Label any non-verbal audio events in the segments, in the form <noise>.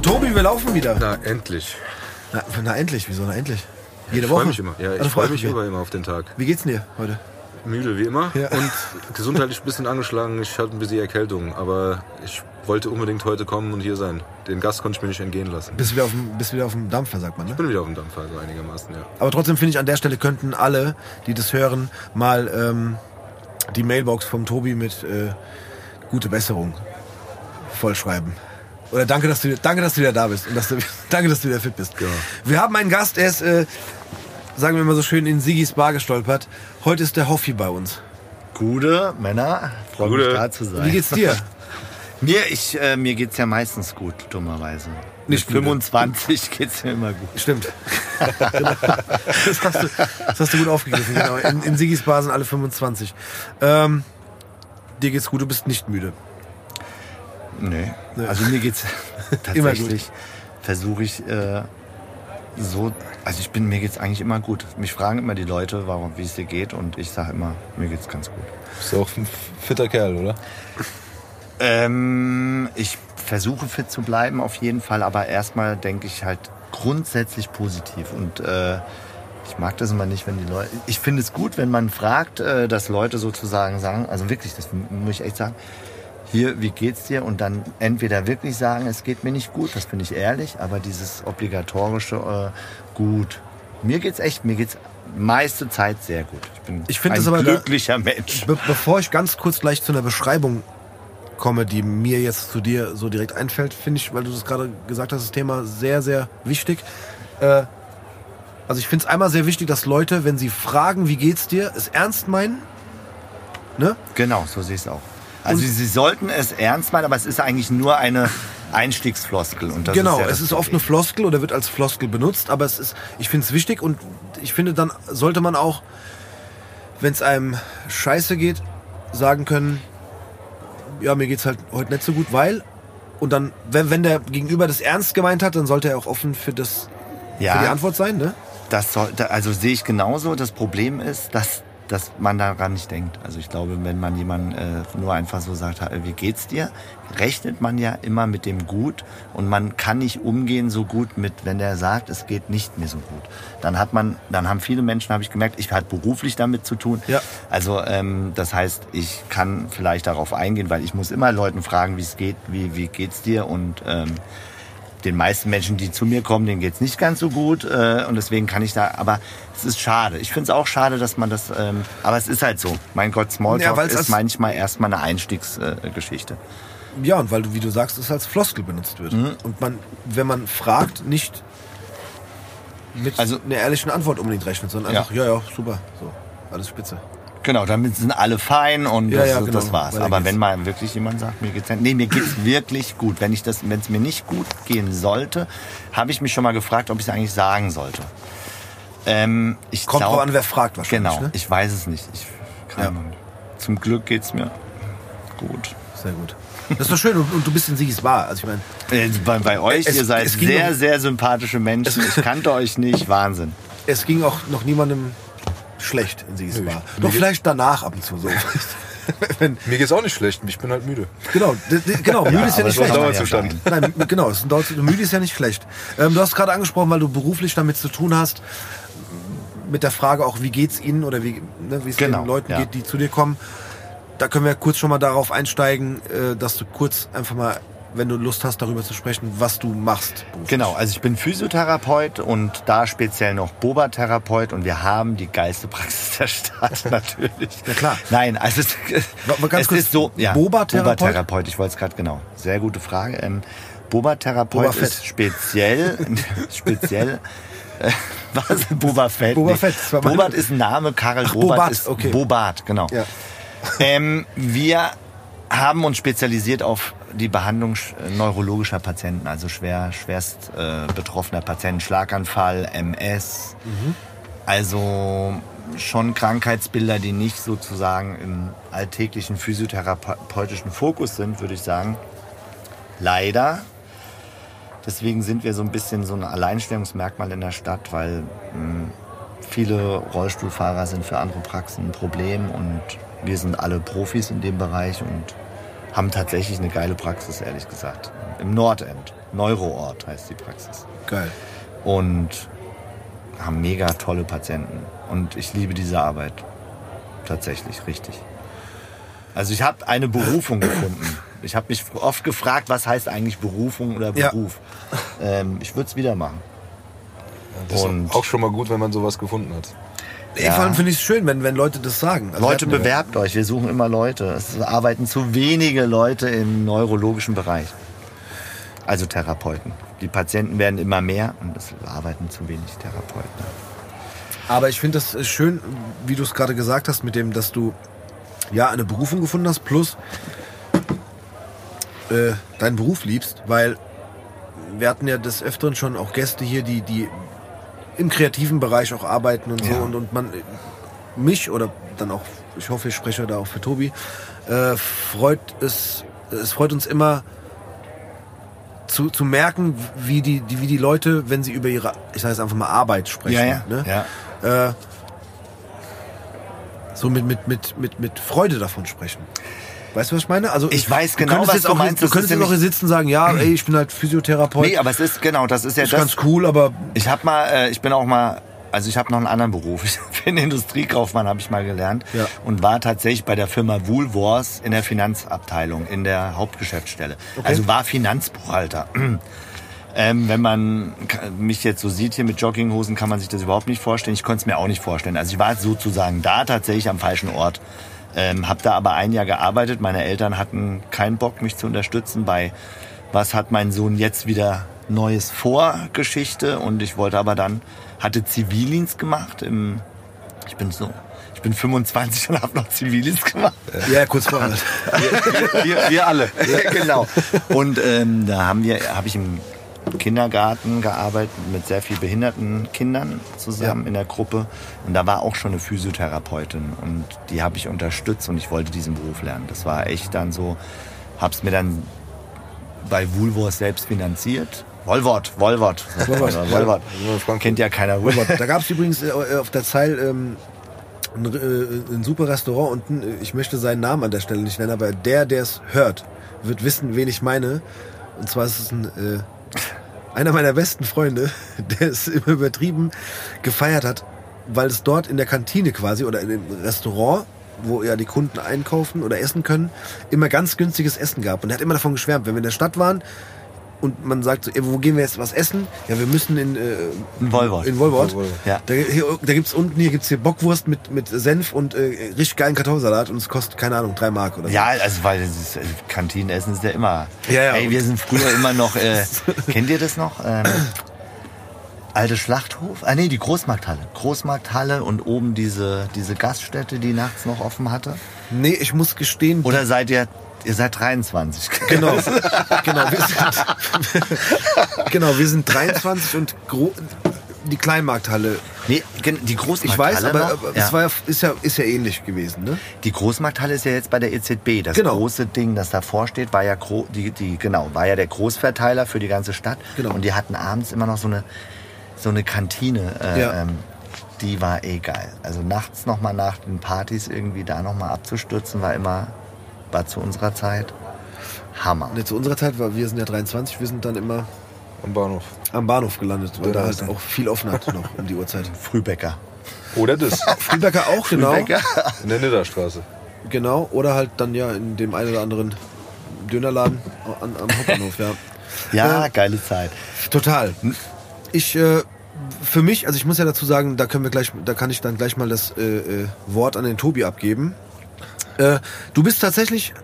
Tobi, wir laufen wieder. Na, endlich. Na, na endlich, wieso na endlich? Jede ich Woche. freue mich immer. Ja, ich Also, freue mich über immer auf den Tag. Wie geht's denn dir heute? Müde wie immer Ja. und gesundheitlich ein bisschen angeschlagen. Ich hatte ein bisschen Erkältung, aber ich wollte unbedingt heute kommen und hier sein. Den Gast konnte ich mir nicht entgehen lassen. Bist wieder auf dem, bist wieder auf dem Dampfer, sagt man, ne? Ich bin wieder auf dem Dampfer, so einigermaßen, ja. Aber trotzdem finde ich, an der Stelle könnten alle, die das hören, mal ähm, die Mailbox vom Tobi mit äh, gute Besserung vollschreiben. Oder danke, dass du, danke, dass du wieder da bist und dass du, <laughs> danke, dass du wieder fit bist. Ja. Wir haben einen Gast, der ist, äh, sagen wir mal so schön, in Sigis Bar gestolpert. Heute ist der Hoffi bei uns. Gute Männer, freue mich da zu sein. Wie geht's dir? <laughs> Mir, ich, äh, mir geht's ja meistens gut, dummerweise. Nicht Mit müde. 25 <laughs> geht's mir immer gut. Stimmt. Das, hast du, das hast du gut aufgegriffen. Genau. In, in Sigis Bar sind alle 25. Ähm, dir geht's gut, du bist nicht müde. Nee. Nee. Also mir geht's <laughs> tatsächlich, versuche ich äh, so, also ich bin, mir geht's eigentlich immer gut. Mich fragen immer die Leute, warum, wie es dir geht und ich sage immer, mir geht's ganz gut. Bist du auch ein fitter Kerl, oder? Ähm, ich versuche fit zu bleiben auf jeden Fall, aber erstmal denke ich halt grundsätzlich positiv und äh, ich mag das immer nicht, wenn die Leute. Ich finde es gut, wenn man fragt, äh, dass Leute sozusagen sagen, also wirklich, das muss ich echt sagen. Hier, wie geht's dir? Und dann entweder wirklich sagen, es geht mir nicht gut, das finde ich ehrlich, aber dieses obligatorische äh, gut. Mir geht's echt, mir geht's meiste Zeit sehr gut. Ich bin Ich ein aber glücklicher Mensch. Be bevor ich ganz kurz gleich zu einer Beschreibung komme, die mir jetzt zu dir so direkt einfällt, finde ich, weil du das gerade gesagt hast, das Thema sehr, sehr wichtig. Äh, also ich finde es einmal sehr wichtig, dass Leute, wenn sie fragen, wie geht's dir, es ernst meinen. Ne? Genau, so sehe ich es auch. Also sie sollten es ernst meinen, aber es ist eigentlich nur eine Einstiegsfloskel. Und genau, ist ja es ist oft eine. Floskel oder wird als Floskel benutzt, aber es ist, ich finde es wichtig und ich finde, dann sollte man auch, wenn es einem scheiße geht, sagen können, ja, mir geht's halt heute nicht so gut, weil, und dann, wenn, wenn der Gegenüber das ernst gemeint hat, dann sollte er auch offen für, das, für die Ja, Antwort sein, ne? das sollte, also sehe ich genauso. Das Problem ist, dass, dass man daran nicht denkt. Also ich glaube, wenn man jemanden äh, nur einfach so sagt, "Ha, wie geht's dir, rechnet man ja immer mit dem Gut und man kann nicht umgehen so gut mit, wenn der sagt, es geht nicht mir so gut. Dann hat man, dann haben viele Menschen, habe ich gemerkt, ich hatte beruflich damit zu tun. Ja. Also ähm, das heißt, ich kann vielleicht darauf eingehen, weil ich muss immer Leuten fragen, wie es geht, wie, wie geht's dir und ähm, den meisten Menschen, die zu mir kommen, denen geht's nicht ganz so gut äh, und deswegen kann ich da, aber es ist schade. Ich finde es auch schade, dass man das, ähm, aber es ist halt so. Mein Gott, Smalltalk Ja, ist manchmal erstmal eine Einstiegsgeschichte. Äh. Ja, und weil du, wie du sagst, es als Floskel benutzt wird. Und man, wenn man fragt, nicht mit Also- einer ehrlichen Antwort unbedingt rechnet, sondern Ja. einfach, ja, ja, super, so, alles spitze. Genau, damit sind alle fein und Ja, das, ja, genau. das war's. Aber wenn mal wirklich jemand sagt, mir geht's nee, mir geht's wirklich gut. Wenn ich das, wenn es mir nicht gut gehen sollte, habe ich mich schon mal gefragt, ob ich es eigentlich sagen sollte. Ähm, ich Kommt glaub- drauf an, wer fragt wahrscheinlich. Genau, Ne? ich weiß es nicht. Ich, Ja. Zum Glück geht's mir gut. Sehr gut. Das ist doch schön und, und du bist in Sigis Bar. Also ich meine, Äh, Bei, bei euch, Es- ihr seid sehr, um- sehr sympathische Menschen. Ich kannte euch nicht. Wahnsinn. es ging auch noch niemandem schlecht in Bar. ich- Doch vielleicht danach ab und zu so. <laughs> Wenn, Mir geht's auch nicht schlecht, ich bin halt müde. genau, genau, müde ist ja nicht schlecht. Dauerzustand. sein. Nein, genau, es ist ein Dauerzustand. müde ist ja nicht schlecht. Ähm, du hast gerade angesprochen, weil du beruflich damit zu tun hast, mit der Frage auch, wie geht's Ihnen oder wie ne, es Genau, den Leuten ja. geht, die zu dir kommen. Da können wir kurz schon mal darauf einsteigen, äh, dass du kurz einfach mal, wenn du Lust hast, darüber zu sprechen, was du machst. beruflich. Genau, also ich bin Physiotherapeut und da speziell noch Boba-Therapeut und wir haben die geilste Praxis der Stadt <laughs> natürlich. Ja, klar. Nein, also es, ganz es kurz, ist so, ja, Boba-Therapeut? Boba-Therapeut, ich wollte es gerade genau. Sehr gute Frage. Ähm, Boba-Therapeut Boba ist speziell, <laughs> speziell, äh, was? <laughs> Boba Fett. Boba nee. Fett, meine- Bobat ist ein Name, Karel Ach, Bobat, Bobat, ist okay. Bobat, genau. Ja. Ähm, wir haben uns spezialisiert auf die Behandlung sch- neurologischer Patienten, also schwer, schwerst äh, betroffener Patienten, Schlaganfall, MS. Also schon Krankheitsbilder, die nicht sozusagen im alltäglichen physiotherapeutischen Fokus sind, würde ich sagen. Leider. Deswegen sind wir so ein bisschen so ein Alleinstellungsmerkmal in der Stadt, weil mh, viele Rollstuhlfahrer sind für andere Praxen ein Problem und wir sind alle Profis in dem Bereich und haben tatsächlich eine geile Praxis, ehrlich gesagt. Im Nordend. Neuroort heißt die Praxis. Geil. Und haben mega tolle Patienten. Und ich liebe diese Arbeit. Tatsächlich, richtig. Also ich habe eine Berufung gefunden. Ich habe mich oft gefragt, was heißt eigentlich Berufung oder Ja. Beruf. Ähm, ich würde es wieder machen. Das Und- ist auch schon mal gut, wenn man sowas gefunden hat. Ja. Vor allem finde ich es schön, wenn, wenn Leute das sagen. Also Leute, bewerbt euch. Wir suchen immer Leute. Es arbeiten zu wenige Leute im neurologischen Bereich. Also Therapeuten. Die Patienten werden immer mehr und es arbeiten zu wenig Therapeuten. Aber ich finde das schön, wie du es gerade gesagt hast, mit dem, dass du ja eine Berufung gefunden hast, plus äh, deinen Beruf liebst, weil wir hatten ja des Öfteren schon auch Gäste hier, die, die im kreativen Bereich auch arbeiten und so Ja. und, und man mich oder dann auch, ich hoffe, ich spreche da auch für Tobi, äh, freut es, es freut uns immer zu, zu merken, wie die, die, wie die Leute, wenn sie über ihre, ich sage jetzt einfach mal Arbeit sprechen, ne? ja. äh, so mit, mit, mit, mit, mit Freude davon sprechen. Weißt du, was ich meine? Also Ich weiß genau, was du meinst. Du könntest ist jetzt auch hier sitzen und sagen, ja, ey, ich bin halt Physiotherapeut. Nee, aber es ist genau, das ist ja ist das. ganz cool, aber Ich habe mal, äh, ich bin auch mal, also ich habe noch einen anderen Beruf. <laughs> Ich bin Industriekaufmann, habe ich mal gelernt Ja. und war tatsächlich bei der Firma Woolworths in der Finanzabteilung in der Hauptgeschäftsstelle. Also war Finanzbuchhalter. <clears throat> Ähm, wenn man mich jetzt so sieht hier mit Jogginghosen, kann man sich das überhaupt nicht vorstellen. Ich konnte es mir auch nicht vorstellen. Also ich war sozusagen da tatsächlich am falschen Ort. Ähm, habe da aber ein Jahr gearbeitet. Meine Eltern hatten keinen Bock, mich zu unterstützen bei was hat mein Sohn jetzt wieder Neues vor Geschichte. Und ich wollte aber dann, hatte Zivildienst gemacht. Im, ich bin so, ich bin 25 und habe noch Zivildienst gemacht. ja, kurz vorher. wir, wir alle. Ja, genau. Und ähm, da haben wir, habe ich im Kindergarten gearbeitet mit sehr viel behinderten Kindern zusammen in der Gruppe. Und da war auch schon eine Physiotherapeutin und die habe ich unterstützt und ich wollte diesen Beruf lernen. Das war echt dann so, hab's mir dann bei Woolworth selbst finanziert. Wolwort, Wolwort. Wolwort. Kennt ja keiner. Wolwort. Da gab es übrigens äh, auf der Zeil ähm, ein, äh, ein super Restaurant unten. Ich möchte seinen Namen an der Stelle nicht nennen, aber der, der es hört, wird wissen, wen ich meine. Und zwar ist es ein, äh, einer meiner besten Freunde, <laughs> der es immer übertrieben gefeiert hat, weil es dort in der Kantine quasi oder in dem Restaurant, wo ja die Kunden einkaufen oder essen können, immer ganz günstiges Essen gab. Und er hat immer davon geschwärmt, wenn wir in der Stadt waren und man sagt so, ey, wo gehen wir jetzt was essen? Ja, wir müssen in, äh, In Wolwort. in Wolwort. Ja. Da, hier, da gibt's unten, hier gibt's hier Bockwurst mit, mit Senf und äh, richtig geilen Kartoffelsalat und es kostet, keine Ahnung, drei Mark oder so. Ja, also weil das ist, also Kantinenessen ist ja immer. Ja, ja. Ey, wir sind früher immer noch. Äh, <laughs> kennt ihr das noch? Ähm, alte Schlachthof? Ah nee, die Großmarkthalle. Großmarkthalle und oben diese diese Gaststätte, die nachts noch offen hatte. Nee, ich muss gestehen. Oder seid ihr? Ihr seid 23. Genau, genau, wir sind, genau, wir sind 23 und die Kleinmarkthalle. Nee, die Ich Großmarkthalle. weiß, aber, aber ja. es war ja, ist, ja, ist ja ähnlich gewesen, ne? Die Großmarkthalle ist ja jetzt bei der EZB. Das Genau. große Ding, das davor steht, war ja die, die genau war ja der Großverteiler für die ganze Stadt. Genau. Und die hatten abends immer noch so eine so eine Kantine. Äh, Ja. ähm, die war eh geil. Also nachts noch mal nach den Partys irgendwie da noch mal abzustürzen war immer war zu unserer Zeit Hammer. Ne, zu unserer Zeit war, wir sind ja 23, wir sind dann immer Am Bahnhof. am Bahnhof gelandet, weil da halt auch viel offen hat noch um die Uhrzeit. <laughs> Frühbäcker. Oder das. <laughs> Frühbecker auch, genau. Frühbäcker. In der Nidderstraße. Genau, oder halt dann ja in dem einen oder anderen Dönerladen an, am Hauptbahnhof, ja. <laughs> Ja, geile Zeit. Total. Ich, äh, für mich, also ich muss ja dazu sagen, da können wir gleich, da kann ich dann gleich mal das äh, äh, Wort an den Tobi abgeben. Äh, du bist tatsächlich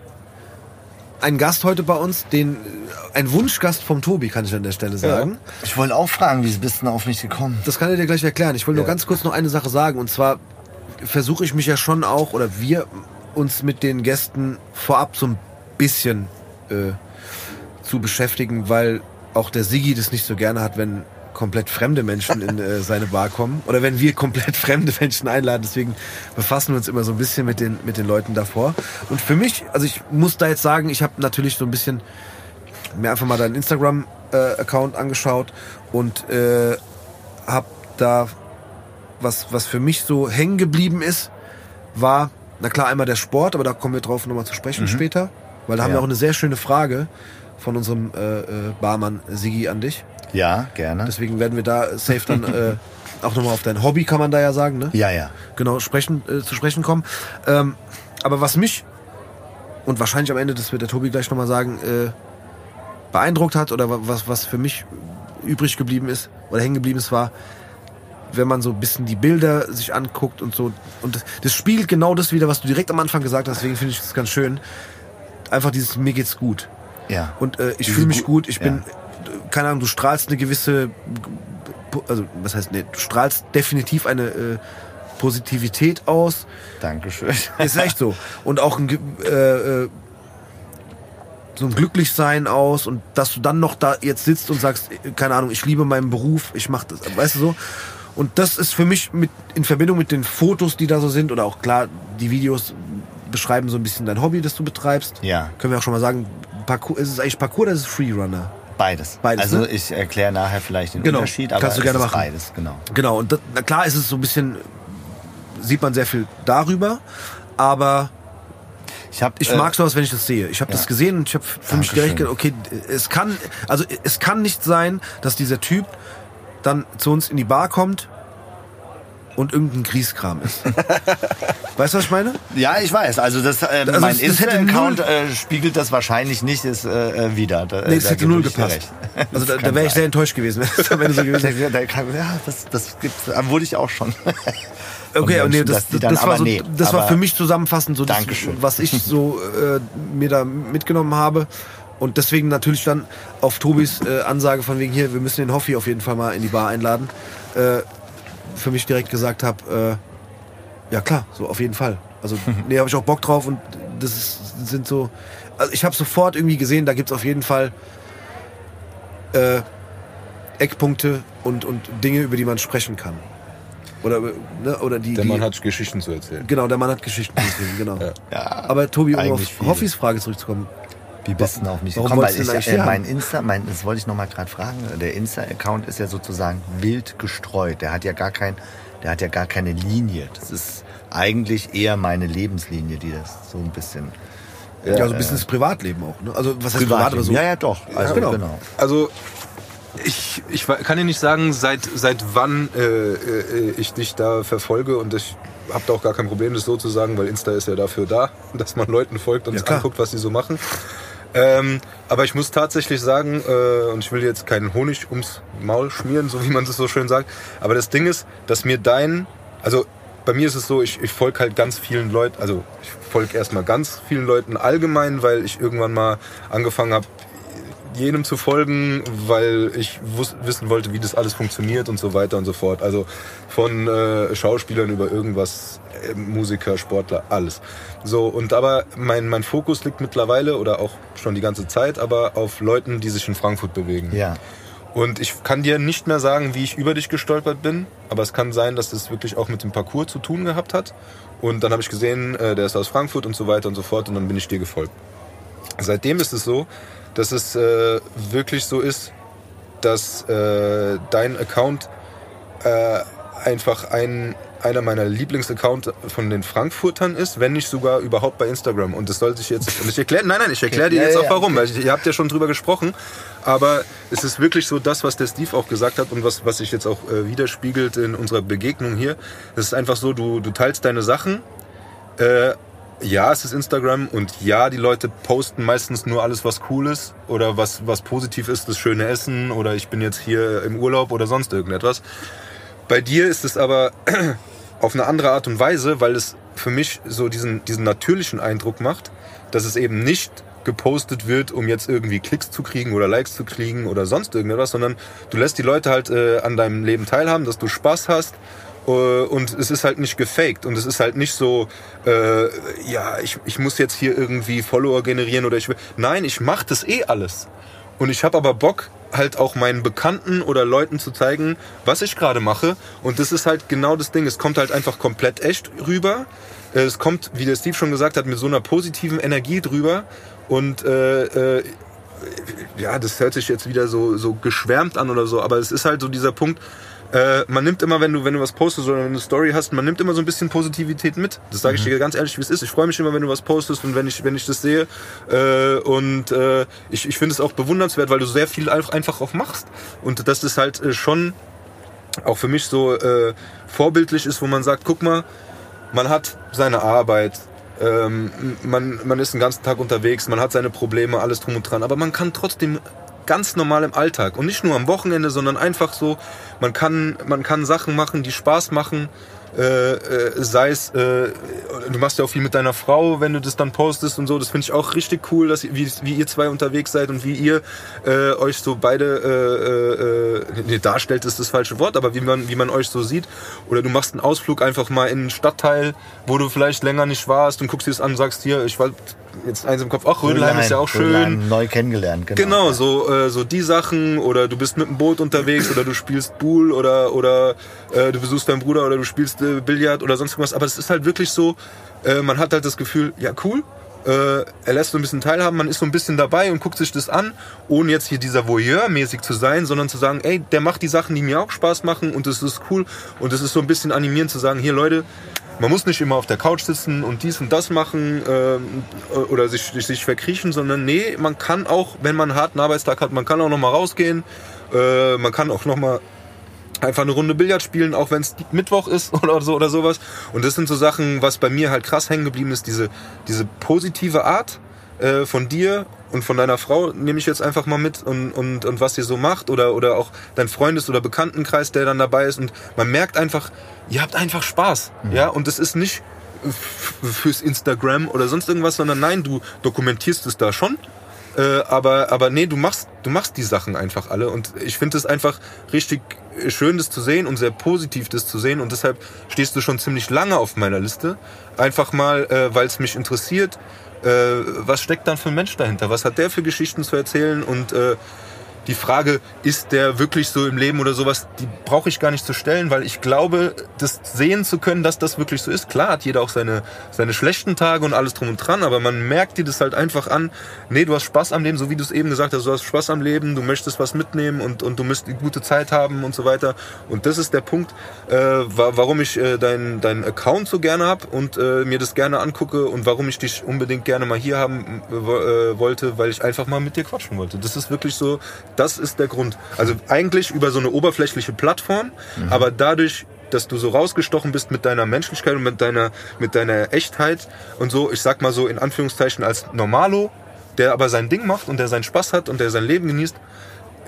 ein Gast heute bei uns, den äh, ein Wunschgast vom Tobi, kann ich an der Stelle sagen. Ich wollte auch fragen, wie bist du denn auf mich gekommen? Das kann er dir gleich erklären. Ich will nur Ja. ganz kurz noch eine Sache sagen. Und zwar versuche ich mich ja schon auch, oder wir uns mit den Gästen vorab so ein bisschen äh, zu beschäftigen, weil auch der Sigi das nicht so gerne hat, wenn komplett fremde Menschen in äh, seine Bar kommen. Oder wenn wir komplett <laughs> fremde Menschen einladen. Deswegen befassen wir uns immer so ein bisschen mit den, mit den Leuten davor. Und für mich, also ich muss da jetzt sagen, ich habe natürlich so ein bisschen mir einfach mal deinen Instagram-Account angeschaut und äh, habe da was, was für mich so hängen geblieben ist, war, na klar, einmal der Sport, aber da kommen wir drauf nochmal zu sprechen später, weil da haben Ja. wir auch eine sehr schöne Frage. von unserem äh, äh, Barmann Sigi an dich. Ja, gerne. Deswegen werden wir da safe dann äh, auch nochmal auf dein Hobby, kann man da ja sagen, ne? Ja, ja. genau sprechen, äh, zu sprechen kommen. Ähm, aber was mich und wahrscheinlich am Ende, das wird der Tobi gleich nochmal sagen, äh, beeindruckt hat oder wa- was, was für mich übrig geblieben ist oder hängen geblieben ist, war, wenn man so ein bisschen die Bilder sich anguckt und so. Und das, das spiegelt genau das wieder, was du direkt am Anfang gesagt hast, deswegen finde ich das ganz schön. Einfach dieses mir geht's gut. Ja. Und äh, ich fühle mich gu- gut, ich bin, äh, keine Ahnung, du strahlst eine gewisse, also was heißt, ne, du strahlst definitiv eine äh, Positivität aus. Dankeschön. Ist echt so. Und auch ein, äh, äh, so ein Glücklichsein aus und dass du dann noch da jetzt sitzt und sagst, äh, keine Ahnung, ich liebe meinen Beruf, ich mache das, weißt du so. Und das ist für mich mit, in Verbindung mit den Fotos, die da so sind, oder auch klar, die Videos beschreiben so ein bisschen dein Hobby, das du betreibst. Ja. Können wir auch schon mal sagen, Parkour, ist es eigentlich Parkour oder ist es Freerunner? Beides. Beides, Also ne? ich erkläre nachher vielleicht den Genau. Unterschied, aber Kannst du gerne machen. beides, genau. Genau, und das, na klar ist es so ein bisschen, sieht man sehr viel darüber, aber Ich, hab, Ich äh, mag sowas, wenn ich das sehe. Ich habe ja. das gesehen und ich habe für mich direkt gedacht, okay, es kann, also es kann nicht sein, dass dieser Typ dann zu uns in die Bar kommt und irgendein Grießkram ist. <laughs> weißt du, was ich meine? Ja, ich weiß. Also das, äh, Also mein es- das Insta-Account äh, spiegelt das wahrscheinlich nicht ist, äh, äh, wieder. Da, Nee, das da hätte null gepasst. <laughs> Also da, Das da wäre ich sehr enttäuscht gewesen, <laughs> wenn es so gewesen wäre. Ja, das, das gibt's, äh, wurde ich auch schon. Okay, Von nee, Menschen, das, dann- das war so, nee, das war für mich zusammenfassend so das, Dankeschön. was ich so äh, mir da mitgenommen habe. Und deswegen natürlich dann auf Tobis äh, Ansage von wegen hier, wir müssen den Hoffi auf jeden Fall mal in die Bar einladen. Äh, für mich direkt gesagt habe, äh, ja klar, so auf jeden Fall. Also <laughs> nee, habe ich auch Bock drauf und das ist, sind so. Also ich habe sofort irgendwie gesehen, da gibt's auf jeden Fall äh, Eckpunkte und, und Dinge, über die man sprechen kann. Oder, ne, oder die, Der die, Mann hat Geschichten zu erzählen. Genau, der Mann hat Geschichten geschrieben, genau. <laughs> Ja, Aber Tobi, um auf Eigentlich viel. Hoffis Frage zurückzukommen. Wie bist du denn auf mich gekommen? Weil ich, äh, mein? Insta, mein, das wollte ich noch mal gerade fragen. Der Insta-Account ist ja sozusagen wild gestreut. Der hat ja gar kein, der hat ja gar keine Linie. Das ist eigentlich eher meine Lebenslinie, die das so ein bisschen Ja, so ein bisschen das Privatleben auch. Ne? Also was heißt privat, so. Ja, ja, doch. Also genau. genau. Also ich, ich kann dir nicht sagen, seit, seit wann äh, äh, ich dich da verfolge und ich habe da auch gar kein Problem, das so zu sagen, weil Insta ist ja dafür da, <laughs> dass man Leuten folgt und Ja, anguckt, was sie so machen. Ähm, aber ich muss tatsächlich sagen, äh, und ich will jetzt keinen Honig ums Maul schmieren, so wie man das so schön sagt, aber das Ding ist, dass mir dein, also bei mir ist es so, ich, ich folge halt ganz vielen Leuten, also ich folge erstmal ganz vielen Leuten allgemein, weil ich irgendwann mal angefangen habe, jedem zu folgen, weil ich wissen wollte, wie das alles funktioniert und so weiter und so fort. Also von äh, Schauspielern über irgendwas, äh, Musiker, Sportler, alles. So, und aber mein, mein Fokus liegt mittlerweile oder auch schon die ganze Zeit, aber auf Leuten, die sich in Frankfurt bewegen. Ja. Und ich kann dir nicht mehr sagen, wie ich über dich gestolpert bin, aber es kann sein, dass das wirklich auch mit dem Parcours zu tun gehabt hat. Und dann habe ich gesehen, äh, der ist aus Frankfurt und so weiter und so fort und dann bin ich dir gefolgt. Seitdem ist es so, dass es äh, wirklich so ist, dass äh, dein Account äh, einfach ein, einer meiner Lieblingsaccounts von den Frankfurtern ist, wenn nicht sogar überhaupt bei Instagram. Und das sollte ich jetzt. Und ich <laughs> erkläre, nein, nein, ich erkläre dir Ja, jetzt ja, auch warum, okay. weil ihr habt ja schon drüber gesprochen. Aber es ist wirklich so das, was der Steve auch gesagt hat und was, was sich jetzt auch äh, widerspiegelt in unserer Begegnung hier. Es ist einfach so, du, du teilst deine Sachen. Äh, ja, es ist Instagram und ja, die Leute posten meistens nur alles, was cool ist oder was, was positiv ist, das schöne Essen oder ich bin jetzt hier im Urlaub oder sonst irgendetwas. Bei dir ist es aber <clears throat> auf eine andere Art und Weise, weil es für mich so diesen, diesen natürlichen Eindruck macht, dass es eben nicht gepostet wird, um jetzt irgendwie Klicks zu kriegen oder Likes zu kriegen oder sonst irgendetwas, sondern du lässt die Leute halt äh, an deinem Leben teilhaben, dass du Spaß hast und es ist halt nicht gefaked und es ist halt nicht so, äh, ja, ich, ich muss jetzt hier irgendwie Follower generieren oder ich will. Nein, ich mache das eh alles. Und ich habe aber Bock, halt auch meinen Bekannten oder Leuten zu zeigen, was ich gerade mache. Und das ist halt genau das Ding. Es kommt halt einfach komplett echt rüber. Äh, Es kommt, wie der Steve schon gesagt hat, mit so einer positiven Energie drüber. Und äh, äh, ja, das hört sich jetzt wieder so, so geschwärmt an oder so, aber es ist halt so dieser Punkt, äh, man nimmt immer, wenn du, wenn du was postest oder eine Story hast, man nimmt immer so ein bisschen Positivität mit. Das sage ich dir ganz ehrlich, wie es ist. Ich freue mich immer, wenn du was postest und wenn ich, wenn ich das sehe. Äh, und äh, ich, ich finde es auch bewundernswert, weil du sehr viel einfach einfach auch machst. Und das ist halt äh, schon auch für mich so äh, vorbildlich ist, wo man sagt, guck mal, man hat seine Arbeit, ähm, man, man ist den ganzen Tag unterwegs, man hat seine Probleme, alles drum und dran, aber man kann trotzdem ganz normal im Alltag und nicht nur am Wochenende, sondern einfach so, man kann, man kann Sachen machen, die Spaß machen, äh, äh, sei es, äh, du machst ja auch viel mit deiner Frau, wenn du das dann postest und so. Das finde ich auch richtig cool, dass wie, wie ihr zwei unterwegs seid und wie ihr äh, euch so beide äh, äh, nee, darstellt, ist das falsche Wort, aber wie man wie man euch so sieht. Oder du machst einen Ausflug einfach mal in einen Stadtteil, wo du vielleicht länger nicht warst und guckst dir das an und sagst hier, ich war jetzt eins im Kopf, ach Rödelheim ist ja auch schön. Rödelheim neu kennengelernt, genau. Genau, so, äh, so die Sachen oder du bist mit dem Boot unterwegs oder du spielst Pool oder, oder äh, du besuchst deinen Bruder oder du spielst äh, Billard oder sonst irgendwas. Aber es ist halt wirklich so, äh, man hat halt das Gefühl, ja cool, äh, er lässt so ein bisschen teilhaben, man ist so ein bisschen dabei und guckt sich das an, ohne jetzt hier dieser Voyeur-mäßig zu sein, sondern zu sagen, ey, der macht die Sachen, die mir auch Spaß machen und das ist cool und es ist so ein bisschen animierend zu sagen, hier Leute, man muss nicht immer auf der Couch sitzen und dies und das machen ähm, oder sich, sich verkriechen, sondern nee, man kann auch, wenn man einen harten Arbeitstag hat, man kann auch noch mal rausgehen, äh, man kann auch noch mal einfach eine Runde Billard spielen, auch wenn es Mittwoch ist <laughs> oder so oder sowas. Und das sind so Sachen, was bei mir halt krass hängen geblieben ist, diese, diese positive Art äh, von dir und von deiner Frau nehme ich jetzt einfach mal mit und, und, und was ihr so macht oder, oder auch dein Freundes- oder Bekanntenkreis, der dann dabei ist. Und man merkt einfach, ihr habt einfach Spaß, mhm. ja, und es ist nicht fürs Instagram oder sonst irgendwas, sondern nein, du dokumentierst es da schon, äh, aber, aber nee, du machst, du machst die Sachen einfach alle. Und ich finde es einfach richtig schön, das zu sehen und sehr positiv, das zu sehen. Und deshalb stehst du schon ziemlich lange auf meiner Liste. Einfach mal, äh, weil es mich interessiert, was steckt dann für ein Mensch dahinter? Was hat der für Geschichten zu erzählen? Und äh, die Frage, ist der wirklich so im Leben oder sowas, die brauche ich gar nicht zu stellen, weil ich glaube, das sehen zu können, dass das wirklich so ist. Klar hat jeder auch seine, seine schlechten Tage und alles drum und dran, aber man merkt dir das halt einfach an, nee, du hast Spaß am Leben, so wie du es eben gesagt hast, du hast Spaß am Leben, du möchtest was mitnehmen und, und du müsst eine gute Zeit haben und so weiter. Und das ist der Punkt, äh, warum ich äh, deinen dein Account so gerne habe und äh, mir das gerne angucke und warum ich dich unbedingt gerne mal hier haben äh, wollte, weil ich einfach mal mit dir quatschen wollte. Das ist wirklich so das ist der Grund. Also eigentlich über so eine oberflächliche Plattform, mhm. aber dadurch, dass du so rausgestochen bist mit deiner Menschlichkeit und mit deiner, mit deiner Echtheit und so, ich sag mal so in Anführungszeichen als Normalo, der aber sein Ding macht und der seinen Spaß hat und der sein Leben genießt,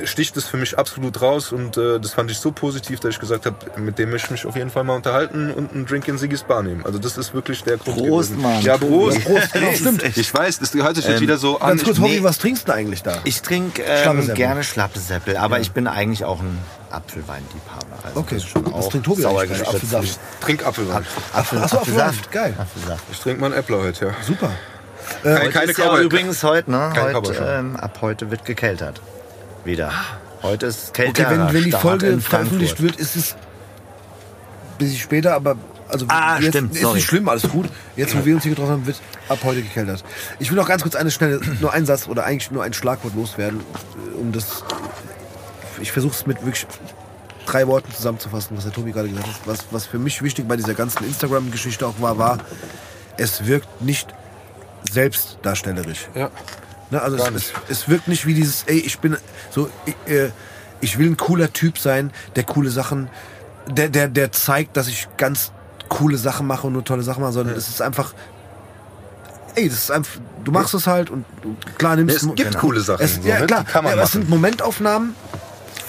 sticht es für mich absolut raus und äh, das fand ich so positiv, dass ich gesagt habe, mit dem möchte ich mich auf jeden Fall mal unterhalten und einen Drink in Sigis Bar nehmen. Also das ist wirklich der Grund. Prost, gewesen. Mann. Ja, Prost. Prost. Genau, stimmt. Ich weiß, das hört sich jetzt ähm, wieder so an. Ganz kurz, Hobby, nee, was trinkst du eigentlich da? Ich trinke ähm, gerne Schlappesäppel, aber ja. ich bin eigentlich auch ein Apfelweinliebhaber. Also okay, schon was trinkt Tobi sauer eigentlich? Apfelsaft. Trink Apfelwein. Apfel, Achso, Apfelsaft, geil. Apfelsaft. Ich trinke mal einen Äppler heute, ja. Super. Äh, keine ist ja übrigens heute, ne? Heute, ähm, ab heute wird gekeltert. Wieder. Heute ist Kälte. Okay, wenn, wenn die Folge veröffentlicht wird, ist es ein bisschen später, aber also ah, jetzt stimmt, ist sorry. nicht schlimm, alles gut. Jetzt, wo wir uns hier getroffen haben, wird ab heute gekältert. Ich will noch ganz kurz eine schnelle, nur einen Satz oder eigentlich nur ein Schlagwort loswerden, um das. Ich versuche es mit wirklich drei Worten zusammenzufassen, was der Tobi gerade gesagt hat. Was, was für mich wichtig bei dieser ganzen Instagram-Geschichte auch war, war, es wirkt nicht selbstdarstellerisch. Ja. Ne, also es, es, es, wirkt nicht wie dieses, ey, ich bin so, ich, äh, ich will ein cooler Typ sein, der coole Sachen, der, der, der zeigt, dass ich ganz coole Sachen mache und nur tolle Sachen mache, sondern ja. es ist einfach, ey, das ist einfach, du machst es halt und du, klar nimmst Es gibt genau. coole Sachen. Es, so, ja, ne? klar. Die kann man ja, es sind Momentaufnahmen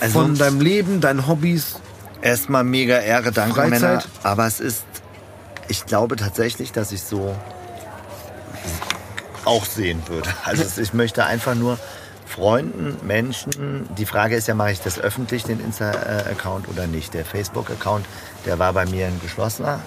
also von deinem Leben, deinen Hobbys. Erstmal mega Ehre, danke Freizeit. Männer. Aber es ist, ich glaube tatsächlich, dass ich so auch sehen würde. <laughs> Also ich möchte einfach nur Freunden, Menschen, die Frage ist ja, mache ich das öffentlich, den Insta-Account oder nicht? Der Facebook-Account, der war bei mir ein geschlossener.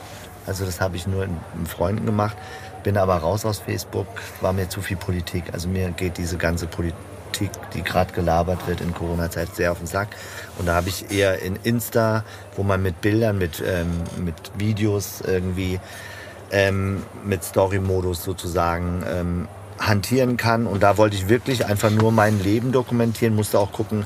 Also das habe ich nur mit Freunden gemacht. Bin aber raus aus Facebook, war mir zu viel Politik. Also mir geht diese ganze Politik, die gerade gelabert wird in Corona-Zeit, sehr auf den Sack. Und da habe ich eher in Insta, wo man mit Bildern, mit, ähm, mit Videos irgendwie ähm, mit Story-Modus sozusagen ähm, hantieren kann. Und da wollte ich wirklich einfach nur mein Leben dokumentieren, musste auch gucken,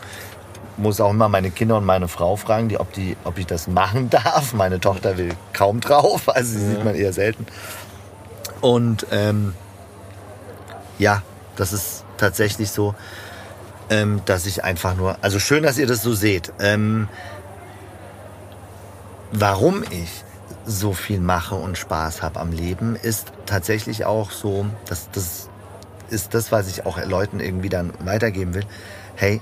muss auch immer meine Kinder und meine Frau fragen, die, ob, die, ob ich das machen <laughs> darf. Meine Tochter will kaum drauf, also sie sieht man eher selten. Und ähm, ja, das ist tatsächlich so, ähm, dass ich einfach nur, also schön, dass ihr das so seht. Ähm, warum ich so viel mache und Spaß habe am Leben, ist tatsächlich auch so, dass das ist das, was ich auch Leuten irgendwie dann weitergeben will. Hey,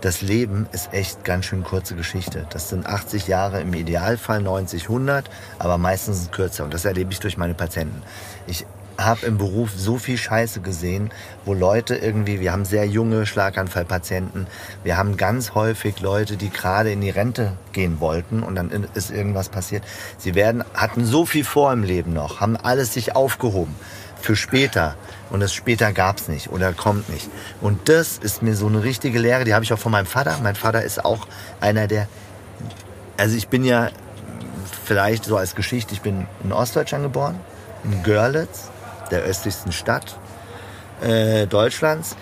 das Leben ist echt ganz schön kurze Geschichte. Das sind 80 Jahre im Idealfall, 90, 100, aber meistens kürzer. Und das erlebe ich durch meine Patienten. Ich habe im Beruf so viel Scheiße gesehen, wo Leute irgendwie, wir haben sehr junge Schlaganfallpatienten, wir haben ganz häufig Leute, die gerade in die Rente gehen wollten und dann ist irgendwas passiert. Sie werden, hatten so viel vor im Leben noch, haben alles sich aufgehoben für später. Und das später gab's nicht oder kommt nicht. Und das ist mir so eine richtige Lehre, die habe ich auch von meinem Vater. Mein Vater ist auch einer der, also ich bin ja vielleicht so als Geschichte, ich bin in Ostdeutschland geboren, in Görlitz, der östlichsten Stadt äh, Deutschlands.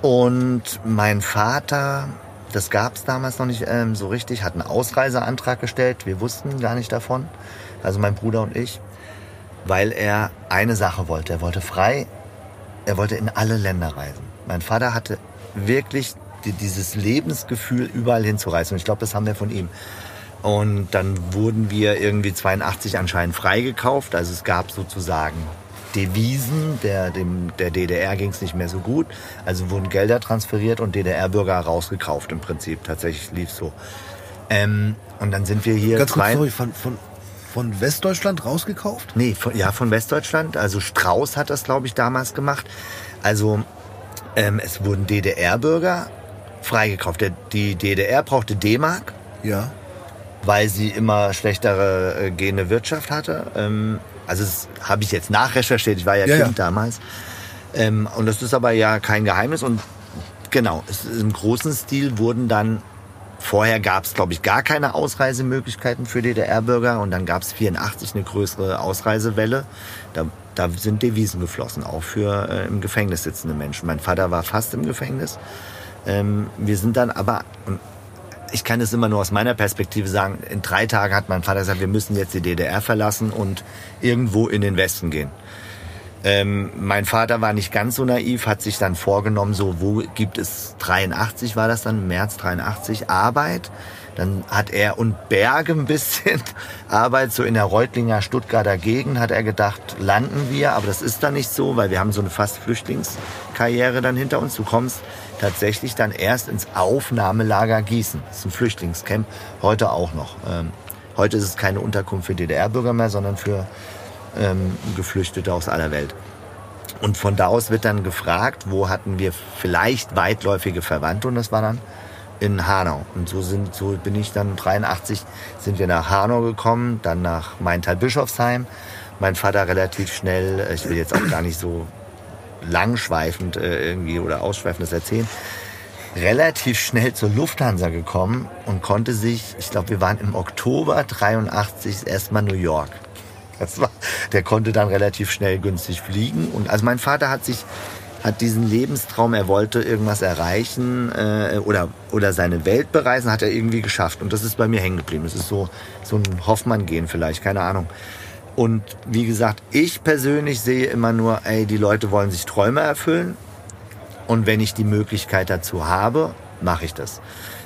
Und mein Vater, das gab's damals noch nicht ähm, so richtig, hat einen Ausreiseantrag gestellt. Wir wussten gar nicht davon, also mein Bruder und ich, weil er eine Sache wollte. Er wollte frei er wollte in alle Länder reisen. Mein Vater hatte wirklich dieses Lebensgefühl, überall hinzureisen. Und ich glaube, das haben wir von ihm. Und dann wurden wir irgendwie 82 anscheinend freigekauft. Also es gab sozusagen Devisen. Der, dem, der DDR ging es nicht mehr so gut. Also wurden Gelder transferiert und DDR-Bürger rausgekauft im Prinzip. Tatsächlich lief so. Ähm, und dann sind wir hier. Ganz kurz, sorry, von, von, von Westdeutschland rausgekauft? Nee, von, ja, von Westdeutschland. Also Strauß hat das, glaube ich, damals gemacht. Also ähm, es wurden DDR-Bürger freigekauft. Der, die DDR brauchte D-Mark. Ja. Weil sie immer schlechtere äh, gehende Wirtschaft hatte. Ähm, also das habe ich jetzt nachrecherchiert. Ich war ja, ja Kind ja. damals. Ähm, und das ist aber ja kein Geheimnis. Und genau, es, im großen Stil wurden dann Vorher gab es, glaube ich, gar keine Ausreisemöglichkeiten für DDR-Bürger und dann gab es 84 eine größere Ausreisewelle. Da, da sind Devisen geflossen, auch für äh, im Gefängnis sitzende Menschen. Mein Vater war fast im Gefängnis. Ähm, wir sind dann aber, ich kann es immer nur aus meiner Perspektive sagen, in drei Tagen hat mein Vater gesagt, wir müssen jetzt die DDR verlassen und irgendwo in den Westen gehen. Ähm, mein Vater war nicht ganz so naiv, hat sich dann vorgenommen, so wo gibt es 83 war das dann, März 83 Arbeit. Dann hat er und Berge ein bisschen <laughs> Arbeit, so in der Reutlinger Stuttgarter Gegend, hat er gedacht, landen wir, aber das ist dann nicht so, weil wir haben so eine fast Flüchtlingskarriere dann hinter uns. Du kommst tatsächlich dann erst ins Aufnahmelager Gießen. Das ist ein Flüchtlingscamp, heute auch noch. Ähm, heute ist es keine Unterkunft für DDR-Bürger mehr, sondern für ähm, Geflüchtete aus aller Welt. Und von da aus wird dann gefragt, wo hatten wir vielleicht weitläufige Verwandte und das war dann in Hanau. Und so sind, so bin ich dann 83 sind wir nach Hanau gekommen, dann nach Maintal-Bischofsheim. Mein Vater relativ schnell, ich will jetzt auch gar nicht so langschweifend äh, irgendwie oder ausschweifendes erzählen, relativ schnell zur Lufthansa gekommen und konnte sich, ich glaube, wir waren im Oktober 83 erstmal New York. Das war, der konnte dann relativ schnell günstig fliegen. Und also mein Vater hat sich hat diesen Lebenstraum, er wollte irgendwas erreichen äh, oder, oder seine Welt bereisen, hat er irgendwie geschafft. Und das ist bei mir hängen geblieben. Das ist so, so ein Hoffmann-Gehen vielleicht, keine Ahnung. Und wie gesagt, ich persönlich sehe immer nur, ey, die Leute wollen sich Träume erfüllen. Und wenn ich die Möglichkeit dazu habe, mache ich das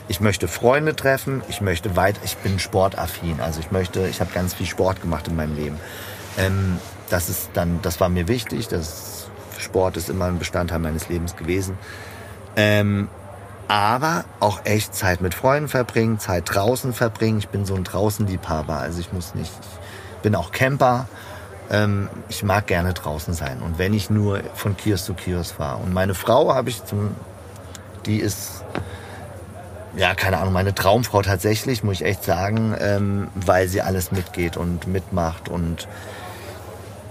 ich möchte Freunde treffen, ich möchte weit, ich bin sportaffin, also ich möchte, ich habe ganz viel Sport gemacht in meinem Leben. Ähm, das ist dann, das war mir wichtig, das Sport ist immer ein Bestandteil meines Lebens gewesen. Ähm, aber auch echt Zeit mit Freunden verbringen, Zeit draußen verbringen. Ich bin so ein Draußenliebhaber, also ich muss nicht, ich bin auch Camper. Ähm, ich mag gerne draußen sein und wenn ich nur von Kiosk zu Kiosk fahre. Und meine Frau habe ich zum, die ist ja, keine Ahnung, meine Traumfrau tatsächlich, muss ich echt sagen, ähm, weil sie alles mitgeht und mitmacht und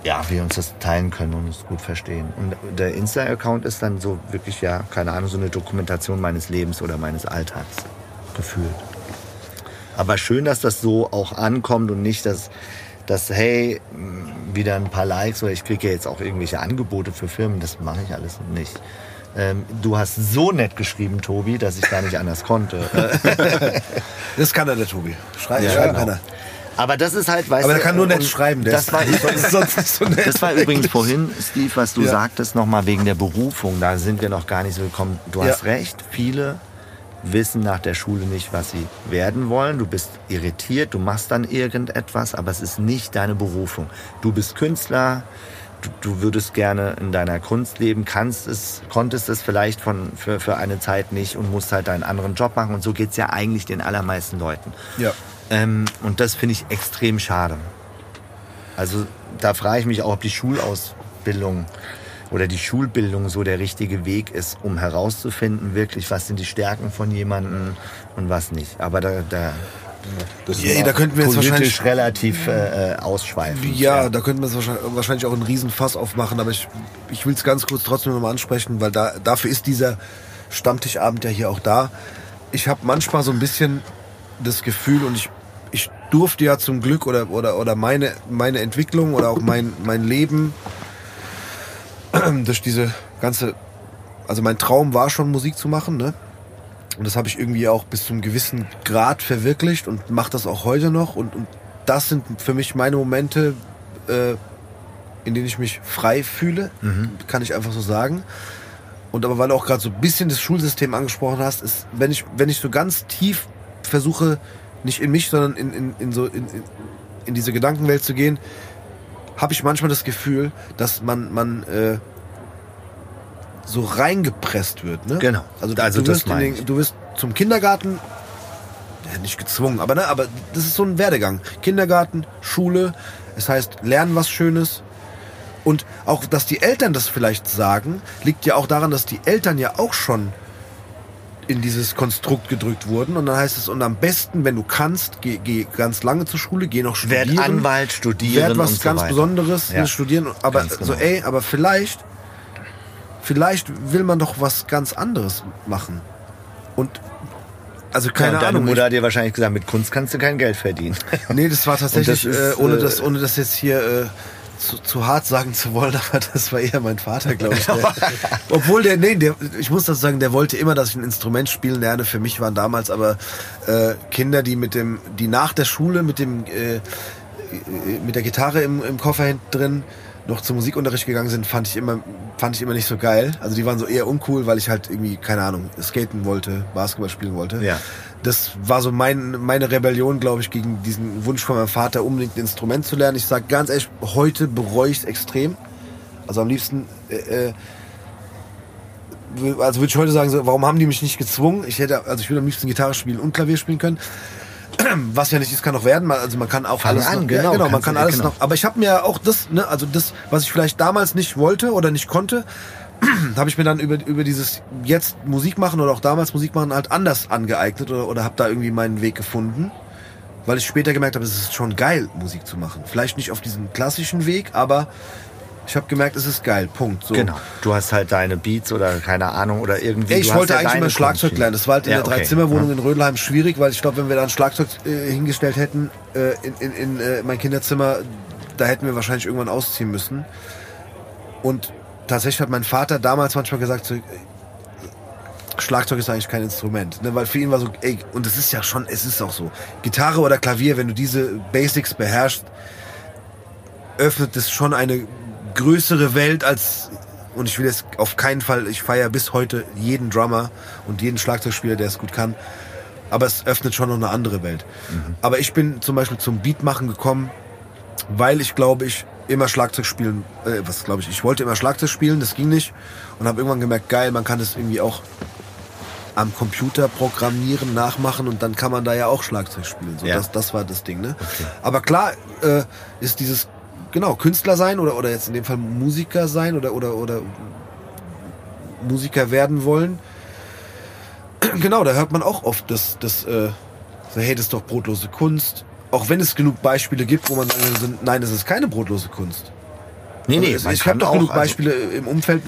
ja, wir uns das teilen können und uns gut verstehen. Und der Insta-Account ist dann so wirklich, ja, keine Ahnung, so eine Dokumentation meines Lebens oder meines Alltags gefühlt. Aber schön, dass das so auch ankommt und nicht, dass, dass hey, wieder ein paar Likes oder ich kriege ja jetzt auch irgendwelche Angebote für Firmen, das mache ich alles nicht. Ähm, du hast so nett geschrieben, Tobi, dass ich gar nicht anders konnte. Äh, <laughs> Das kann er, der Tobi. Schrei Ja, schreiben genau. kann er. Aber das ist halt, weißt Aber du, der kann nur nett und schreiben. Der Das war, <laughs> sonst so nett. <laughs> Das war übrigens vorhin, Steve, was du Ja. sagtest, nochmal wegen der Berufung. Da sind wir noch gar nicht so gekommen. Du Ja. hast recht, viele wissen nach der Schule nicht, was sie werden wollen. Du bist irritiert, du machst dann irgendetwas, aber es ist nicht deine Berufung. Du bist Künstler, du, du würdest gerne in deiner Kunst leben, kannst es, konntest es vielleicht von, für, für eine Zeit nicht und musst halt deinen anderen Job machen. Und so geht's ja eigentlich den allermeisten Leuten. Ja. Ähm, und das finde ich extrem schade. Also da frage ich mich auch, ob die Schulausbildung oder die Schulbildung so der richtige Weg ist, um herauszufinden, wirklich, was sind die Stärken von jemandem und was nicht. Aber da, da Das Ja, da könnten wir jetzt wahrscheinlich relativ äh, äh, ausschweifen. Ja, da könnten wir es wahrscheinlich, wahrscheinlich auch einen Riesenfass aufmachen, aber ich, ich will es ganz kurz trotzdem nochmal ansprechen, weil da, dafür ist dieser Stammtischabend ja hier auch da. Ich habe manchmal so ein bisschen das Gefühl und ich, ich durfte ja zum Glück oder, oder, oder meine, meine Entwicklung oder auch mein, mein Leben <clears throat> durch diese ganze, also mein Traum war schon Musik zu machen, ne? Und das habe ich irgendwie auch bis zum gewissen Grad verwirklicht und mache das auch heute noch. Und, und das sind für mich meine Momente, äh, in denen ich mich frei fühle, kann ich einfach so sagen. Und aber weil du auch gerade so ein bisschen das Schulsystem angesprochen hast, ist, wenn ich, wenn ich so ganz tief versuche, nicht in mich, sondern in, in, in so in, in diese Gedankenwelt zu gehen, habe ich manchmal das Gefühl, dass man, man äh, so reingepresst wird. Ne? Genau. Also, du, Also du, wirst den, du wirst zum Kindergarten, ja, nicht gezwungen, aber, ne, aber das ist so ein Werdegang. Kindergarten, Schule, es heißt lernen was Schönes. Und auch, dass die Eltern das vielleicht sagen, liegt ja auch daran, dass die Eltern ja auch schon in dieses Konstrukt gedrückt wurden. Und dann heißt es, und am besten, wenn du kannst, geh, geh ganz lange zur Schule, geh noch studieren. Werd Anwalt, studieren Werd was und so ganz weiter. Besonderes, Ja. studieren. Aber Ganz so, genau. ey, aber vielleicht, vielleicht will man doch was ganz anderes machen. Und, also keine ja, deine Ahnung. Mutter hat dir wahrscheinlich gesagt, mit Kunst kannst du kein Geld verdienen. nee, das war <laughs> tatsächlich, das ist, äh, ohne, äh, das, ohne das jetzt hier äh, zu, zu hart sagen zu wollen, <laughs> aber das war eher mein Vater, glaube ich. Der, <laughs> obwohl der, nee, der, ich muss das sagen, der wollte immer, dass ich ein Instrument spielen lerne. Für mich waren damals aber äh, Kinder, die mit dem, die nach der Schule mit dem, äh, mit der Gitarre im, im Koffer hinten drin noch zum Musikunterricht gegangen sind, fand ich immer, fand ich immer nicht so geil. Also die waren so eher uncool, weil ich halt irgendwie, keine Ahnung, skaten wollte, Basketball spielen wollte. Ja. Das war so mein, meine Rebellion, glaube ich, gegen diesen Wunsch von meinem Vater, unbedingt ein Instrument zu lernen. Ich sage ganz ehrlich, heute bereue ich es extrem. Also am liebsten, äh, äh, also würde ich heute sagen, so, warum haben die mich nicht gezwungen? Ich hätte, also ich würde am liebsten Gitarre spielen und Klavier spielen können. <clears throat> Was ja nicht ist, kann auch werden. Man- Also man kann auch Fang alles an, noch, genau, ja, genau, man kann alles genau. noch. Aber ich habe mir auch das, ne, also das, was ich vielleicht damals nicht wollte oder nicht konnte, <clears throat> habe ich mir dann über, über dieses jetzt Musik machen oder auch damals Musik machen halt anders angeeignet oder, oder habe da irgendwie meinen Weg gefunden. Weil ich später gemerkt habe, es ist schon geil, Musik zu machen. Vielleicht nicht auf diesem klassischen Weg, aber ich habe gemerkt, es ist geil. Punkt. So. Genau. Du hast halt deine Beats oder keine Ahnung oder irgendwie. Ey, ich wollte ja eigentlich immer Schlagzeug lernen. Das war halt in Ja, der okay. Dreizimmerwohnung in Rödelheim schwierig, weil ich glaube, wenn wir da ein Schlagzeug äh, hingestellt hätten äh, in, in, in äh, mein Kinderzimmer, da hätten wir wahrscheinlich irgendwann ausziehen müssen. Und tatsächlich hat mein Vater damals manchmal gesagt, so, Schlagzeug ist eigentlich kein Instrument, ne? weil für ihn war so, ey, und es ist ja schon, es ist auch so, Gitarre oder Klavier, wenn du diese Basics beherrschst, öffnet es schon eine größere Welt als und ich will jetzt auf keinen Fall, ich feiere bis heute jeden Drummer und jeden Schlagzeugspieler, der es gut kann, aber es öffnet schon noch eine andere Welt. Aber ich bin zum Beispiel zum Beatmachen gekommen, weil ich glaube ich immer Schlagzeug spielen, äh, was glaube ich, ich wollte immer Schlagzeug spielen, das ging nicht und habe irgendwann gemerkt, geil, man kann das irgendwie auch am Computer programmieren, nachmachen und dann kann man da ja auch Schlagzeug spielen. So, Ja. das, das war das Ding. Ne? Aber klar äh, ist dieses genau Künstler sein oder oder jetzt in dem Fall Musiker sein oder oder oder Musiker werden wollen. <clears throat> Genau, da hört man auch oft das das äh, so, hey, das ist doch brotlose Kunst. Auch wenn es genug Beispiele gibt, wo man sagen würde, nein, das ist keine brotlose Kunst. Nee, nee, Also ich kann habe doch genug also- Beispiele im Umfeld,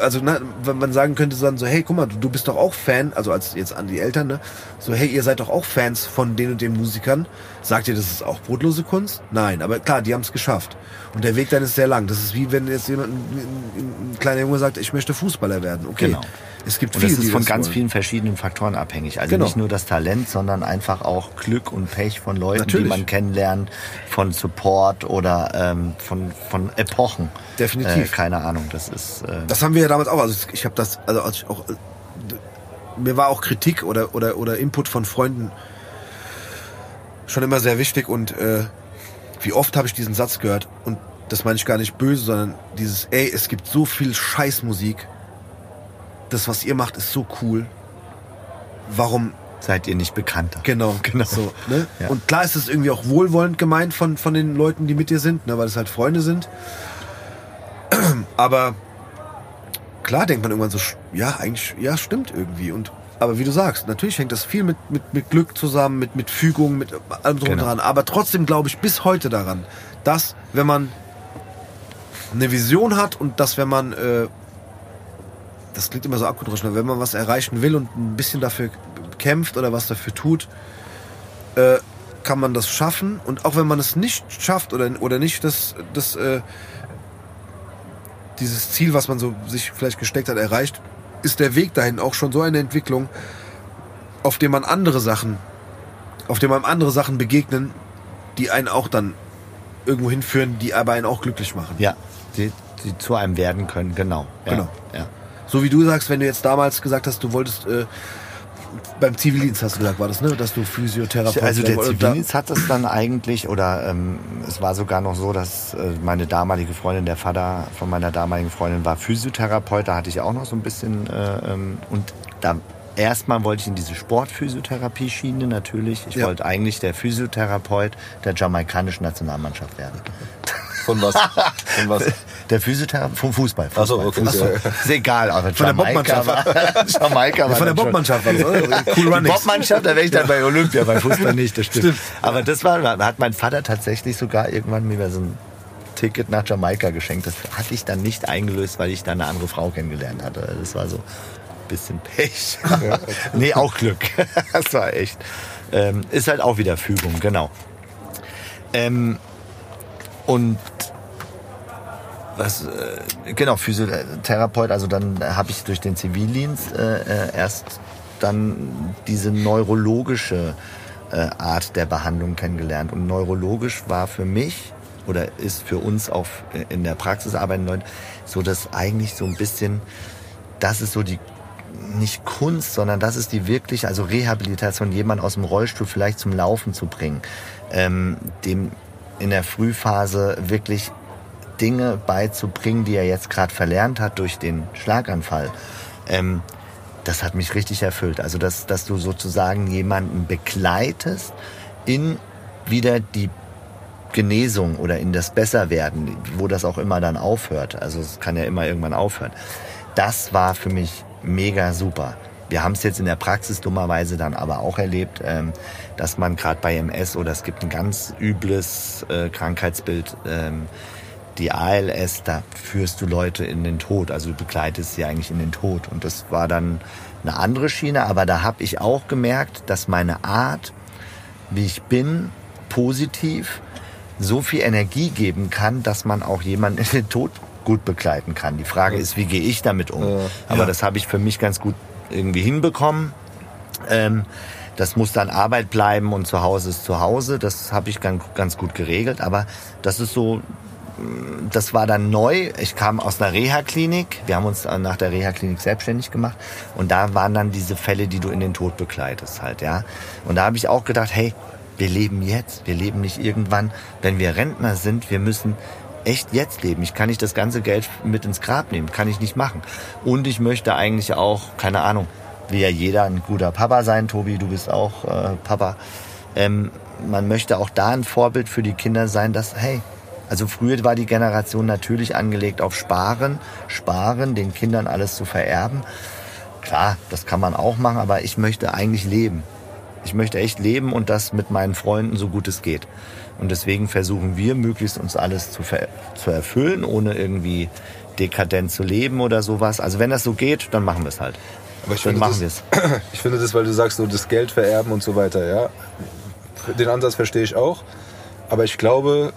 also ne, wenn man sagen könnte dann so, hey, guck mal, du, du bist doch auch Fan, also als jetzt an die Eltern, ne? So, hey, ihr seid doch auch Fans von den und den Musikern. Sagt ihr, das ist auch brotlose Kunst? Nein, aber klar, die haben es geschafft. Und der Weg dann ist sehr lang. Das ist wie wenn jetzt jemand, ein, ein, ein kleiner Junge sagt, ich möchte Fußballer werden. Okay. Genau. Es gibt Und viele, das ist von das ganz wollen. vielen verschiedenen Faktoren abhängig. Also Genau. nicht nur das Talent, sondern einfach auch Glück und Pech von Leuten, Natürlich. die man kennenlernt, von Support oder ähm, von, von Epochen. Definitiv. Äh, keine Ahnung, das ist... Äh, Das haben wir ja damals auch. Also ich habe das, also als ich auch, äh, mir war auch Kritik oder oder oder Input von Freunden schon immer sehr wichtig und äh, wie oft habe ich diesen Satz gehört und das meine ich gar nicht böse, sondern dieses, ey, es gibt so viel Scheißmusik. Das, was ihr macht, ist so cool. Warum seid ihr nicht bekannter. Genau, <laughs> Genau. So, ne? Ja. Und klar ist es irgendwie auch wohlwollend gemeint von, von den Leuten, die mit dir sind, ne? weil es halt Freunde sind. <clears throat> Aber klar denkt man irgendwann so, ja, eigentlich, ja, stimmt irgendwie. Und aber wie du sagst, natürlich hängt das viel mit, mit, mit Glück zusammen, mit, mit Fügung, mit allem drum Genau. dran. Aber trotzdem glaube ich bis heute daran, dass wenn man eine Vision hat und dass wenn man, äh, das klingt immer so abgedroschen, aber wenn man was erreichen will und ein bisschen dafür kämpft oder was dafür tut, äh, kann man das schaffen. Und auch wenn man es nicht schafft oder, oder nicht das, das, äh, dieses Ziel, was man so sich vielleicht gesteckt hat, erreicht, ist der Weg dahin auch schon so eine Entwicklung, auf dem man andere Sachen, auf dem einem andere Sachen begegnen, die einen auch dann irgendwo hinführen, die aber einen auch glücklich machen. Ja, die, die zu einem werden können, genau. Ja, Genau. Ja. So wie du sagst, wenn du jetzt damals gesagt hast, du wolltest äh, beim Zivildienst hast du gesagt, war das, ne? Dass du Physiotherapeut Also der. Zivildienst hat es dann eigentlich, oder ähm, es war sogar noch so, dass äh, meine damalige Freundin, der Vater von meiner damaligen Freundin war Physiotherapeut, da hatte ich auch noch so ein bisschen, äh, ähm, und da erstmal wollte ich in diese Sportphysiotherapie-Schiene natürlich. Ich Ja. wollte eigentlich der Physiotherapeut der jamaikanischen Nationalmannschaft werden. Von was? <laughs> Von was? Der Physiotherapeut vom Fußball. Fußball, okay. Fußball. Ist egal, aber Von der war, <laughs> Jamaika war Ja, von der dann Bobmannschaft? <laughs> Cool die Runnings. Bobmannschaft, da wäre ich dann bei Olympia, bei Fußball nicht, das stimmt. Aber das war, hat mein Vater tatsächlich sogar irgendwann mir so ein Ticket nach Jamaika geschenkt. Das hatte ich dann nicht eingelöst, weil ich da eine andere Frau kennengelernt hatte. Das war so ein bisschen Pech. nee, auch Glück. das war echt. Ähm, ist halt auch wieder Fügung, genau. Ähm, und was, äh, genau, Physiotherapeut, also dann habe ich durch den Zivildienst äh, äh, erst dann diese neurologische äh, Art der Behandlung kennengelernt. Und neurologisch war für mich oder ist für uns auch in der Praxis arbeitenden Leute so, dass eigentlich so ein bisschen, das ist so die nicht Kunst, sondern das ist die wirklich, also Rehabilitation, jemand aus dem Rollstuhl vielleicht zum Laufen zu bringen, ähm, dem in der Frühphase wirklich Dinge beizubringen, die er jetzt gerade verlernt hat durch den Schlaganfall. Ähm, das hat mich richtig erfüllt. Also, dass, dass du sozusagen jemanden begleitest in wieder die Genesung oder in das Besserwerden, wo das auch immer dann aufhört. Also es kann ja immer irgendwann aufhören. Das war für mich mega super. Wir haben es jetzt in der Praxis dummerweise dann aber auch erlebt, ähm, dass man gerade bei MS oder es gibt ein ganz übles äh, Krankheitsbild, ähm, die ALS, da führst du Leute in den Tod, also du begleitest sie eigentlich in den Tod. Und das war dann eine andere Schiene, aber da habe ich auch gemerkt, dass meine Art, wie ich bin, positiv, so viel Energie geben kann, dass man auch jemanden in den Tod gut begleiten kann. Die Frage ist, wie gehe ich damit um? Ja. Aber das habe ich für mich ganz gut irgendwie hinbekommen. Ähm, das muss dann Arbeit bleiben und zu Hause ist zu Hause. Das habe ich ganz, ganz gut geregelt. Aber das ist so, mm, das war dann neu. Ich kam aus einer Reha-Klinik. Wir haben uns nach der Reha-Klinik selbstständig gemacht. Und da waren dann diese Fälle, die du in den Tod begleitest halt, ja. Und da habe ich auch gedacht, hey, wir leben jetzt. Wir leben nicht irgendwann, wenn wir Rentner sind. Wir müssen echt jetzt leben. Ich kann nicht das ganze Geld mit ins Grab nehmen. Kann ich nicht machen. Und ich möchte eigentlich auch, keine Ahnung, will ja jeder ein guter Papa sein. Tobi, du bist auch äh, Papa. Ähm, man möchte auch da ein Vorbild für die Kinder sein, dass, hey, also früher war die Generation natürlich angelegt auf Sparen, Sparen, den Kindern alles zu vererben. Klar, das kann man auch machen, aber ich möchte eigentlich leben. Ich möchte echt leben und das mit meinen Freunden so gut es geht. Und deswegen versuchen wir möglichst uns alles zu, zu erfüllen, ohne irgendwie dekadent zu leben oder sowas. Also wenn das so geht, dann machen wir es halt. Aber ich dann finde, machen wir das, es. <clears throat> ich finde das, weil du sagst, so das Geld vererben und so weiter, ja. Den Ansatz verstehe ich auch. Aber ich glaube,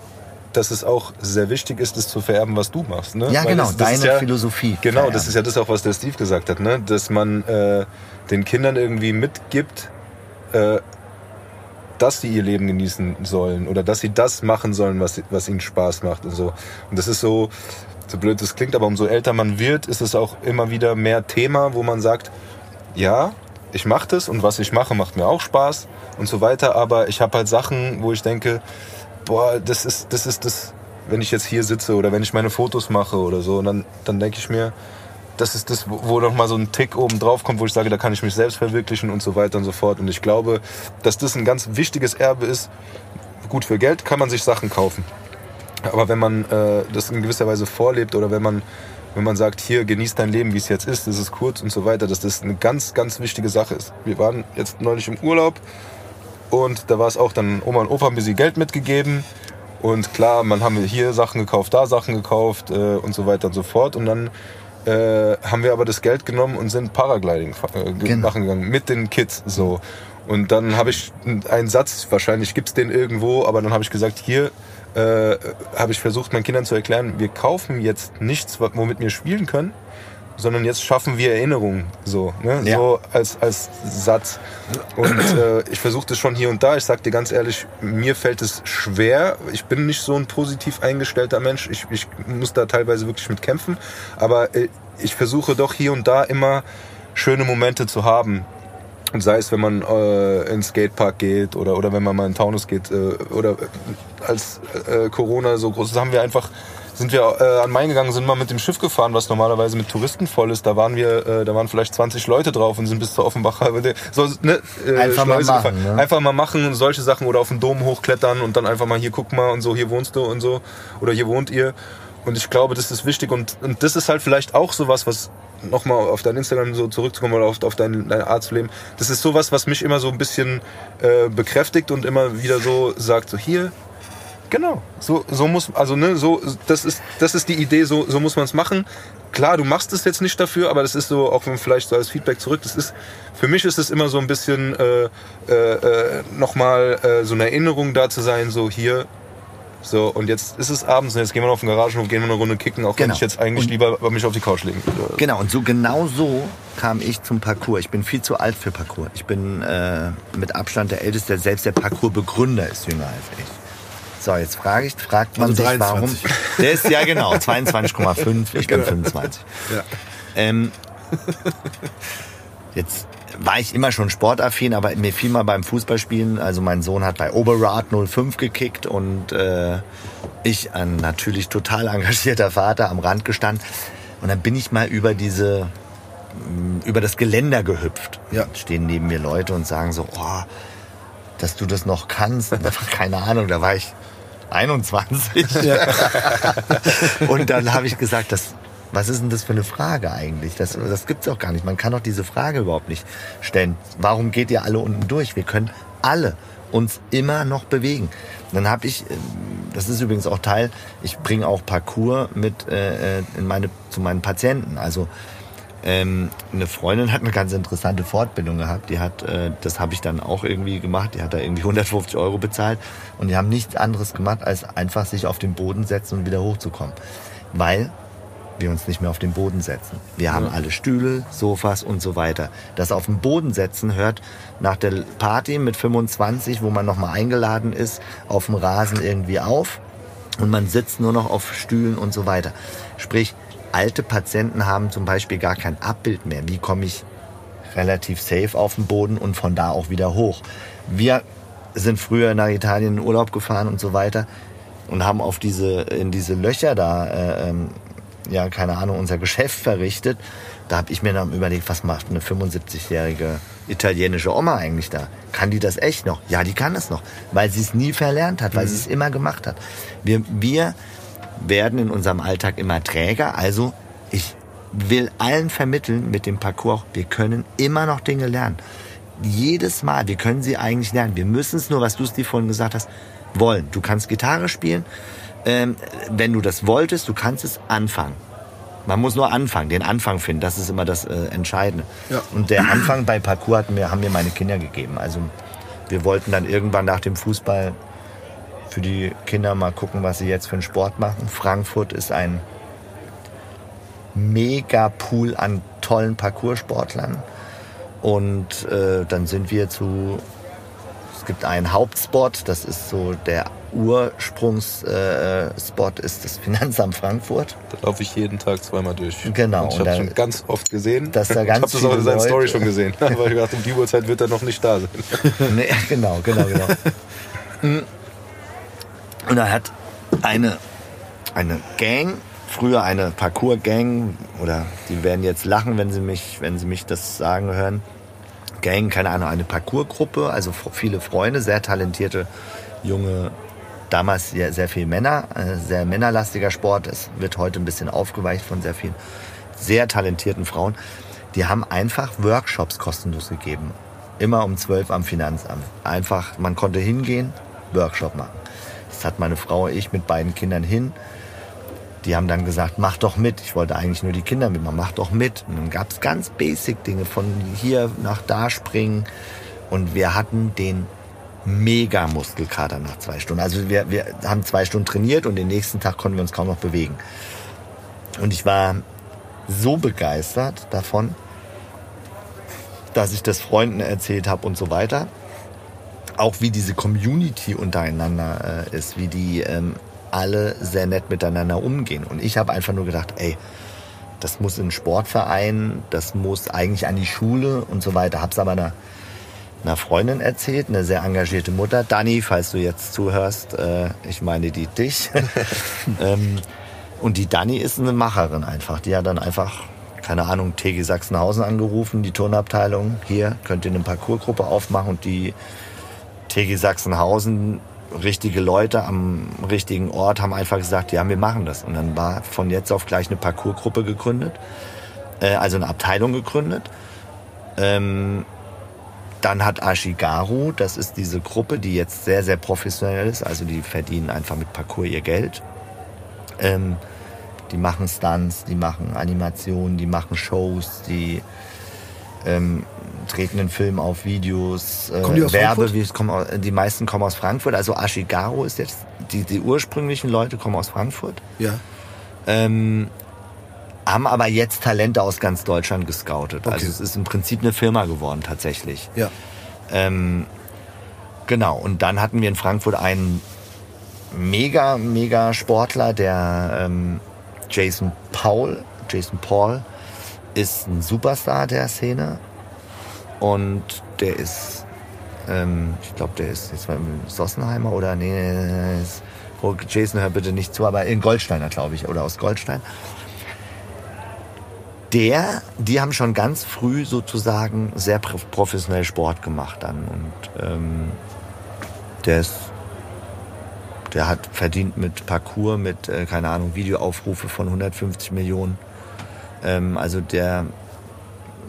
dass es auch sehr wichtig ist, das zu vererben, was du machst. Ne? Ja, Weil genau, das, das deine ja, Philosophie Genau, vererben. das ist ja das auch, was der Steve gesagt hat, ne? dass man äh, den Kindern irgendwie mitgibt, äh, dass sie ihr Leben genießen sollen oder dass sie das machen sollen, was, was ihnen Spaß macht und so. Und das ist so, so blöd das klingt, aber umso älter man wird, ist es auch immer wieder mehr Thema, wo man sagt, ja, ich mache das und was ich mache, macht mir auch Spaß und so weiter, aber ich habe halt Sachen, wo ich denke, boah, das ist das, ist das wenn ich jetzt hier sitze oder wenn ich meine Fotos mache oder so, und dann, dann denke ich mir, das ist das, wo wo noch mal so ein Tick oben drauf kommt, wo ich sage, da kann ich mich selbst verwirklichen und so weiter und so fort. Und ich glaube, dass das ein ganz wichtiges Erbe ist. Gut, für Geld kann man sich Sachen kaufen. Aber wenn man äh, das in gewisser Weise vorlebt oder wenn man, wenn man sagt, hier, genieß dein Leben, wie es jetzt ist, das ist kurz und so weiter, dass das eine ganz, ganz wichtige Sache ist. Wir waren jetzt neulich im Urlaub und da war es auch dann, Oma und Opa haben ein bisschen Geld mitgegeben. Und klar, man haben hier Sachen gekauft, da Sachen gekauft äh, und so weiter und so fort. Und dann äh, haben wir aber das Geld genommen und sind Paragliding äh, ge- Genau. machen gegangen mit den Kids so. Und dann habe ich einen Satz, wahrscheinlich gibt's den irgendwo, aber dann habe ich gesagt, hier äh, habe ich versucht, meinen Kindern zu erklären, wir kaufen jetzt nichts, womit wir spielen können, sondern jetzt schaffen wir Erinnerungen, so, ne? Ja. so als, als Satz. Und äh, ich versuche das schon hier und da. Ich sag dir ganz ehrlich, mir fällt es schwer. Ich bin nicht so ein positiv eingestellter Mensch. Ich, ich muss da teilweise wirklich mit kämpfen. Aber äh, ich versuche doch hier und da immer schöne Momente zu haben. Und sei es, wenn man äh, in den Skatepark geht oder, oder wenn man mal in Taunus geht äh, oder äh, als äh, Corona so groß ist, haben wir einfach sind wir äh, an Main gegangen, sind mal mit dem Schiff gefahren, was normalerweise mit Touristen voll ist. Da waren wir, äh, da waren vielleicht 20 Leute drauf und sind bis zur Offenbacher <laughs> so, ne, äh, Einfach mal Schleuse machen, gefahren. ne? Einfach mal machen und solche Sachen oder auf den Dom hochklettern und dann einfach mal hier guck mal und so, hier wohnst du und so oder hier wohnt ihr. Und ich glaube, das ist wichtig und, und das ist halt vielleicht auch sowas, was nochmal auf dein Instagram so zurückzukommen oder auf, auf dein, deine Art zu leben. Das ist sowas, was mich immer so ein bisschen äh, bekräftigt und immer wieder so sagt, so hier, Genau, so, so muss, also ne, so, das ist, das ist die Idee, so, so muss man es machen. Klar, du machst es jetzt nicht dafür, aber das ist so, auch wenn vielleicht so als Feedback zurück, das ist, für mich ist es immer so ein bisschen äh, äh, äh, nochmal äh, so eine Erinnerung da zu sein, so hier, so, und jetzt ist es abends und jetzt gehen wir noch auf den Garagenhof, gehen wir eine Runde kicken, auch wenn Genau. ich jetzt eigentlich Und- lieber bei mich auf die Couch legen würde. Genau, und so genau so kam ich zum Parcours. Ich bin viel zu alt für Parcours. Ich bin äh, mit Abstand der Älteste, selbst der Parcours-Begründer ist jünger als ich. So, jetzt frage ich, fragt man Also sich, 23. warum. Der ist ja genau, 22,5, ich bin 25. Ja. Ähm, jetzt war ich immer schon sportaffin, aber mir fiel mal beim Fußballspielen, also mein Sohn hat bei Oberrat 05 gekickt und äh, ich, ein natürlich total engagierter Vater, am Rand gestanden. Und dann bin ich mal über diese, mh, über das Geländer gehüpft. Ja. Stehen neben mir Leute und sagen so, oh, dass du das noch kannst. Da war keine Ahnung, da war ich 21. <laughs> Und dann habe ich gesagt, das, was ist denn das für eine Frage eigentlich? Das, das gibt's auch gar nicht. Man kann doch diese Frage überhaupt nicht stellen. Warum geht ihr alle unten durch? Wir können alle uns immer noch bewegen. Dann habe ich, ähm, das ist übrigens auch Teil, ich bringe auch Parcours mit äh, äh, in meine, zu meinen Patienten. Also ähm, eine Freundin hat eine ganz interessante Fortbildung gehabt. Die hat, äh, das habe ich dann auch irgendwie gemacht. Die hat da irgendwie 150 Euro bezahlt und die haben nichts anderes gemacht, als einfach sich auf den Boden setzen und wieder hochzukommen, weil wir uns nicht mehr auf den Boden setzen. Wir haben alle Stühle, Sofas und so weiter. Das auf den Boden setzen hört nach der Party mit 25, wo man nochmal eingeladen ist, auf dem Rasen irgendwie auf und man sitzt nur noch auf Stühlen und so weiter. Sprich, alte Patienten haben zum Beispiel gar kein Abbild mehr. Wie komme ich relativ safe auf den Boden und von da auch wieder hoch? Wir sind früher nach Italien in Urlaub gefahren und so weiter und haben auf diese, in diese Löcher da, äh, ähm, ja, keine Ahnung, unser Geschäft verrichtet. Da habe ich mir dann überlegt, was macht eine 75-jährige italienische Oma eigentlich da? Kann die das echt noch? Ja, die kann es noch, weil sie es nie verlernt hat, weil sie es immer gemacht hat. Wir, wir werden in unserem Alltag immer träger, also ich will allen vermitteln mit dem Parcours, wir können immer noch Dinge lernen. jedes Mal, wir können sie eigentlich lernen. Wir müssen es nur, was du Steve vorhin gesagt hast, wollen. Du kannst Gitarre spielen. Ähm, wenn du das wolltest, du kannst es anfangen. Man muss nur anfangen, den Anfang finden. Das ist immer das äh, Entscheidende. Ja. Und der Anfang bei Parkour hatten wir, haben mir meine Kinder gegeben. Also wir wollten dann irgendwann nach dem Fußball für die Kinder mal gucken, was sie jetzt für einen Sport machen. Frankfurt ist ein mega Pool an tollen Parkoursportlern. Und äh, dann sind wir zu, es gibt einen Hauptspot, das ist so der Ursprungsspot, äh, Spot ist das Finanzamt Frankfurt. Da laufe ich jeden Tag zweimal durch. Genau, Und ich habe da- schon ganz oft gesehen. dass da ich ganz habe das auch in seiner Story schon gesehen. <laughs> Weil ich gedacht, um die Uhrzeit wird er noch nicht da sein. <laughs> Nee, genau, genau, genau. <laughs> Mm. Und da hat eine, eine Gang, früher eine Parkour-Gang, oder die werden jetzt lachen, wenn sie mich, wenn sie mich das sagen hören. Gang, keine Ahnung, eine Parkour-Gruppe, also viele Freunde, sehr talentierte junge, damals sehr, sehr viele Männer, äh, sehr männerlastiger Sport. Es wird heute ein bisschen aufgeweicht von sehr vielen sehr talentierten Frauen. Die haben einfach Workshops kostenlos gegeben. Immer um 12 am Finanzamt. Einfach, man konnte hingehen, Workshop machen. Das hat meine Frau und ich mit beiden Kindern hin. Die haben dann gesagt, mach doch mit. Ich wollte eigentlich nur die Kinder mitmachen, mach doch mit. Und dann gab es ganz basic Dinge, von hier nach da springen. Und wir hatten den mega Muskelkater nach zwei Stunden. Also wir, wir haben zwei Stunden trainiert und den nächsten Tag konnten wir uns kaum noch bewegen. Und ich war so begeistert davon, dass ich das Freunden erzählt habe und so weiter. Auch wie diese Community untereinander äh, ist, wie die ähm, alle sehr nett miteinander umgehen. Und ich habe einfach nur gedacht, ey, das muss in einen Sportverein, das muss eigentlich an die Schule und so weiter. Hab's aber einer, einer Freundin erzählt, eine sehr engagierte Mutter. Dani, falls du jetzt zuhörst, äh, ich meine die dich. <laughs> ähm, und die Dani ist eine Macherin einfach. Die hat dann einfach, keine Ahnung, TG Sachsenhausen angerufen, die Turnabteilung. Hier könnt ihr eine Parkourgruppe aufmachen und die TG Sachsenhausen, richtige Leute am richtigen Ort, haben einfach gesagt, ja, wir machen das. Und dann war von jetzt auf gleich eine Parkourgruppe gegründet, äh, also eine Abteilung gegründet. Ähm, dann hat Ashigaru, das ist diese Gruppe, die jetzt sehr, sehr professionell ist, also die verdienen einfach mit Parkour ihr Geld. Ähm, die machen Stunts, die machen Animationen, die machen Shows, die ähm, treten in Filmen auf, Videos, äh, Kommen die aus Werbe, Frankfurt? wie kommen, die meisten kommen aus Frankfurt. Also Ashigaru ist jetzt, die, die ursprünglichen Leute kommen aus Frankfurt. Ja. Ähm, haben aber jetzt Talente aus ganz Deutschland gescoutet. Also Okay. es ist im Prinzip eine Firma geworden tatsächlich. Ja. Ähm, genau, und dann hatten wir in Frankfurt einen mega, mega Sportler, der ähm, Jason Paul, Jason Paul, ist ein Superstar der Szene. Und der ist, ähm, ich glaube, der ist jetzt mal im Sossenheimer oder nee, ist, oh, Jason, hör bitte nicht zu, aber in Goldsteiner, glaube ich, oder aus Goldstein. Der, die haben schon ganz früh sozusagen sehr pro- professionell Sport gemacht dann. Und ähm, der ist, der hat verdient mit Parcours, mit, äh, keine Ahnung, Videoaufrufe von 150 Millionen. Ähm, also der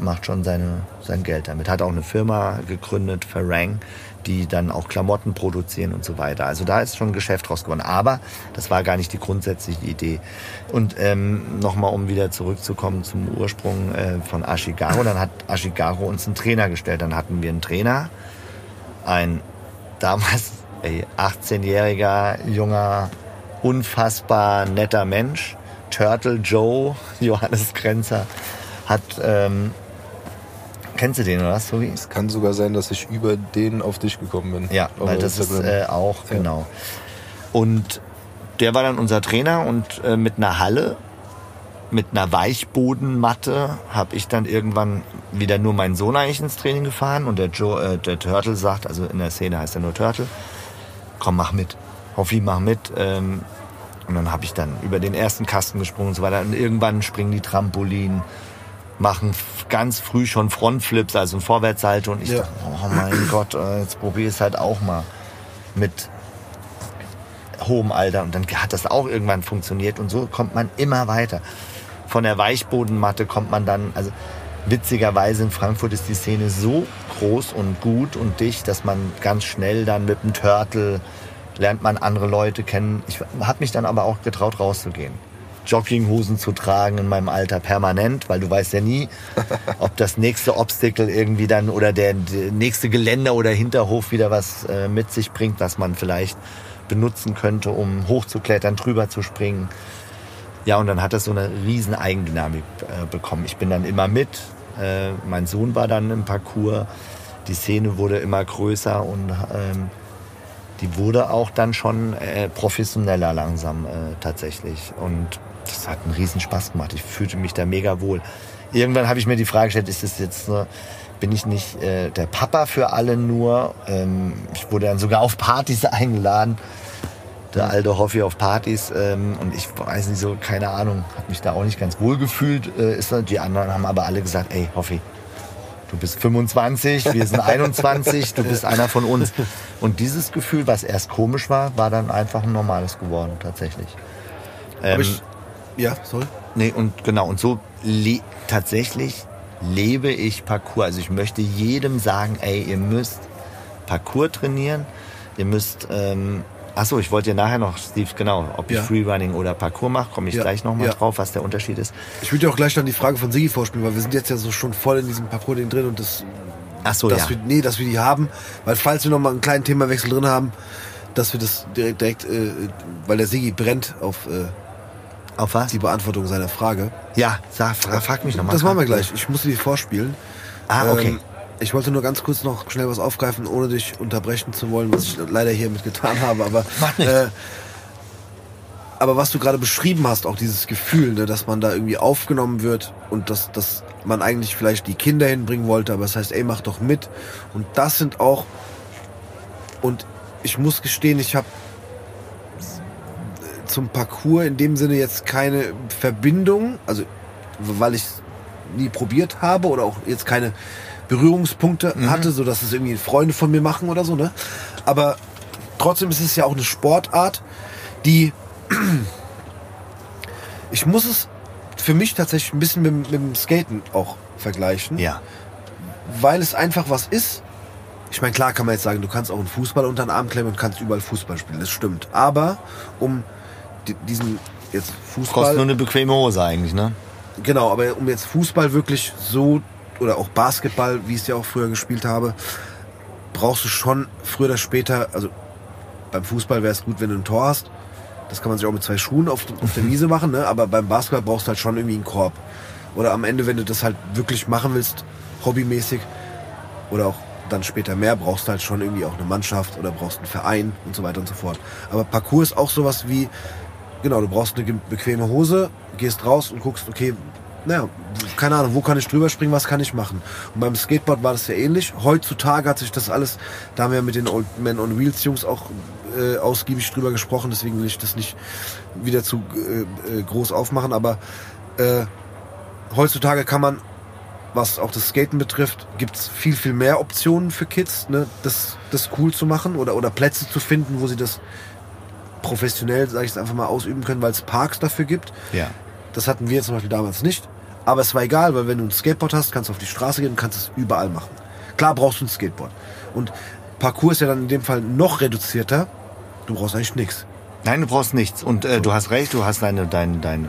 macht schon seine, sein Geld damit. Hat auch eine Firma gegründet, Farang, die dann auch Klamotten produzieren und so weiter. Also da ist schon ein Geschäft draus geworden. Aber das war gar nicht die grundsätzliche Idee. Und ähm, nochmal, um wieder zurückzukommen zum Ursprung äh, von Ashigaru, dann hat Ashigaru uns einen Trainer gestellt. Dann hatten wir einen Trainer, ein damals ey, 18-jähriger, junger, unfassbar netter Mensch. Turtle Joe, <laughs> Johannes Grenzer, hat, ähm, kennst du den oder was, Tobi? Es kann sogar sein, dass ich über den auf dich gekommen bin. Ja, weil das ist äh, auch, genau. Und der war dann unser Trainer und äh, mit einer Halle, mit einer Weichbodenmatte, habe ich dann irgendwann wieder nur meinen Sohn eigentlich ins Training gefahren und der, Joe, äh, der Turtle sagt, also in der Szene heißt er nur Turtle, komm, mach mit. Hoffi, mach mit. Ähm, und dann habe ich dann über den ersten Kasten gesprungen und so weiter. Und irgendwann springen die Trampolin, machen ganz früh schon Frontflips, also ein Vorwärtssalto. Und ich Ja. dachte, oh mein <clears throat> Gott, äh, jetzt probier es halt auch mal mit hohem Alter. Und dann hat das auch irgendwann funktioniert. Und so kommt man immer weiter. Von der Weichbodenmatte kommt man dann, also witzigerweise in Frankfurt ist die Szene so groß und gut und dicht, dass man ganz schnell dann mit dem Turtle lernt man andere Leute kennen. Ich habe mich dann aber auch getraut rauszugehen. Jogginghosen zu tragen in meinem Alter permanent, weil du weißt ja nie, <laughs> ob das nächste Obstacle irgendwie dann oder der, der nächste Geländer oder Hinterhof wieder was äh, mit sich bringt, was man vielleicht benutzen könnte, um hochzuklettern, drüber zu springen. Ja, und dann hat das so eine riesen Eigendynamik äh, bekommen. Ich bin dann immer mit. Äh, mein Sohn war dann im Parcours. Die Szene wurde immer größer und ähm, die wurde auch dann schon äh, professioneller langsam äh, tatsächlich. Und das hat einen riesen Spaß gemacht. Ich fühlte mich da mega wohl. Irgendwann habe ich mir die Frage gestellt, ist das jetzt nur, bin ich nicht äh, der Papa für alle nur? Ähm, ich wurde dann sogar auf Partys <laughs> eingeladen. Der alte Hoffi auf Partys ähm, und ich weiß nicht so, keine Ahnung, habe mich da auch nicht ganz wohl gefühlt. Äh, ist, die anderen haben aber alle gesagt, ey Hoffi, du bist 25, wir sind <laughs> 21, du bist einer von uns. Und dieses Gefühl, was erst komisch war, war dann einfach ein normales geworden, tatsächlich. Ähm, ich, ja, sorry. nee, und genau, und so le tatsächlich lebe ich Parcours. Also ich möchte jedem sagen, ey, ihr müsst Parcours trainieren, ihr müsst, ähm, achso, ich wollte dir nachher noch, Steve, genau, ob ich Ja. Freerunning oder Parcours mache, komme ich Ja, gleich nochmal ja. drauf, was der Unterschied ist. Ich würde dir auch gleich dann die Frage von Sigi vorspielen, weil wir sind jetzt ja so schon voll in diesem Parcours-Ding drin und das, Achso, dass ja. wir, nee, dass wir die haben, weil falls wir noch mal einen kleinen Themawechsel drin haben, dass wir das direkt, direkt, äh, weil der Sigi brennt auf äh, Auf was? die Beantwortung seiner Frage. Ja, sag, fra frag mich nochmal. Das machen wir gleich. Ich muss dir die vorspielen. Ah, okay. Ähm, ich wollte nur ganz kurz noch schnell was aufgreifen, ohne dich unterbrechen zu wollen, was ich leider hiermit getan habe. Aber, Macht nichts. äh, aber was du gerade beschrieben hast, auch dieses Gefühl, ne, dass man da irgendwie aufgenommen wird und dass, dass man eigentlich vielleicht die Kinder hinbringen wollte, aber es heißt, ey, mach doch mit. Und das sind auch, und ich muss gestehen, ich habe zum Parcours in dem Sinne jetzt keine Verbindung, also weil ich nie probiert habe oder auch jetzt keine Berührungspunkte hatte, so dass es irgendwie Freunde von mir machen oder so, ne? Aber trotzdem ist es ja auch eine Sportart, die <clears throat> ich muss es für mich tatsächlich ein bisschen mit, mit dem Skaten auch vergleichen, Ja. weil es einfach was ist. Ich meine, klar kann man jetzt sagen, du kannst auch einen Fußball unter den Arm klemmen und kannst überall Fußball spielen, das stimmt. Aber um diesen jetzt Kostet Fußball nur eine bequeme Hose eigentlich, ne? Genau, aber um jetzt Fußball wirklich so oder auch Basketball, wie ich es ja auch früher gespielt habe, brauchst du schon früher oder später, also beim Fußball wäre es gut, wenn du ein Tor hast. Das kann man sich auch mit zwei Schuhen auf, auf der Wiese machen, ne? aber beim Basketball brauchst du halt schon irgendwie einen Korb. Oder am Ende, wenn du das halt wirklich machen willst, hobbymäßig oder auch dann später mehr, brauchst du halt schon irgendwie auch eine Mannschaft oder brauchst einen Verein und so weiter und so fort. Aber Parcours ist auch sowas wie, genau, du brauchst eine bequeme Hose, gehst raus und guckst, okay, naja, keine Ahnung, wo kann ich drüber springen, was kann ich machen? Und beim Skateboard war das ja ähnlich. Heutzutage hat sich das alles, da haben wir mit den Old Men on Wheels Jungs auch äh, ausgiebig drüber gesprochen, deswegen will ich das nicht wieder zu äh, äh, groß aufmachen, aber äh, heutzutage kann man, was auch das Skaten betrifft, gibt's viel, viel mehr Optionen für Kids, ne, das, das cool zu machen oder, oder Plätze zu finden, wo sie das professionell, sage ich es einfach mal, ausüben können, weil es Parks dafür gibt. Ja. Das hatten wir zum Beispiel damals nicht. Aber es war egal, weil wenn du ein Skateboard hast, kannst du auf die Straße gehen und kannst es überall machen. Klar brauchst du ein Skateboard. Und Parcours ist ja dann in dem Fall noch reduzierter. Du brauchst eigentlich nichts. Nein, du brauchst nichts. Und äh, du hast recht, du hast deine, deine, deine.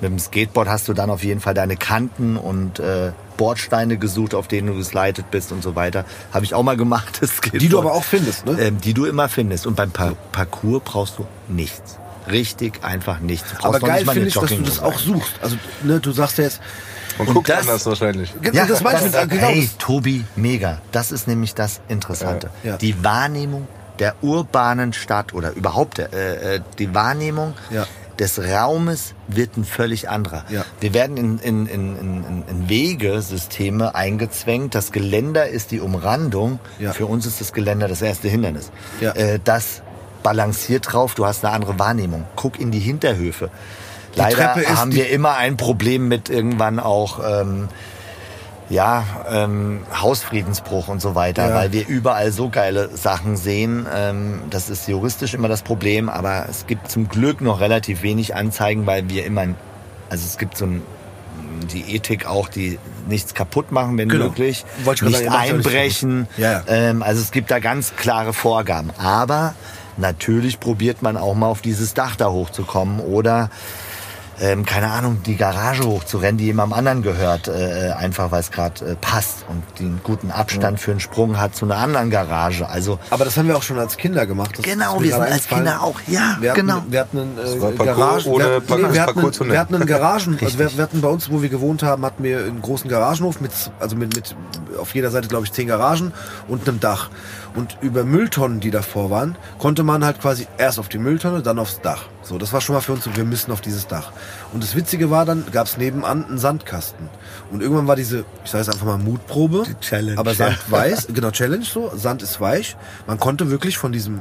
Mit dem Skateboard hast du dann auf jeden Fall deine Kanten und äh, Bordsteine gesucht, auf denen du geslidet bist und so weiter. Habe ich auch mal gemacht, das Skateboard. Die du aber auch findest, ne? Ähm, die du immer findest. Und beim pa Parcours brauchst du nichts. Richtig einfach nichts. Aber geil nicht mal eine finde ich, dass du das auch suchst. Also, ne, du sagst ja jetzt, Man Und guckt das- anders wahrscheinlich. ja, das meinst du, genau. Hey, das- Tobi, mega. Das ist nämlich das Interessante. Ja. Ja. Die Wahrnehmung der urbanen Stadt oder überhaupt der, äh, äh, die Wahrnehmung Ja. Des Raumes wird ein völlig anderer. Ja. Wir werden in, in, in, in, in- Wegesysteme eingezwängt. Das Geländer ist die Umrandung. Ja. Für uns ist das Geländer das erste Hindernis. Ja. Äh, das balanciert drauf, du hast eine andere Wahrnehmung. Guck in die Hinterhöfe. Leider Treppe ist haben die- wir immer ein Problem mit irgendwann auch ähm, ja, ähm, Hausfriedensbruch und so weiter, Ja. weil wir überall so geile Sachen sehen. Ähm, das ist juristisch immer das Problem, aber es gibt zum Glück noch relativ wenig Anzeigen, weil wir immer, also es gibt so ein die Ethik auch, die nichts kaputt machen, wenn Genau. möglich, Wollte ich nicht sagen, einbrechen. Ja, ja. Ähm, also es gibt da ganz klare Vorgaben. Aber natürlich probiert man auch mal auf dieses Dach da hochzukommen oder ähm, keine Ahnung, die Garage hochzurennen, die jemandem anderen gehört, äh, einfach weil es gerade äh, passt und einen guten Abstand für einen Sprung hat zu einer anderen Garage. Also Aber das haben wir auch schon als Kinder gemacht. Das Genau, wir sind als. Kinder auch. Ja, wir hatten, genau. Wir hatten einen äh, Garagen. ohne wir, hatten- Parcours- wir, hatten, Parcours wir hatten einen Garagen. Also wir, wir hatten bei uns, wo wir gewohnt haben, hatten wir einen großen Garagenhof mit, also mit, mit auf jeder Seite glaube ich zehn Garagen und einem Dach. Und über Mülltonnen, die davor waren, konnte man halt quasi erst auf die Mülltonne, dann aufs Dach. So, das war schon mal für uns so, wir müssen auf dieses Dach. Und das Witzige war dann, gab es nebenan einen Sandkasten. Und irgendwann war diese, ich sage jetzt einfach mal Mutprobe. Die Challenge, Aber Sand ja. weiß, <laughs> genau, Challenge so, Sand ist weich. Man konnte wirklich von diesem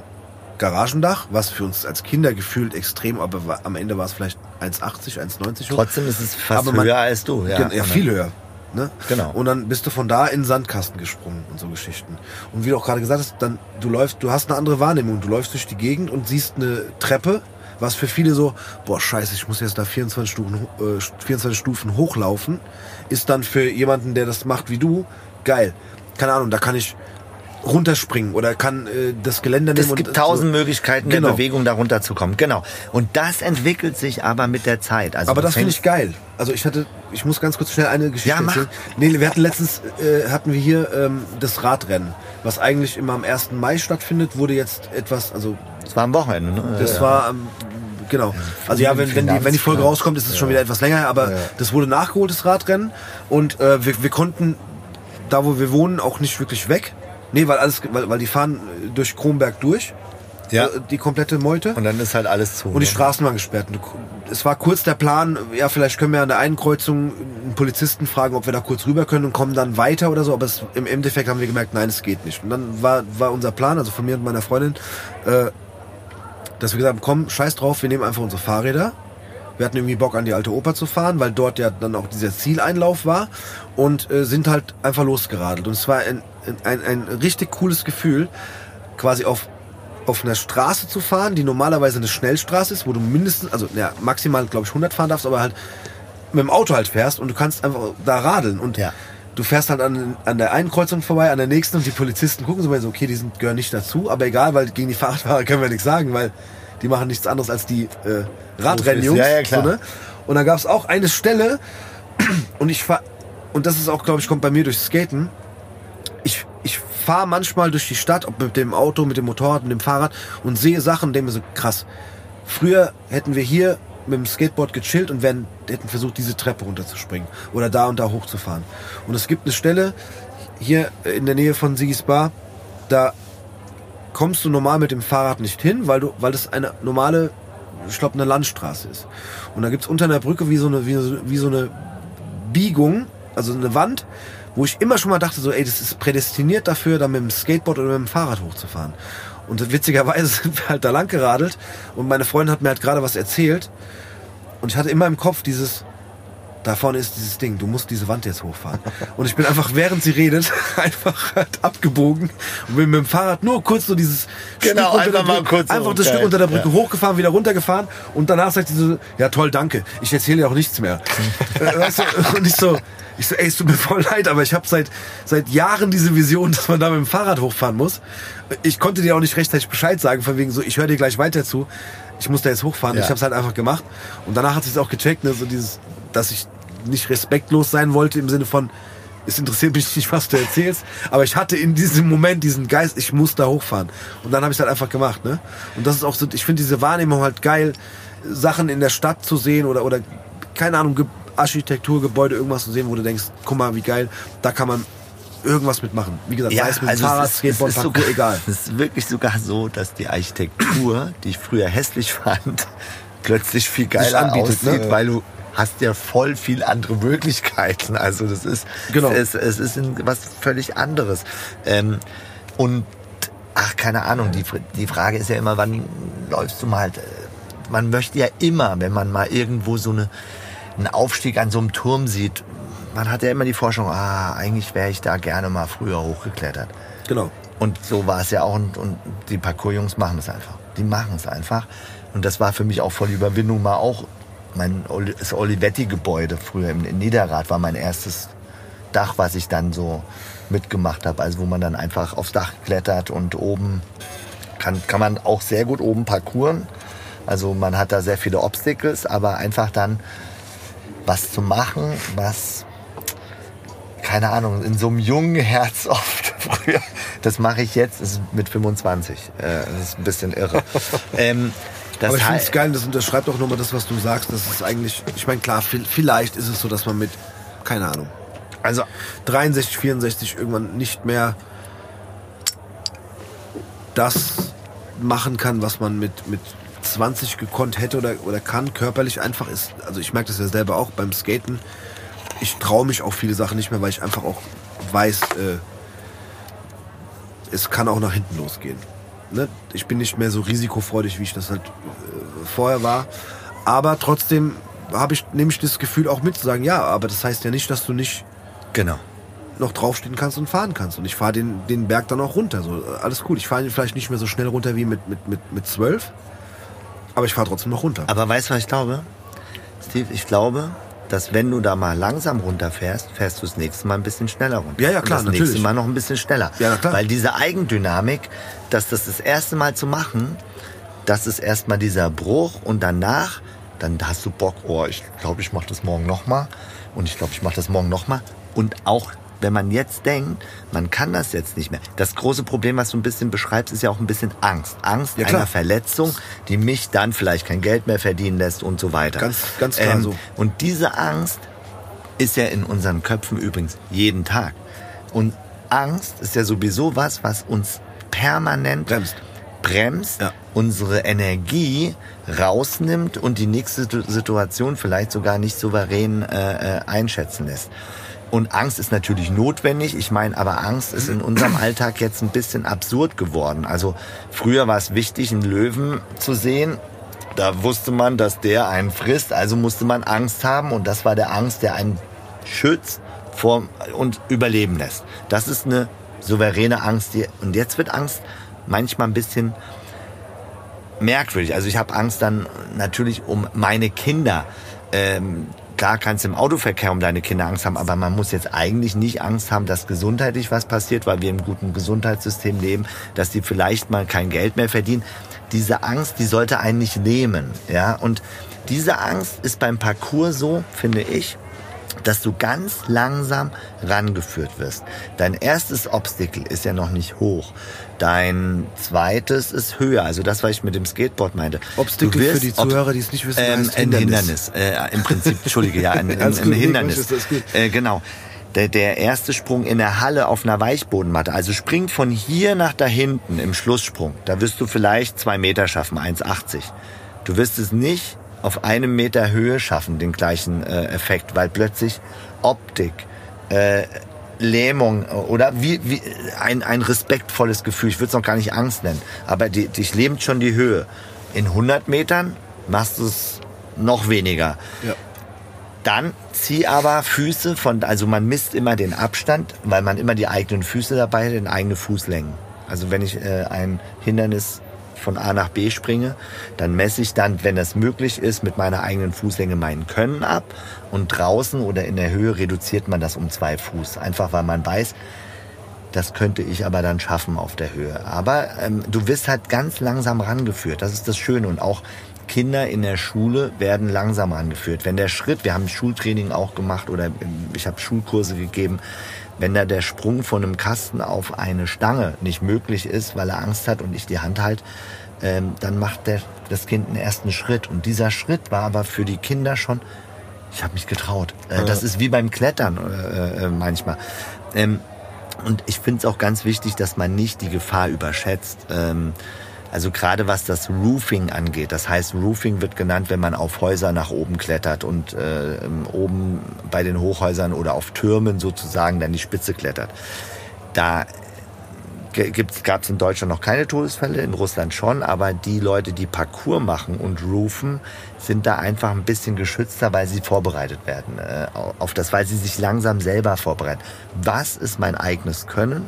Garagendach, was für uns als Kinder gefühlt extrem, aber am Ende war es vielleicht 1,80, 1,90 hoch. trotzdem ist es fast man- höher als du. Ja, ja viel höher. Ne? Genau. Und dann bist du von da in den Sandkasten gesprungen und so Geschichten. Und wie du auch gerade gesagt hast, dann du läufst, du hast eine andere Wahrnehmung. Du läufst durch die Gegend und siehst eine Treppe, was für viele so, boah Scheiße, ich muss jetzt da 24 Stufen, äh, 24 Stufen hochlaufen, ist dann für jemanden, der das macht wie du, geil. Keine Ahnung, da kann ich runterspringen oder kann äh, das Geländer nehmen. Es gibt tausend so. Möglichkeiten Genau. der Bewegung darunter zu kommen. Genau. Und das entwickelt sich aber mit der Zeit. Also Aber das finde ich geil. Also ich hatte, ich muss ganz kurz schnell eine Geschichte Ja, mach. erzählen. Nee, wir hatten letztens, äh, hatten wir hier ähm, das Radrennen, was eigentlich immer am 1. Mai stattfindet, wurde jetzt etwas, also Das war am Wochenende. Ne? das war, ähm, genau. Also ja, wenn, wenn, die, wenn die Folge rauskommt, ist es schon wieder etwas länger, her, aber das wurde nachgeholt, das Radrennen. Und äh, wir, wir konnten da, wo wir wohnen, auch nicht wirklich weg. Nee, weil alles, weil, weil die fahren äh, durch Kronberg durch, Ja. äh, die komplette Meute. Und dann ist halt alles zu. Und die ne? Straßen waren gesperrt. Es war kurz der Plan, ja, vielleicht können wir an der einen Kreuzung einen Polizisten fragen, ob wir da kurz rüber können und kommen dann weiter oder so. Aber es, im Endeffekt haben wir gemerkt, nein, es geht nicht. Und dann war, war unser Plan, also von mir und meiner Freundin, äh, dass wir gesagt haben, komm, scheiß drauf, wir nehmen einfach unsere Fahrräder. Wir hatten irgendwie Bock an die alte Oper zu fahren, weil dort ja dann auch dieser Zieleinlauf war und äh, sind halt einfach losgeradelt. Und es war ein, ein, ein richtig cooles Gefühl, quasi auf, auf einer Straße zu fahren, die normalerweise eine Schnellstraße ist, wo du mindestens, also ja, maximal, glaube ich, 100 fahren darfst, aber halt mit dem Auto halt fährst und du kannst einfach da radeln. Und Ja. du fährst halt an, an der einen Kreuzung vorbei, an der nächsten und die Polizisten gucken so, weil so, okay, die sind, gehören nicht dazu, aber egal, weil gegen die Fahrradfahrer können wir nichts sagen, weil die machen nichts anderes als die äh, Radrennjungs. Ja, ja, klar. So, ne? Und da gab es auch eine Stelle und ich fahr, und das ist auch, glaube ich, kommt bei mir durch Skaten. Fahre manchmal durch die Stadt, ob mit dem Auto, mit dem Motorrad, mit dem Fahrrad und sehe Sachen, mir so krass. Früher hätten wir hier mit dem Skateboard gechillt und wären, hätten versucht, diese Treppe runterzuspringen oder da und da hochzufahren. Und es gibt eine Stelle hier in der Nähe von Sigis Bar, da kommst du normal mit dem Fahrrad nicht hin, weil du, weil das eine normale, ich glaube, eine Landstraße ist. Und da gibt's unter einer Brücke wie so eine, wie so, wie so eine Biegung, also eine Wand, wo ich immer schon mal dachte, so, ey, das ist prädestiniert dafür, da mit dem Skateboard oder mit dem Fahrrad hochzufahren. Und witzigerweise <laughs> sind wir halt da lang geradelt und meine Freundin hat mir halt gerade was erzählt und ich hatte immer im Kopf dieses, da vorne ist dieses Ding, du musst diese Wand jetzt hochfahren. <laughs> Und ich bin einfach, während sie redet, <laughs> einfach halt abgebogen und bin mit dem Fahrrad nur kurz so dieses Genau, unter einfach mal kurz einfach das. Stück unter der Brücke Ja. hochgefahren, wieder runtergefahren und danach sagt sie so, ja toll, danke, ich erzähle dir auch nichts mehr. Äh, weißt du, und ich so, ich so, ey, es tut mir <laughs> voll leid, aber ich habe seit, seit Jahren diese Vision, dass man da mit dem Fahrrad hochfahren muss. Ich konnte dir auch nicht rechtzeitig Bescheid sagen, von wegen so, ich höre dir gleich weiter zu. Ich muss da jetzt hochfahren. Ja. Ich habe es halt einfach gemacht. Und danach hat es auch gecheckt, ne, so dieses, dass ich nicht respektlos sein wollte im Sinne von, es interessiert mich nicht, was du erzählst. Aber ich hatte in diesem Moment diesen Geist, ich muss da hochfahren. Und dann habe ich es halt einfach gemacht. Ne? Und das ist auch so, ich finde diese Wahrnehmung halt geil, Sachen in der Stadt zu sehen oder, oder keine Ahnung, Ge Architektur, Gebäude, irgendwas zu sehen, wo du denkst, guck mal, wie geil, da kann man irgendwas mitmachen. Wie gesagt, sei es mit Fahrrad, also es ist, Skateboard, es ist Parkour, sogar, egal. <laughs> Es ist wirklich sogar so, dass die Architektur, die ich früher hässlich <laughs> fand, plötzlich viel geiler anbietet, ne? aussieht, weil du hast ja voll viel andere Möglichkeiten. Also das ist, Genau. es, es ist was völlig anderes. Ähm, und ach, keine Ahnung, die, die Frage ist ja immer, wann läufst du mal? äh, Man möchte ja immer, wenn man mal irgendwo so eine, einen Aufstieg an so einem Turm sieht, man hat ja immer die Forschung, ah, eigentlich wäre ich da gerne mal früher hochgeklettert. Genau. Und so war es ja auch. Und, und die Parkour-Jungs machen es einfach. Die machen es einfach. Und das war für mich auch voll Überwindung, mal auch mein das Olivetti-Gebäude früher im in Niederrad war mein erstes Dach, was ich dann so mitgemacht habe. Also wo man dann einfach aufs Dach klettert und oben kann, kann man auch sehr gut oben parkouren. Also man hat da sehr viele Obstacles, aber einfach dann was zu machen, was keine Ahnung, in so einem jungen Herz <laughs> oft früher. Das mache ich jetzt ist mit 25. Äh, Das ist ein bisschen irre. <laughs> ähm, das Aber ich finde es geil, das unterschreibt auch nochmal das, was du sagst. Das ist eigentlich, ich meine, klar, viel- vielleicht ist es so, dass man mit, keine Ahnung, Also 63, 64 irgendwann nicht mehr das machen kann, was man mit, mit 20 gekonnt hätte oder, oder kann. Körperlich einfach ist, also ich merke das ja selber auch beim Skaten. Ich traue mich auch viele Sachen nicht mehr, weil ich einfach auch weiß, äh, es kann auch nach hinten losgehen. Ne? Ich bin nicht mehr so risikofreudig, wie ich das halt äh, vorher war. Aber trotzdem habe ich, nehme ich das Gefühl auch mit zu sagen, ja, aber das heißt ja nicht, dass du nicht genau. noch draufstehen kannst und fahren kannst. Und ich fahre den, den Berg dann auch runter. So, alles cool. Ich fahre ihn vielleicht nicht mehr so schnell runter wie mit, mit, mit, mit 12. Aber ich fahre trotzdem noch runter. Aber weißt du, was ich glaube? Steve, ich glaube, dass wenn du da mal langsam runterfährst, fährst du das nächste Mal ein bisschen schneller runter. Ja, ja, klar, Und das natürlich. nächste Mal noch ein bisschen schneller. Ja, na klar. Weil diese Eigendynamik, dass das das erste Mal zu machen, das ist erstmal dieser Bruch und danach, dann hast du Bock, oh, ich glaube, ich mache das morgen nochmal und ich glaube, ich mache das morgen nochmal. Und auch wenn man jetzt denkt, man kann das jetzt nicht mehr. Das große Problem, was du ein bisschen beschreibst, ist ja auch ein bisschen Angst. Angst Ja, einer Verletzung, die mich dann vielleicht kein Geld mehr verdienen lässt und so weiter. Ähm, Ganz- ganz klar so. Und diese Angst ist ja in unseren Köpfen übrigens jeden Tag. Und Angst ist ja sowieso was, was uns permanent Bremst. bremst, Ja. unsere Energie rausnimmt und die nächste Situ- Situation vielleicht sogar nicht souverän äh, äh, einschätzen lässt. Und Angst ist natürlich notwendig. Ich meine, aber Angst ist in unserem Alltag jetzt ein bisschen absurd geworden. Also früher war es wichtig, einen Löwen zu sehen. Da wusste man, dass der einen frisst, also musste man Angst haben und das war der Angst, der einen schützt vor und überleben lässt. Das ist eine souveräne Angst. Die, und jetzt wird Angst manchmal ein bisschen merkwürdig. Also ich habe Angst dann natürlich um meine Kinder. Ähm, klar kannst du im Autoverkehr um deine Kinder Angst haben, aber man muss jetzt eigentlich nicht Angst haben, dass gesundheitlich was passiert, weil wir im guten Gesundheitssystem leben, dass die vielleicht mal kein Geld mehr verdienen. Diese Angst, die sollte einen nicht nehmen, ja. Und diese Angst ist beim Parcours so, finde ich, dass du ganz langsam rangeführt wirst. Dein erstes Obstacle ist ja noch nicht hoch. Dein zweites ist höher. Also das, was ich mit dem Skateboard meinte. Obstacle wirst für die Ob- Zuhörer, die es nicht wissen, ähm, heißt ein Hindernis. Hindernis. Äh, Im Prinzip, Entschuldige, ja, ein, <laughs> ein, ein gut, Hindernis. Äh, genau. Der, der erste Sprung in der Halle auf einer Weichbodenmatte. Also spring von hier nach da hinten im Schlusssprung. Da wirst du vielleicht zwei Meter schaffen, 1,80. Du wirst es nicht auf einem Meter Höhe schaffen, den gleichen äh, Effekt, weil plötzlich Optik, äh, Lähmung äh, oder wie, wie ein, ein respektvolles Gefühl. Ich würde es noch gar nicht Angst nennen, aber die, dich lähmt schon die Höhe. In 100 Metern machst du es noch weniger. Ja. Dann zieh aber Füße von, also man misst immer den Abstand, weil man immer die eigenen Füße dabei hat, in eigene Fußlängen. Also wenn ich äh, ein Hindernis von A nach B springe, dann messe ich dann, wenn es möglich ist, mit meiner eigenen Fußlänge meinen Können ab. Und draußen oder in der Höhe reduziert man das um zwei Fuß. Einfach weil man weiß, das könnte ich aber dann schaffen auf der Höhe. Aber ähm, du wirst halt ganz langsam rangeführt. Das ist das Schöne. Und auch Kinder in der Schule werden langsam rangeführt. Wenn der Schritt, wir haben Schultraining auch gemacht oder ähm, ich habe Schulkurse gegeben, wenn da der Sprung von einem Kasten auf eine Stange nicht möglich ist, weil er Angst hat und ich die Hand halt, ähm, dann macht der, das Kind einen ersten Schritt. Und dieser Schritt war aber für die Kinder schon, ich habe mich getraut. Äh, Das ist wie beim Klettern äh, äh, manchmal. Ähm, und ich finde es auch ganz wichtig, dass man nicht die Gefahr überschätzt. Ähm, also gerade was das Roofing angeht. Das heißt, Roofing wird genannt, wenn man auf Häuser nach oben klettert und äh, oben bei den Hochhäusern oder auf Türmen sozusagen dann die Spitze klettert. Da gab es in Deutschland noch keine Todesfälle, in Russland schon, aber die Leute, die Parcours machen und roofen, sind da einfach ein bisschen geschützter, weil sie vorbereitet werden äh, auf das, weil sie sich langsam selber vorbereiten. Was ist mein eigenes Können?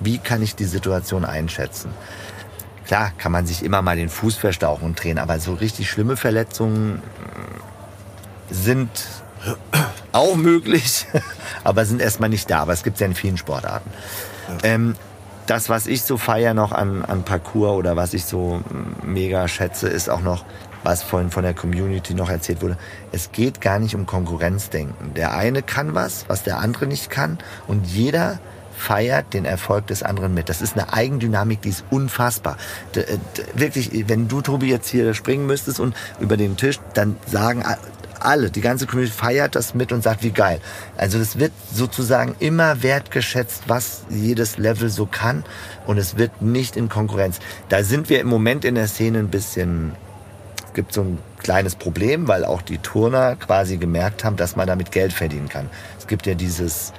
Wie kann ich die Situation einschätzen? Klar, kann man sich immer mal den Fuß verstauchen und drehen, aber so richtig schlimme Verletzungen sind auch möglich, <laughs> aber sind erstmal nicht da. Aber es gibt es ja in vielen Sportarten. Ähm, das, was ich so feier noch an, an Parcours oder was ich so mm, mega schätze, ist auch noch, was vorhin von der Community noch erzählt wurde. Es geht gar nicht um Konkurrenzdenken. Der eine kann was, was der andere nicht kann und jeder feiert den Erfolg des anderen mit. Das ist eine Eigendynamik, die ist unfassbar. D d wirklich, wenn du, Tobi, jetzt hier springen müsstest und über den Tisch, dann sagen alle, die ganze Community feiert das mit und sagt, wie geil. Also es wird sozusagen immer wertgeschätzt, was jedes Level so kann und es wird nicht in Konkurrenz. Da sind wir im Moment in der Szene ein bisschen es gibt so ein kleines Problem, weil auch die Turner quasi gemerkt haben, dass man damit Geld verdienen kann. Es gibt ja dieses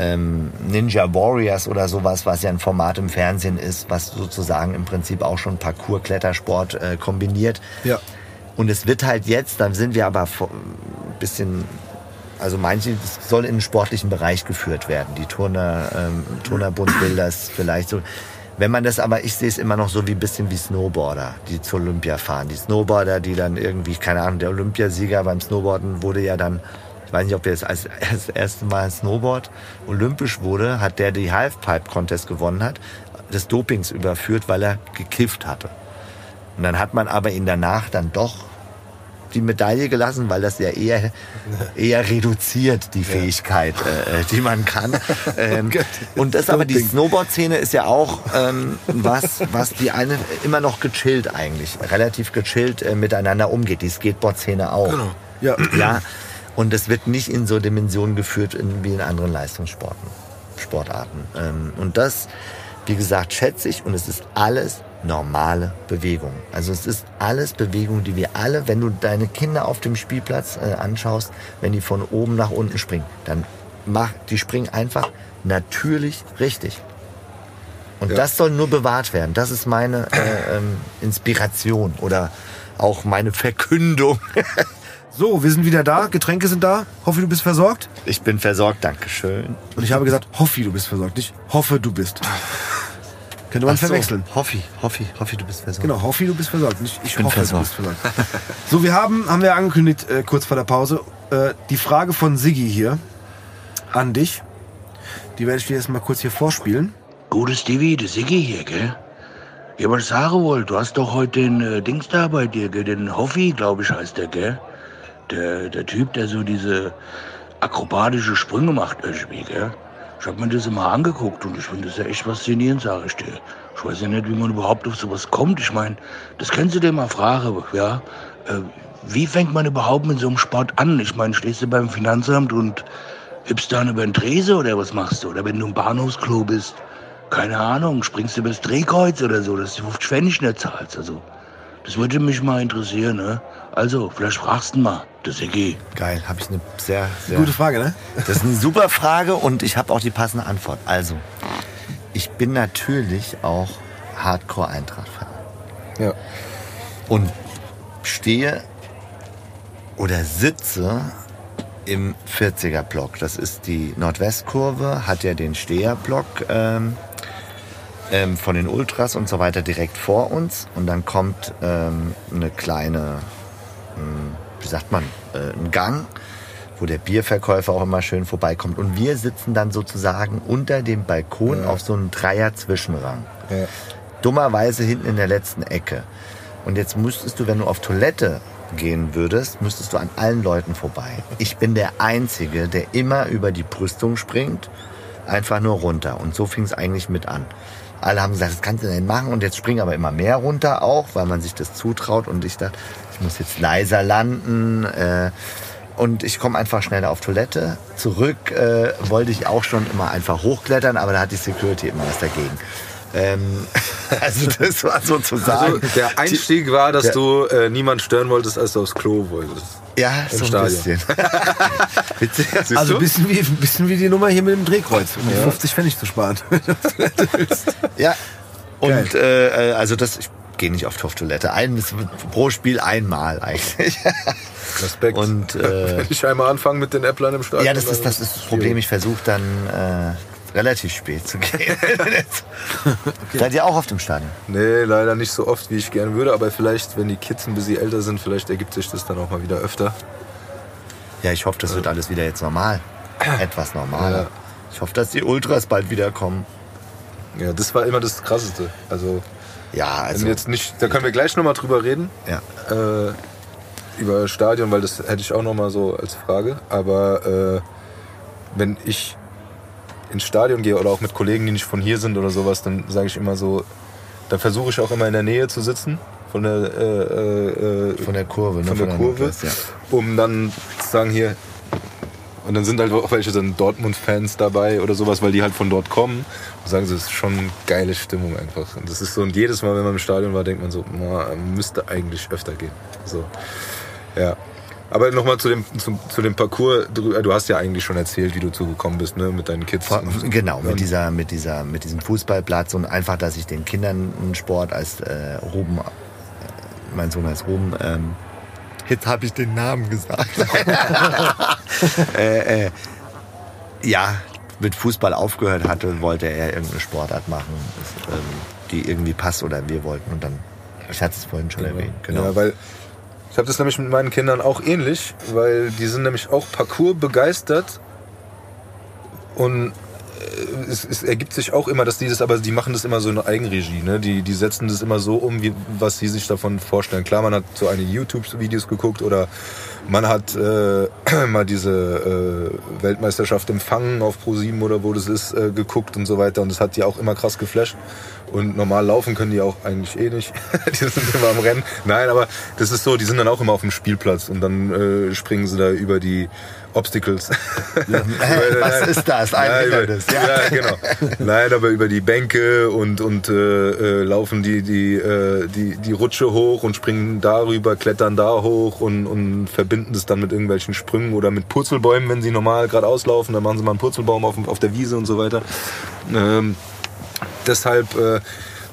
ähm, Ninja Warriors oder sowas, was ja ein Format im Fernsehen ist, was sozusagen im Prinzip auch schon Parcours-Klettersport äh, kombiniert. Ja. Und es wird halt jetzt, dann sind wir aber ein bisschen, also manche, das soll in den sportlichen Bereich geführt werden. Die Turner, ähm, Turnerbund will das vielleicht so. Wenn man das aber, ich sehe es immer noch so wie ein bisschen wie Snowboarder, die zur Olympia fahren. Die Snowboarder, die dann irgendwie, keine Ahnung, der Olympiasieger beim Snowboarden wurde ja dann, ich weiß nicht, ob der jetzt als <laughs> das erste Mal Snowboard olympisch wurde, hat der die Halfpipe-Contest gewonnen hat, des Dopings überführt, weil er gekifft hatte. Und dann hat man aber ihn danach dann doch die Medaille gelassen, weil das ja eher, <laughs> eher reduziert, die Fähigkeit, äh, die man kann. <laughs> Ähm, und das aber, die Snowboard-Szene ist ja auch ähm, was, was die eine immer noch gechillt eigentlich, relativ gechillt äh, miteinander umgeht. Die Skateboard-Szene auch. Genau. Ja. Ja, und es wird nicht in so Dimensionen geführt in, wie in anderen Leistungssporten, Sportarten. Ähm, und das, wie gesagt, schätze ich und es ist alles normale Bewegung. Also es ist alles Bewegung, die wir alle, wenn du deine Kinder auf dem Spielplatz äh, anschaust, wenn die von oben nach unten springen, dann mach, die springen einfach natürlich richtig. Und Ja. das soll nur bewahrt werden. Das ist meine äh, ähm, Inspiration oder auch meine Verkündung. <laughs> So, wir sind wieder da. Getränke sind da. Hoffe, du bist versorgt. Ich bin versorgt, Dankeschön. Und ich habe gesagt, hoffe, du bist versorgt. Nicht hoffe, du bist. Könnte man Ach so, verwechseln. Hoffi, Hoffi, Hoffi, du bist versorgt. Genau, hoffe, du bist versorgt. Nicht, ich bin hoffe, versorgt. du bist versorgt. So, wir haben, haben wir angekündigt, äh, kurz vor der Pause, äh, die Frage von Siggi hier an dich. Die werde ich dir jetzt mal kurz hier vorspielen. Gutes Stevie, der Siggi hier, gell? Ja, was ich sagen wollte, du hast doch heute den äh, Dings da bei dir, gell? Den Hoffi, glaube ich, heißt der, gell? Der, der Typ, der so diese akrobatische Sprünge macht irgendwie, gell? Ich hab mir das immer angeguckt und ich finde das ja echt faszinierend, sage ich dir. Ich weiß ja nicht, wie man überhaupt auf sowas kommt. Ich meine, das kannst du dir mal fragen, ja? Äh, wie fängt man überhaupt mit so einem Sport an? Ich meine, stehst du beim Finanzamt und hüpfst dann über den Trese oder was machst du? Oder wenn du im Bahnhofsklo bist, keine Ahnung, springst du über das Drehkreuz oder so, dass du 50 Pfennig nicht zahlst. Also, das würde mich mal interessieren, ne? Also, vielleicht fragst du mal, das Siggi. Geil, habe ich eine sehr, sehr Gute Frage, ne? Das ist eine super Frage und ich habe auch die passende Antwort. Also, ich bin natürlich auch Hardcore-Eintracht-Fan. Ja. Und stehe oder sitze im 40er-Block. Das ist die Nordwestkurve, hat ja den Steherblock ähm, ähm, von den Ultras und so weiter direkt vor uns. Und dann kommt ähm, eine kleine, ähm, wie sagt man, äh, ein Gang, wo der Bierverkäufer auch immer schön vorbeikommt. Und wir sitzen dann sozusagen unter dem Balkon auf so einem Dreier-Zwischenrang Ja. dummerweise hinten in der letzten Ecke. Und jetzt müsstest du, wenn du auf Toilette gehen würdest, müsstest du an allen Leuten vorbei. Ich bin der Einzige, der immer über die Brüstung springt, einfach nur runter. Und so fing es eigentlich mit an. Alle haben gesagt, das kannst du denn machen. Und jetzt springen aber immer mehr runter auch, weil man sich das zutraut. Und ich dachte, ich muss jetzt leiser landen. Äh, und ich komme einfach schneller auf Toilette. Zurück äh, wollte ich auch schon immer einfach hochklettern, aber da hat die Security immer was dagegen. Ähm, <laughs> also das war sozusagen... Also der Einstieg war, dass Ja. du äh, niemand stören wolltest, als du aufs Klo wolltest. ja, so ein Stadion. bisschen. <laughs> Also ein bisschen wie, ein bisschen wie die Nummer hier mit dem Drehkreuz, um die 50 Pfennig zu sparen. <laughs> Ja. Und äh, äh, also das, ich gehe nicht oft auf Toilette. Ein, wird pro Spiel einmal eigentlich. <laughs> Respekt. Und <laughs> äh, Wenn ich einmal anfangen mit den Äpplern im Stadion. ja, das ist das, ist das Problem. Ich versuche dann äh, relativ spät zu gehen. <laughs> Seid ihr auch auf dem Stadion? Nee, leider nicht so oft, wie ich gerne würde, aber vielleicht, wenn die Kids ein bisschen älter sind, vielleicht ergibt sich das dann auch mal wieder öfter. Ja, ich hoffe, das wird alles wieder jetzt normal. <clears throat> Etwas normaler. Ja. Ich hoffe, dass die Ultras bald wiederkommen. Ja, das war immer das Krasseste. Also, Ja, also. jetzt nicht, da können wir gleich nochmal drüber reden. ja. äh, über Stadion, weil das hätte ich auch noch mal so als Frage. Aber äh, wenn ich ins Stadion gehe oder auch mit Kollegen, die nicht von hier sind oder sowas, dann sage ich immer so, da versuche ich auch immer in der Nähe zu sitzen von der, äh, äh, Von der Kurve, ne? von der Kurve, Nordwest, ja. um dann zu sagen hier. Und dann sind halt auch welche dann Dortmund-Fans dabei oder sowas, weil die halt von dort kommen. Und sagen sie, es ist schon geile Stimmung einfach. Und das ist so, und jedes Mal, wenn man im Stadion war, denkt man so, na, müsste eigentlich öfter gehen. So. Ja. Aber nochmal zu dem, zu, zu dem Parcours, du, du hast ja eigentlich schon erzählt, wie du zugekommen bist, ne, mit deinen Kids. Genau, mit dieser, mit dieser, mit diesem Fußballplatz und einfach, dass ich den Kindern einen Sport als äh, Ruben, äh, mein Sohn heißt Ruben, ähm, jetzt habe ich den Namen gesagt. <laughs> äh, äh, ja, mit Fußball aufgehört hatte, wollte er irgendeine Sportart machen, ähm, die irgendwie passt oder wir wollten und dann, ich hatte es vorhin schon erwähnt, genau. Ja, weil ich habe das nämlich mit meinen Kindern auch ähnlich, weil die sind nämlich auch Parcours begeistert und es, es ergibt sich auch immer, dass die das, aber die machen das immer so in Eigenregie, ne? Die, die setzen das immer so um, wie, was sie sich davon vorstellen. Klar, man hat so einige YouTube-Videos geguckt oder man hat äh, <clears throat> mal diese äh, Weltmeisterschaft im Fangen auf Pro7 oder wo das ist, äh, geguckt und so weiter. Und das hat die auch immer krass geflasht. Und normal laufen können die auch eigentlich eh nicht. <laughs> die sind immer am Rennen. Nein, aber das ist so, die sind dann auch immer auf dem Spielplatz und dann äh, springen sie da über die Obstacles. <laughs> Was ist das? Ein ja, über, ja. ja. genau. Nein, aber über die Bänke und, und äh, äh, laufen die, die, äh, die, die Rutsche hoch und springen darüber, klettern da hoch und, und verbinden das dann mit irgendwelchen Sprüngen oder mit Purzelbäumen, wenn sie normal geradeaus laufen, dann machen sie mal einen Purzelbaum auf, auf der Wiese und so weiter. Ähm, deshalb äh,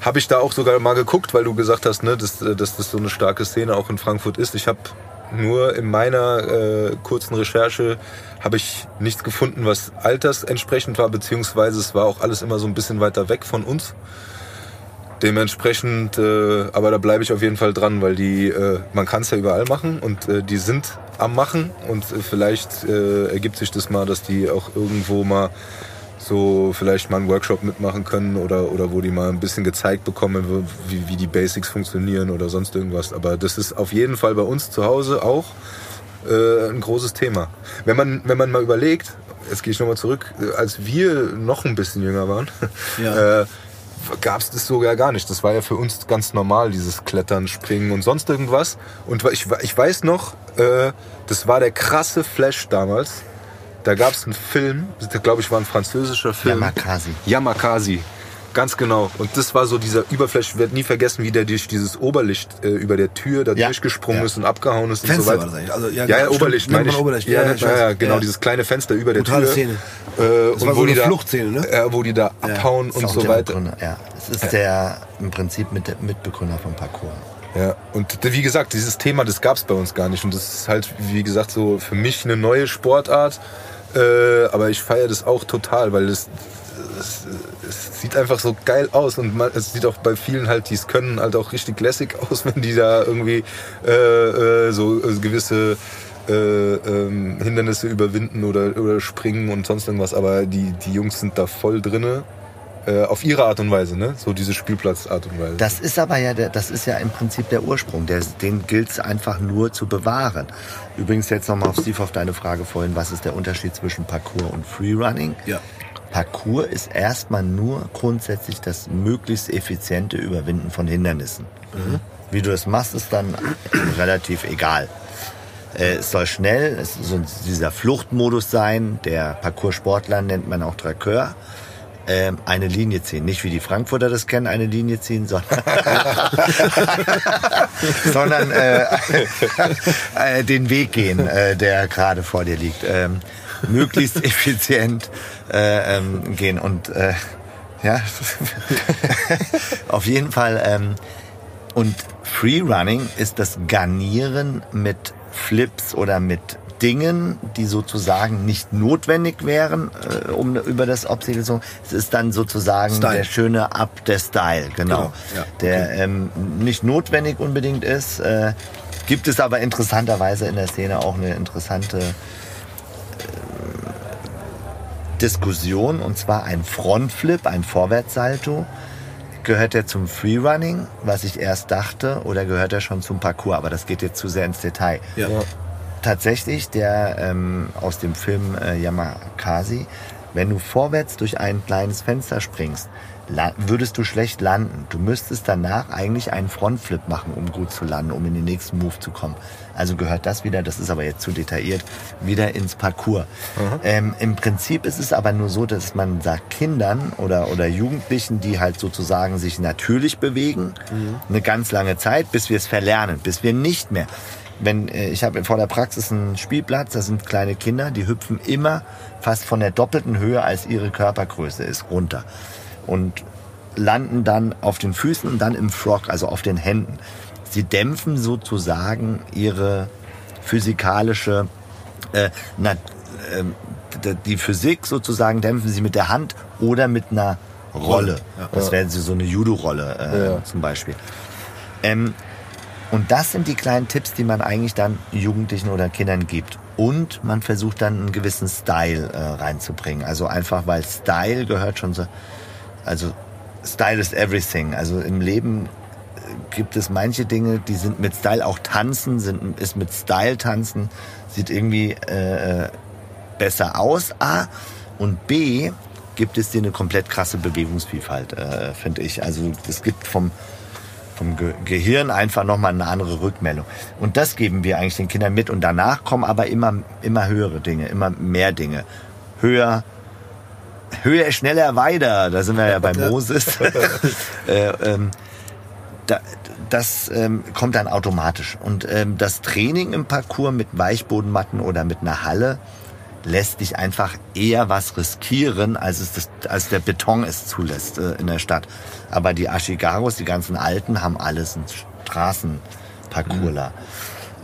habe ich da auch sogar mal geguckt, weil du gesagt hast, ne, dass, äh, dass das so eine starke Szene auch in Frankfurt ist. Ich habe nur in meiner äh, kurzen Recherche habe ich nichts gefunden, was altersentsprechend war, beziehungsweise es war auch alles immer so ein bisschen weiter weg von uns. Dementsprechend, äh, aber da bleibe ich auf jeden Fall dran, weil die, äh, man kann es ja überall machen und äh, die sind am Machen und äh, vielleicht äh, ergibt sich das mal, dass die auch irgendwo mal so vielleicht mal einen Workshop mitmachen können oder, oder wo die mal ein bisschen gezeigt bekommen, wie, wie die Basics funktionieren oder sonst irgendwas. Aber das ist auf jeden Fall bei uns zu Hause auch äh, ein großes Thema. Wenn man, wenn man mal überlegt, jetzt gehe ich nochmal zurück, äh, als wir noch ein bisschen jünger waren, <laughs> Ja. äh, gab es das sogar gar nicht. Das war ja für uns ganz normal, dieses Klettern, Springen und sonst irgendwas. Und ich, ich weiß noch, äh, das war der krasse Flash damals. Da gab es einen Film, glaube ich war ein französischer Film. Yamakasi. Yamakasi. Ganz genau. Und das war so dieser Überflash. Ich werde nie vergessen, wie der durch dieses Oberlicht äh, über der Tür da Ja. durchgesprungen Ja. ist und abgehauen ist und Fenster so weiter. war das eigentlich. Also, ja, ja, ja. Oberlicht, meine ich. Oberlicht. Ja, Ja, genau, dieses kleine Fenster über der Brutale Tür. Szene. Äh, Das und war wo so die eine da, Fluchtszene, ne? Äh, wo die da abhauen und so weiter. Begründer, ja. Es ist der im Prinzip mit der Mitbegründer vom Parcours. Ja, und wie gesagt, dieses Thema, das gab es bei uns gar nicht. Und das ist halt, wie gesagt, so für mich eine neue Sportart. Äh, aber ich feiere das auch total, weil es, es, es sieht einfach so geil aus. Und man, es sieht auch bei vielen halt, die es können, halt auch richtig lässig <laughs> aus, wenn die da irgendwie äh, äh, so äh, gewisse äh, ähm, Hindernisse überwinden oder, oder springen und sonst irgendwas. Aber die, die Jungs sind da voll drinne. Äh, auf ihre Art und Weise, ne? So diese Spielplatzart und Weise. Das ist aber ja, der, das ist ja im Prinzip der Ursprung. Der, den gilt es einfach nur zu bewahren. Übrigens jetzt nochmal auf Steve auf deine Frage vorhin, was ist der Unterschied zwischen Parkour und Freerunning? Ja. Parkour ist erstmal nur grundsätzlich das möglichst effiziente Überwinden von Hindernissen. Wie du das machst, ist dann relativ egal. Äh, Es soll schnell, es soll dieser Fluchtmodus sein, der Parcours-Sportler nennt man auch Traqueur. Ähm, eine Linie ziehen. Nicht wie die Frankfurter das kennen, eine Linie ziehen, sondern, <laughs> sondern äh, äh, den Weg gehen, äh, der gerade vor dir liegt. Ähm, möglichst effizient äh, ähm, gehen. Und äh, ja, <laughs> auf jeden Fall. Ähm, und Freerunning ist das Garnieren mit Flips oder mit Dingen, die sozusagen nicht notwendig wären, äh, um über das Obstacle zu Es ist dann sozusagen Style. der schöne Up der Style, genau. Genau, ja, Der ähm, nicht notwendig unbedingt ist. Äh, Gibt es aber interessanterweise in der Szene auch eine interessante äh, Diskussion und zwar ein Frontflip, ein Vorwärtssalto. Gehört er zum Freerunning, was ich erst dachte, oder gehört er schon zum Parcours? Aber das geht jetzt zu sehr ins Detail. Ja. Tatsächlich, der ähm, aus dem Film äh, Yamakasi, wenn du vorwärts durch ein kleines Fenster springst, würdest du schlecht landen. Du müsstest danach eigentlich einen Frontflip machen, um gut zu landen, um in den nächsten Move zu kommen. Also gehört das wieder, das ist aber jetzt zu detailliert, wieder ins Parcours. Ähm, Im Prinzip ist es aber nur so, dass man sagt, Kindern oder, oder Jugendlichen, die halt sozusagen sich natürlich bewegen, eine ganz lange Zeit, bis wir es verlernen, bis wir nicht mehr. Wenn, äh, ich habe vor der Praxis einen Spielplatz, da sind kleine Kinder, die hüpfen immer fast von der doppelten Höhe, als ihre Körpergröße ist, runter. Und landen dann auf den Füßen und dann im Frog, also auf den Händen. Sie dämpfen sozusagen ihre physikalische, äh, na, d- die Physik sozusagen dämpfen sie mit der Hand oder mit einer Rolle. Das wäre so eine Judo-Rolle äh, Ja. zum Beispiel. Ähm, und das sind die kleinen Tipps, die man eigentlich dann Jugendlichen oder Kindern gibt. Und man versucht dann einen gewissen Style äh, reinzubringen. Also einfach, weil Style gehört schon so, also Style is everything. Also im Leben äh, gibt es manche Dinge, die sind mit Style auch tanzen, sind, ist mit Style tanzen, sieht irgendwie äh, äh, besser aus, A. Und B, gibt es dir eine komplett krasse Bewegungsvielfalt, äh, finde ich. Also es gibt vom, vom Ge Gehirn einfach nochmal eine andere Rückmeldung. Und das geben wir eigentlich den Kindern mit. Und danach kommen aber immer, immer höhere Dinge, immer mehr Dinge. Höher, höher, schneller, weiter. Da sind wir ja bei <laughs> Moses. <laughs> äh, ähm, da, das ähm, kommt dann automatisch. Und ähm, das Training im Parcours mit Weichbodenmatten oder mit einer Halle lässt dich einfach eher was riskieren, als, es das, als der Beton es zulässt äh, in der Stadt. Aber die Ashigaros, die ganzen Alten, haben alles ein Straßenparcoursler.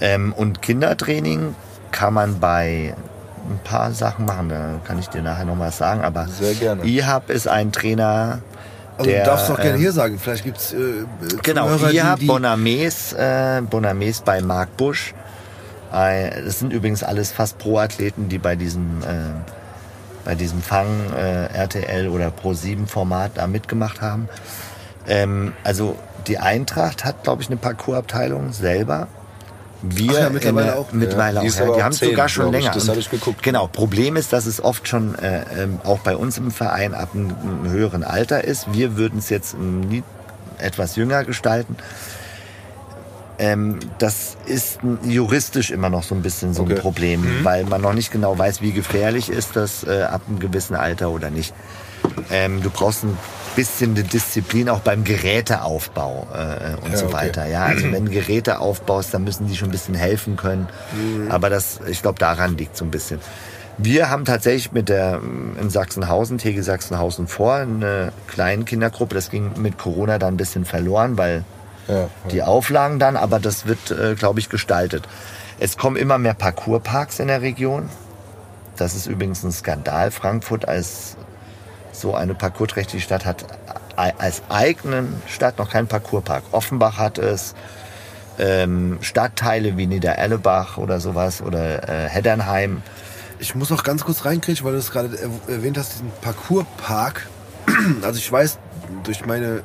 Ähm, und Kindertraining kann man bei ein paar Sachen machen, da kann ich dir nachher noch was sagen. Aber Sehr gerne. IHAB ist ein Trainer, Also der, du darfst doch gerne ähm, hier sagen. Vielleicht gibt's äh, Genau, Zuhörer, hier die, die Bonames, äh, Bonames bei Mark Busch. Das sind übrigens alles fast Pro-Athleten, die bei diesem, äh, bei diesem Fang äh, RTL oder Pro7 Format da mitgemacht haben. Ähm, also die Eintracht hat, glaube ich, eine Parcoursabteilung selber. Wir Ach ja, mittlerweile der, auch. Mittlerweile Ja, die auch. ist Ja. Die haben zehn, sogar schon glaub ich. länger. Das Und- hab ich geguckt. Genau. Problem ist, dass es oft schon äh, ähm, auch bei uns im Verein ab einem, einem höheren Alter ist. Wir würden es jetzt ähm, etwas jünger gestalten. Ähm, das ist juristisch immer noch so ein bisschen so ein Okay. Problem, weil man noch nicht genau weiß, wie gefährlich ist das äh, ab einem gewissen Alter oder nicht. Ähm, du brauchst ein bisschen eine Disziplin auch beim Geräteaufbau äh, und Ja, so okay. weiter. Ja, also wenn du Geräte aufbaust, dann müssen die schon ein bisschen helfen können. Aber das, ich glaube, daran liegt so ein bisschen. Wir haben tatsächlich mit der in Sachsenhausen, TG Sachsenhausen vor, eine kleine Kindergruppe. Das ging mit Corona dann ein bisschen verloren, weil Ja, die Auflagen dann, aber das wird, äh, glaube ich, gestaltet. Es kommen immer mehr Parkourparks in der Region. Das ist übrigens ein Skandal. Frankfurt als so eine parkourträchtige Stadt hat ei- als eigenen Stadt noch keinen Parkourpark. Offenbach hat es, ähm, Stadtteile wie Niedererlebach oder sowas oder äh, Heddernheim. Ich muss auch ganz kurz reinkriegen, weil du es gerade er- erwähnt hast, diesen Parcourspark. <clears throat> Also ich weiß durch meine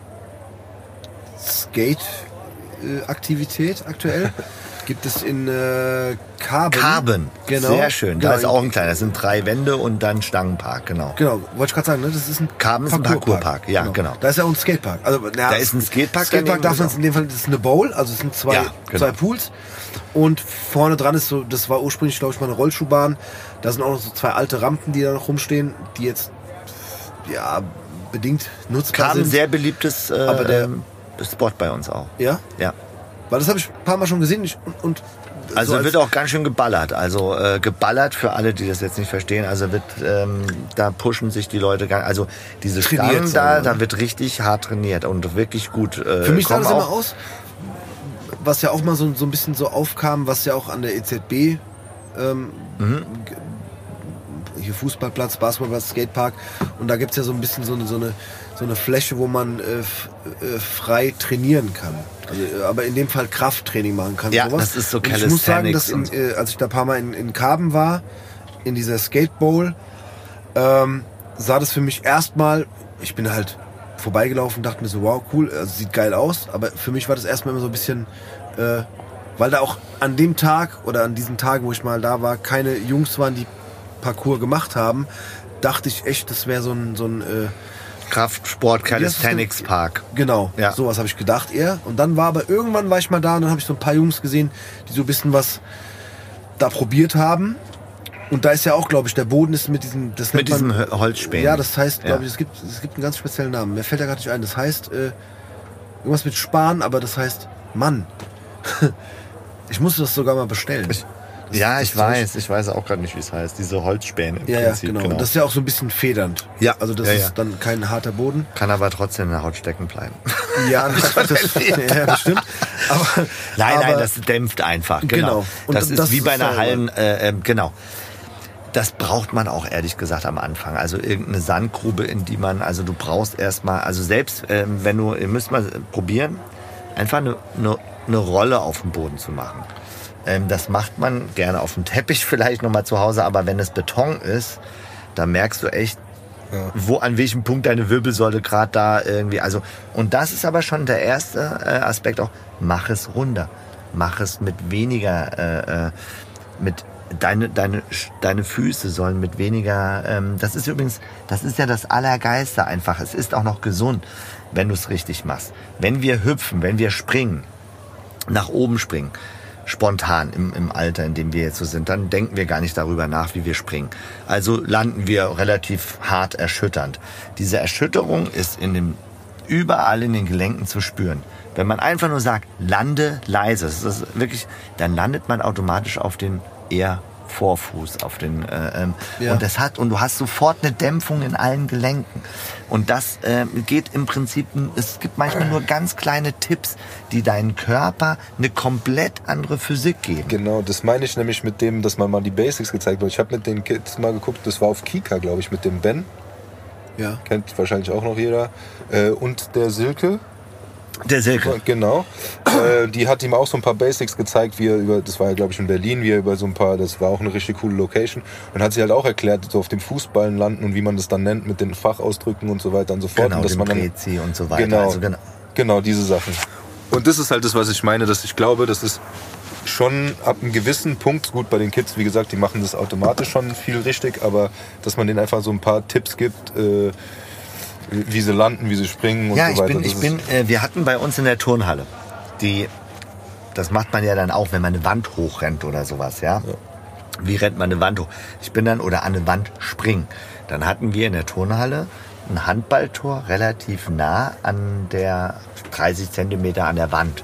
Skate-Aktivität aktuell <laughs> gibt es in äh, Karben. Karben, Genau. sehr schön. Da Genau. ist auch ein kleiner. Das sind drei Wände und dann Stangenpark, genau. Genau, wollte ich gerade sagen, ne? das ist ein Karben ist ein Parkourpark, ja, genau. Da ist ja auch ein Skatepark. Also, na, Da ist ein Skatepark Skatepark darf man genau. in dem Fall, das ist eine Bowl, also es sind zwei, Ja, genau. zwei Pools. Und vorne dran ist so, das war ursprünglich, glaube ich, mal eine Rollschuhbahn. Da sind auch noch so zwei alte Rampen, die da noch rumstehen, die jetzt, ja, bedingt nutzbar Karben, sind. sehr beliebtes äh, Aber der- ähm, Spot bei uns auch. ja, Ja. weil das habe ich ein paar Mal schon gesehen ich, und, und Also so als- wird auch ganz schön geballert. Also äh, geballert für alle, die das jetzt nicht verstehen. Also wird ähm, da pushen sich die Leute gar. Also diese Trainiert, Stangen da, da wird richtig hart trainiert und wirklich gut. Äh, Für mich sah das immer aus, was ja auch mal so, so ein bisschen so aufkam, was ja auch an der EZB ähm, Mhm. hier Fußballplatz, Basketballplatz, Skatepark. Und da gibt's ja so ein bisschen so eine, so eine, so eine Fläche, wo man äh, äh, frei trainieren kann. Also, äh, aber in dem Fall Krafttraining machen kann. Ja, sowas. das ist so Und Ich muss sagen, dass in, Calisthenics äh, als ich da ein paar Mal in, in Karben war, in dieser Skate Bowl, ähm, sah das für mich erstmal, ich bin halt vorbeigelaufen, dachte mir so, wow, cool, also sieht geil aus, aber für mich war das erstmal immer so ein bisschen, äh, weil da auch an dem Tag oder an diesen Tagen, wo ich mal da war, keine Jungs waren, die Parcours gemacht haben, dachte ich echt, das wäre so ein, so ein äh, Kraftsport? Calisthenics Park. Genau, Ja. sowas habe ich gedacht eher. Und dann war aber irgendwann war ich mal da und dann habe ich so ein paar Jungs gesehen, die so ein bisschen was da probiert haben. Und da ist ja auch, glaube ich, der Boden ist mit diesem, das Mit nennt man- diesem Hö- Holzspänen. Ja, das heißt, glaube Ja. ich, es gibt, es gibt einen ganz speziellen Namen. Mir fällt da gerade nicht ein. Das heißt äh, irgendwas mit Span, aber das heißt Mann. <laughs> ich musste das sogar mal bestellen. Das- Ja, ich weiß. Ich weiß auch gerade nicht, wie es heißt. Diese Holzspäne im Ja, ja, Prinzip. genau. Und das ist ja auch so ein bisschen federnd. Ja, Also das ja, ist ja. dann kein harter Boden. Kann aber trotzdem in der Haut stecken bleiben. Ja, <laughs> das, das, ja bestimmt. Aber, Nein, aber, nein, das dämpft einfach. Genau. Genau. Und das ist das wie bei einer. Hallen, äh, ähm, genau. Das braucht man auch ehrlich gesagt am Anfang. Also irgendeine Sandgrube, in die man, also du brauchst erstmal, also selbst ähm, wenn du, ihr müsst mal probieren, einfach eine, eine, eine Rolle auf dem Boden zu machen. Ähm, das macht man gerne auf dem Teppich <laughs> vielleicht nochmal zu Hause, aber wenn es Beton ist, da merkst du echt, wo an welchem Punkt deine Wirbelsäule gerade da irgendwie, also und das ist aber schon der erste äh, Aspekt auch, mach es runder, mach es mit weniger, äh, äh, mit deine deine deine Füße sollen mit weniger, ähm, das ist übrigens, das ist ja das Allergeiste einfach, es ist auch noch gesund, wenn du es richtig machst. Wenn wir hüpfen, wenn wir springen, nach oben springen, spontan im, im Alter, in dem wir jetzt so sind, dann denken wir gar nicht darüber nach, wie wir springen. Also landen wir relativ hart erschütternd. Diese Erschütterung ist in dem, überall in den Gelenken zu spüren. Wenn man einfach nur sagt, lande leise, das ist wirklich, dann landet man automatisch auf den eher Vorfuß, auf den äh, ähm, Ja. und das hat und du hast sofort eine Dämpfung in allen Gelenken und das ähm, geht im Prinzip. Es gibt manchmal nur ganz kleine Tipps, die deinen Körper eine komplett andere Physik geben. Genau, das meine ich nämlich mit dem, dass man mal die Basics gezeigt wird. Ich habe mit den Kids mal geguckt, das war auf Kika, glaube ich, mit dem Ben. Ja. Kennt wahrscheinlich auch noch jeder. Äh, und der Silke. Der Silke. Genau. Äh, die hat ihm auch so ein paar Basics gezeigt, wie er über, das war ja glaube ich in Berlin, wie er über so ein paar, das war auch eine richtig coole Location. Und hat sie halt auch erklärt, so auf dem Fußballen landen und wie man das dann nennt mit den Fachausdrücken und so weiter und so fort. Genau, und dass man dann, Prezi und so weiter. Genau. Also genau. Genau, diese Sachen. Und das ist halt das, was ich meine, dass ich glaube, das ist schon ab einem gewissen Punkt, gut bei den Kids, wie gesagt, die machen das automatisch schon viel richtig, aber dass man denen einfach so ein paar Tipps gibt, äh, wie sie landen, wie sie springen und Ja, so ich weiter. bin, Das ich ist- bin, äh, wir hatten bei uns in der Turnhalle, die, das macht man ja dann auch, wenn man eine Wand hochrennt oder sowas, ja. Wie rennt man eine Wand hoch? Ich bin dann, oder an eine Wand springen. Dann hatten wir in der Turnhalle ein Handballtor relativ nah an der 30 Zentimeter an der Wand.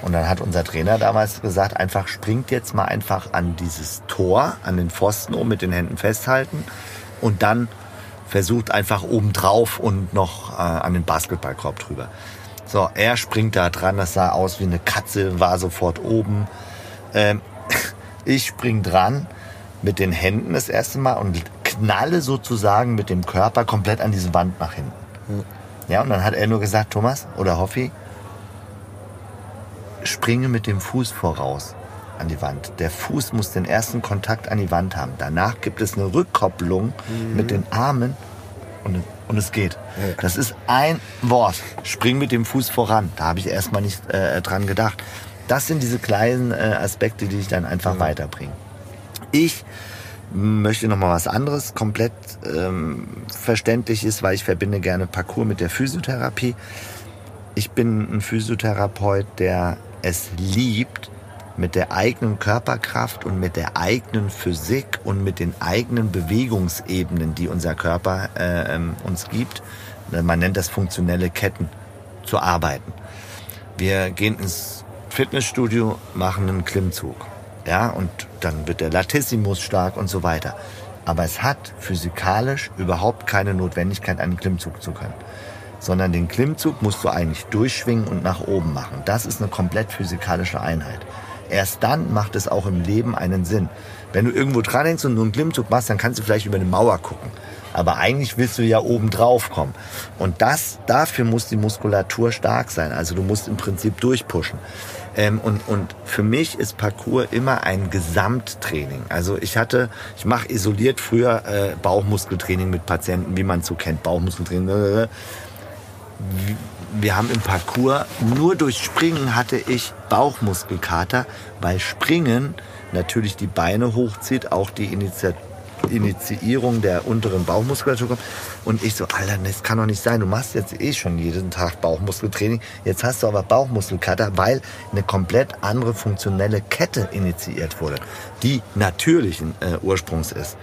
Und dann hat unser Trainer damals gesagt, einfach springt jetzt mal einfach an dieses Tor, an den Pfosten um, mit den Händen festhalten und dann versucht einfach oben drauf und noch äh, an den Basketballkorb drüber. So, er springt da dran, das sah aus wie eine Katze, war sofort oben. Ähm, <laughs> ich spring dran mit den Händen das erste Mal und knalle sozusagen mit dem Körper komplett an diese Wand nach hinten. Ja, und dann hat er nur gesagt, Thomas oder Hoffi, springe mit dem Fuß voraus an die Wand. Der Fuß muss den ersten Kontakt an die Wand haben. Danach gibt es eine Rückkopplung mit den Armen und, und es geht. Das ist ein Wort. Spring mit dem Fuß voran. Da habe ich erstmal nicht äh, dran gedacht. Das sind diese kleinen äh, Aspekte, die ich dann einfach weiterbringen. Ich möchte noch mal was anderes, komplett ähm, verständlich ist, weil ich verbinde gerne Parcours mit der Physiotherapie. Ich bin ein Physiotherapeut, der es liebt, mit der eigenen Körperkraft und mit der eigenen Physik und mit den eigenen Bewegungsebenen, die unser Körper äh, ähm, uns gibt, man nennt das funktionelle Ketten, zu arbeiten. Wir gehen ins Fitnessstudio, machen einen Klimmzug. Ja, und dann wird der Latissimus stark und so weiter. Aber es hat physikalisch überhaupt keine Notwendigkeit, einen Klimmzug zu können. Sondern den Klimmzug musst du eigentlich durchschwingen und nach oben machen. Das ist eine komplett physikalische Einheit. Erst dann macht es auch im Leben einen Sinn. Wenn du irgendwo dran hängst und nur einen Klimmzug machst, dann kannst du vielleicht über eine Mauer gucken. Aber eigentlich willst du ja oben drauf kommen. Und das, dafür muss die Muskulatur stark sein. Also du musst im Prinzip durchpushen. Ähm, und, und für mich ist Parkour immer ein Gesamttraining. Also ich hatte, ich mache isoliert früher äh, Bauchmuskeltraining mit Patienten, wie man es so kennt, Bauchmuskeltraining. äh, wir haben im Parcours nur durch Springen hatte ich Bauchmuskelkater, weil Springen natürlich die Beine hochzieht, auch die Initiative Initiierung der unteren Bauchmuskulatur kommt. Und ich so, Alter, das kann doch nicht sein. Du machst jetzt eh schon jeden Tag Bauchmuskeltraining. Jetzt hast du aber Bauchmuskelkater, weil eine komplett andere funktionelle Kette initiiert wurde, die natürlichen äh, Ursprungs ist.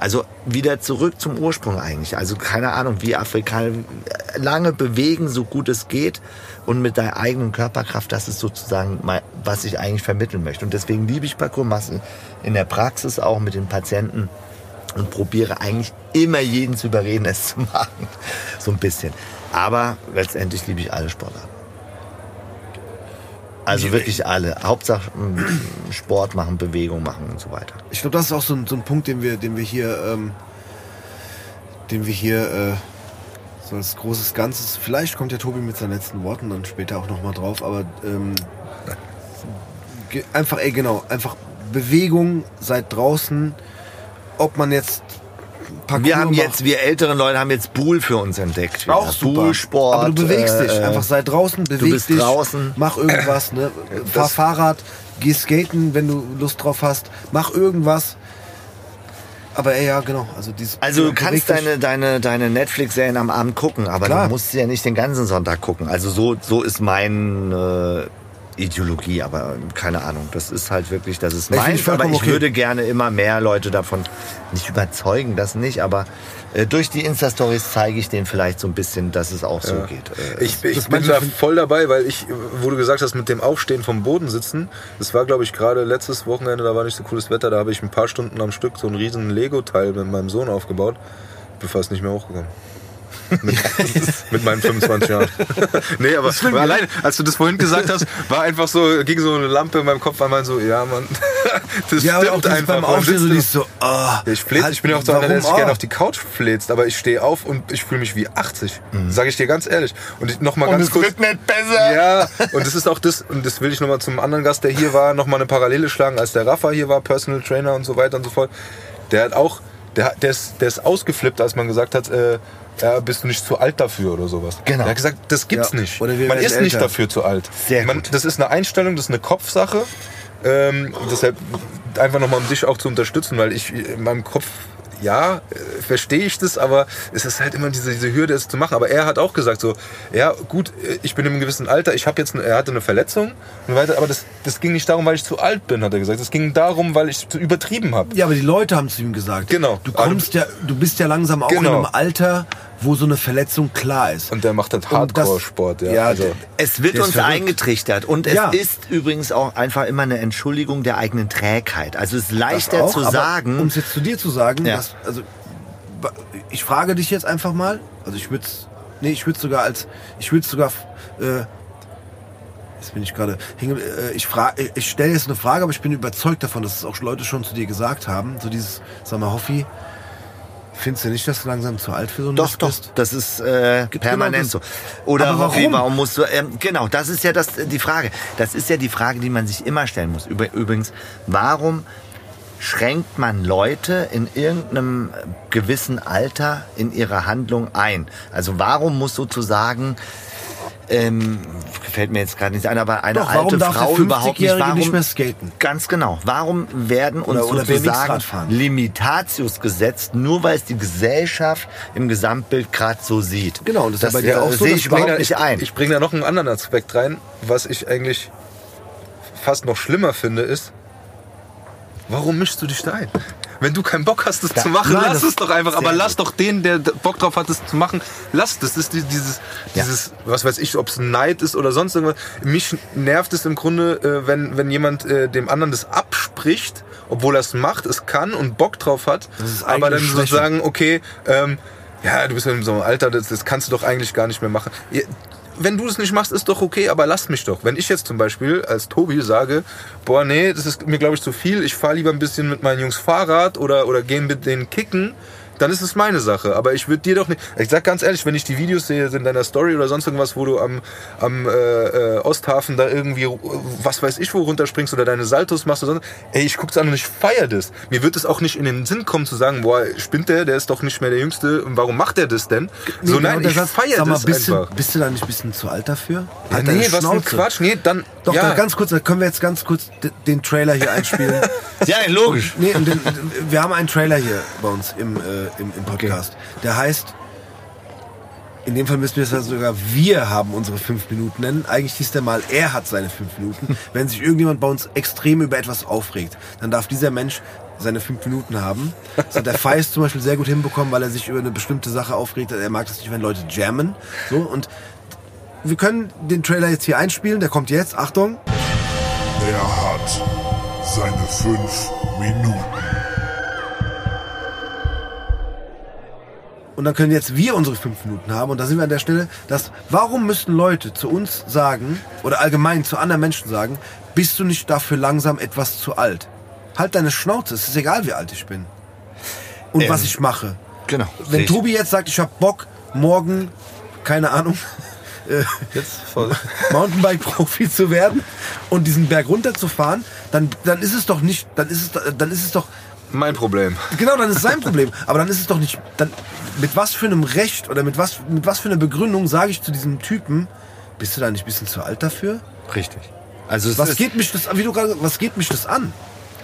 Also wieder zurück zum Ursprung eigentlich. Also keine Ahnung, wie Afrikaner lange bewegen, so gut es geht und mit deiner eigenen Körperkraft, das ist sozusagen mal, was ich eigentlich vermitteln möchte. Und deswegen liebe ich Parkourmassen in der Praxis auch mit den Patienten und probiere eigentlich immer jeden zu überreden, es zu <laughs> machen. So ein bisschen. Aber letztendlich liebe ich alle Sportarten. Also wirklich alle. Hauptsache mm, Sport machen, Bewegung machen und so weiter. Ich glaube, das ist auch so ein, so ein Punkt, den wir, den wir hier, ähm, den wir hier äh, so als großes Ganzes. Vielleicht kommt der Tobi mit seinen letzten Worten dann später auch noch mal drauf, aber ähm, einfach, ey, genau, einfach Bewegung, seid draußen, ob man jetzt Parkour Wir haben macht, jetzt, wir älteren Leute haben jetzt Bull für uns entdeckt. wieder. auch super. Bullsport. Aber du bewegst dich, äh, einfach sei draußen, beweg bist dich, draußen. mach irgendwas, ne? Fahr Fahrrad, geh skaten, wenn du Lust drauf hast, mach irgendwas. Aber ey, ja, genau, also dieses Also du kannst dich. deine, deine, deine Netflix-Serien am Abend gucken, aber Klar. du musst sie ja nicht den ganzen Sonntag gucken. Also so, so ist meine Ideologie, aber keine Ahnung. Das ist halt wirklich, das ist Ich meins. vollkommen Aber ich okay. würde gerne immer mehr Leute davon nicht überzeugen, das nicht, aber äh, durch die Insta-Stories zeige ich denen vielleicht so ein bisschen, dass es auch so geht. Äh, Ich, ich bin da voll dabei, weil ich, wo du gesagt hast, mit dem Aufstehen vom Boden sitzen, das war, glaube ich, gerade letztes Wochenende, da war nicht so cooles Wetter, da habe ich ein paar Stunden am Stück so einen riesen Lego-Teil mit meinem Sohn aufgebaut. Bin fast nicht mehr hochgekommen. Mit, mit meinen 25 Jahren. <laughs> nee, aber allein, als du das vorhin gesagt hast, war einfach so, ging so eine Lampe in meinem Kopf einmal so, ja, Mann, <laughs> das Ja, aber auch stimmt dieses einfach. beim Aufstehen so liest so, ja, ich, fläz, halt, ich bin ja auch so einer, der sich gerne auf die Couch fläzt, aber ich stehe auf und ich fühle mich wie 80. Sage ich dir ganz ehrlich. Und ich, noch mal ganz kurz. nicht besser. Ja, und das ist auch das, und das will ich nochmal zum anderen Gast, der hier war, nochmal eine Parallele schlagen, als der Rafa hier war, Personal Trainer und so weiter und so fort. Der hat auch, der, der, ist, der ist ausgeflippt, als man gesagt hat, äh, ja, bist du nicht zu alt dafür oder sowas. Genau. Der hat gesagt, das gibt's Ja, nicht. Man ist nicht älter. dafür zu alt. Sehr Man, gut. das ist eine Einstellung, das ist eine Kopfsache. Ähm, deshalb einfach nochmal, um dich auch zu unterstützen, weil ich in meinem Kopf, ja, äh, verstehe ich das, aber es ist halt immer diese, diese Hürde, es zu machen. Aber er hat auch gesagt so, ja gut, äh, ich bin in einem gewissen Alter, ich habe jetzt, eine, er hatte eine Verletzung und weiter, aber das, das ging nicht darum, weil ich zu alt bin, hat er gesagt. Es ging darum, weil ich zu übertrieben habe. Ja, aber die Leute haben zu ihm gesagt. Genau. Du kommst ja, du bist ja langsam auch Genau. in einem Alter, wo so eine Verletzung klar ist. Und der macht halt Hardcore-Sport, ja. ja, also, Es wird uns verrückt. eingetrichtert und es Ja. ist übrigens auch einfach immer eine Entschuldigung der eigenen Trägheit. Also es ist leichter auch, zu sagen. Um es jetzt zu dir zu sagen, Ja. dass, also ich frage dich jetzt einfach mal, also ich würde nee, ich würde sogar als, ich würde sogar, äh, jetzt bin ich gerade, äh, ich frage, ich stelle jetzt eine Frage, aber ich bin überzeugt davon, dass es auch Leute schon zu dir gesagt haben, so dieses, sag mal, Hoffi, findest du nicht, dass du langsam zu alt für so einen Doch, doch, bist? das ist äh, Gibt permanent genau so. Oder Aber warum? warum musst du, ähm, genau, das ist ja das, die Frage. Das ist ja die Frage, die man sich immer stellen muss. Übrigens, warum schränkt man Leute in irgendeinem gewissen Alter in ihrer Handlung ein? Also warum muss sozusagen, ähm, gefällt mir jetzt gerade nicht ein, aber eine Doch, warum alte Frau überhaupt nicht, 50-Jährige warum, nicht mehr skaten? Ganz genau. Warum werden uns Oder- oder sozusagen? Limitatius gesetzt, nur weil es die Gesellschaft im Gesamtbild gerade so sieht? Genau, und das ist das ja bei dir auch so, sehe ich überhaupt da- nicht ich, ein. Ich bringe da noch einen anderen Aspekt rein, was ich eigentlich fast noch schlimmer finde, ist, warum mischst du dich da ein? Wenn du keinen Bock hast, das zu machen, nein, lass es doch einfach. Aber lass doch den, der Bock drauf hat, das zu machen, lass das. Das ist die- dieses, Ja. dieses, was weiß ich, ob es Neid ist oder sonst irgendwas. Mich nervt es im Grunde, äh, wenn, wenn jemand äh, dem anderen das abspricht, obwohl er es macht, es kann und Bock drauf hat, aber dann sozusagen, okay, ähm, ja, du bist in so einem Alter, das, das kannst du doch eigentlich gar nicht mehr machen. Wenn du es nicht machst, ist doch okay, aber lass mich doch. Wenn ich jetzt zum Beispiel als Tobi sage, boah, nee, das ist mir, glaube ich, zu viel, ich fahre lieber ein bisschen mit meinen Jungs Fahrrad oder, oder gehen mit denen kicken, dann ist es meine Sache. Aber ich würde dir doch nicht. Ich sag ganz ehrlich, wenn ich die Videos sehe in deiner Story oder sonst irgendwas, wo du am, am äh, äh, Osthafen da irgendwie, äh, was weiß ich, wo runterspringst oder deine Saltos machst oder sonst, ey, ich guck's an und ich feier das. Mir wird es auch nicht in den Sinn kommen zu sagen, boah, spinnt der, der ist doch nicht mehr der Jüngste, und warum macht der das denn? so, Nee, nein, genau, ich der Satz, feier sag mal, das bist einfach. Du, bist du da nicht ein bisschen zu alt dafür? Ja, Halt nee, was ein. Quatsch. Nee, dann. Doch, ja. doch, ganz kurz, da können wir jetzt ganz kurz den Trailer hier einspielen. <laughs> Ja, logisch. nee, und den, wir haben einen Trailer hier bei uns im, äh, im, im Podcast. Der heißt, in dem Fall müssen wir es ja sogar, wir haben unsere fünf Minuten nennen. Eigentlich hieß der mal, er hat seine fünf Minuten. <laughs> Wenn sich irgendjemand bei uns extrem über etwas aufregt, dann darf dieser Mensch seine fünf Minuten haben. Das hat der <laughs> Feist zum Beispiel sehr gut hinbekommen, weil er sich über eine bestimmte Sache aufregt. Er mag es nicht, wenn Leute jammen. So, und wir können den Trailer jetzt hier einspielen. Der kommt jetzt. Achtung. Er hat seine fünf Minuten. Und dann können jetzt wir unsere fünf Minuten haben. Und da sind wir an der Stelle, dass warum müssten Leute zu uns sagen oder allgemein zu anderen Menschen sagen, bist du nicht dafür langsam etwas zu alt? Halt deine Schnauze. Es ist egal, wie alt ich bin. Und Ähm, was ich mache. Genau. Wenn ich. Tobi jetzt sagt, ich hab Bock, morgen, keine Ahnung, <laughs> äh, Jetzt voll. <laughs> Mountainbike-Profi zu werden und diesen Berg runterzufahren, dann, dann ist es doch nicht, dann ist es, dann ist es doch Mein Problem. Genau, dann ist es sein Problem. Aber dann ist es doch nicht. Dann, mit was für einem Recht oder mit was, mit was für einer Begründung sage ich zu diesem Typen, bist du da nicht ein bisschen zu alt dafür? Richtig. Also Was geht mich das, wie du gerade, was geht mich das an?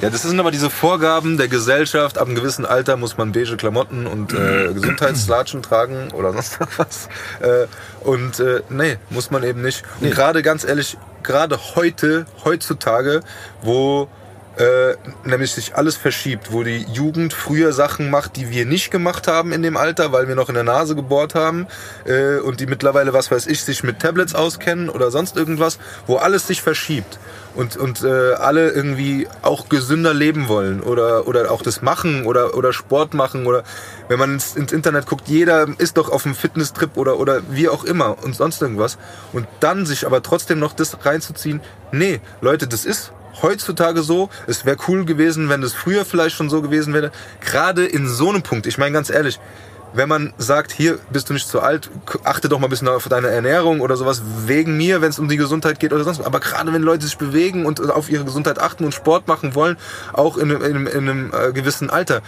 Ja, das sind aber diese Vorgaben der Gesellschaft. Ab einem gewissen Alter muss man beige Klamotten und äh, Gesundheitslatschen tragen oder sonst was. Äh, und äh, nee, muss man eben nicht. Und gerade ganz ehrlich, gerade heute, heutzutage, wo äh, nämlich sich alles verschiebt, wo die Jugend früher Sachen macht, die wir nicht gemacht haben in dem Alter, weil wir noch in der Nase gebohrt haben äh, und die mittlerweile, was weiß ich, sich mit Tablets auskennen oder sonst irgendwas, wo alles sich verschiebt und, und äh, alle irgendwie auch gesünder leben wollen oder, oder auch das machen oder, oder Sport machen oder wenn man ins, ins Internet guckt, jeder ist doch auf einem Fitnesstrip oder, oder wie auch immer und sonst irgendwas. Und dann sich aber trotzdem noch das reinzuziehen, nee, Leute, das ist heutzutage so. Es wäre cool gewesen, wenn es früher vielleicht schon so gewesen wäre. Gerade in so einem Punkt, ich meine ganz ehrlich, wenn man sagt, hier bist du nicht zu alt, achte doch mal ein bisschen auf deine Ernährung oder sowas, wegen mir, wenn es um die Gesundheit geht oder sonst was. Aber gerade wenn Leute sich bewegen und auf ihre Gesundheit achten und Sport machen wollen, auch in einem, in einem, in einem äh, gewissen Alter,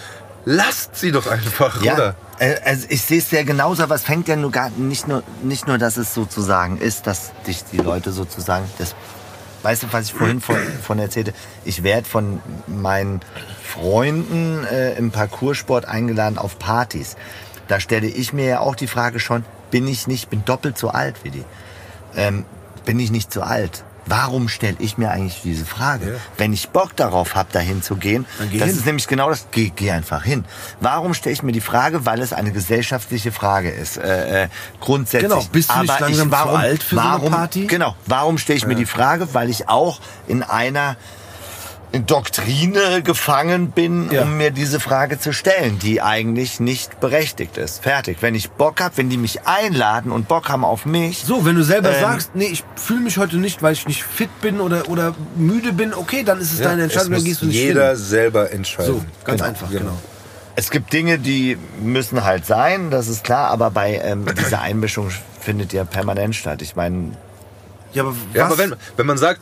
lasst sie doch einfach, Ja, oder? äh, also ich sehe es ja genauso, aber es fängt ja nur gar nicht nur, nicht nur, dass es sozusagen ist, dass dich die Leute sozusagen, das, weißt du, was ich vorhin von, von erzählte, ich werde von meinen Freunden äh, im Parcoursport eingeladen auf Partys. Da stelle ich mir ja auch die Frage schon, bin ich nicht, bin doppelt so alt wie die. Ähm, bin ich nicht zu alt? Warum stelle ich mir eigentlich diese Frage? Wenn ich Bock darauf habe, dahin zu gehen, Dann geh das hin. ist nämlich genau das, geh, geh einfach hin. Warum stelle ich mir die Frage? Weil es eine gesellschaftliche Frage ist, äh, äh, grundsätzlich. Genau, bist du nicht Aber langsam ich, warum, zu alt für so eine warum, Party? Genau, warum stelle ich mir die Frage? Weil ich auch in einer Doktrine gefangen bin, Ja. um mir diese Frage zu stellen, die eigentlich nicht berechtigt ist. Fertig. Wenn ich Bock habe, wenn die mich einladen und Bock haben auf mich, So, wenn du selber Ähm, sagst, nee, ich fühle mich heute nicht, weil ich nicht fit bin oder, oder müde bin, okay, dann ist es deine Entscheidung, dann gehst du nicht jeder hin. selber entscheiden. So, ganz einfach, genau. Es gibt Dinge, die müssen halt sein, das ist klar, aber bei ähm, dieser Einmischung findet ja permanent statt. Ich meine, Ja, aber was? Ja, aber wenn, wenn man sagt,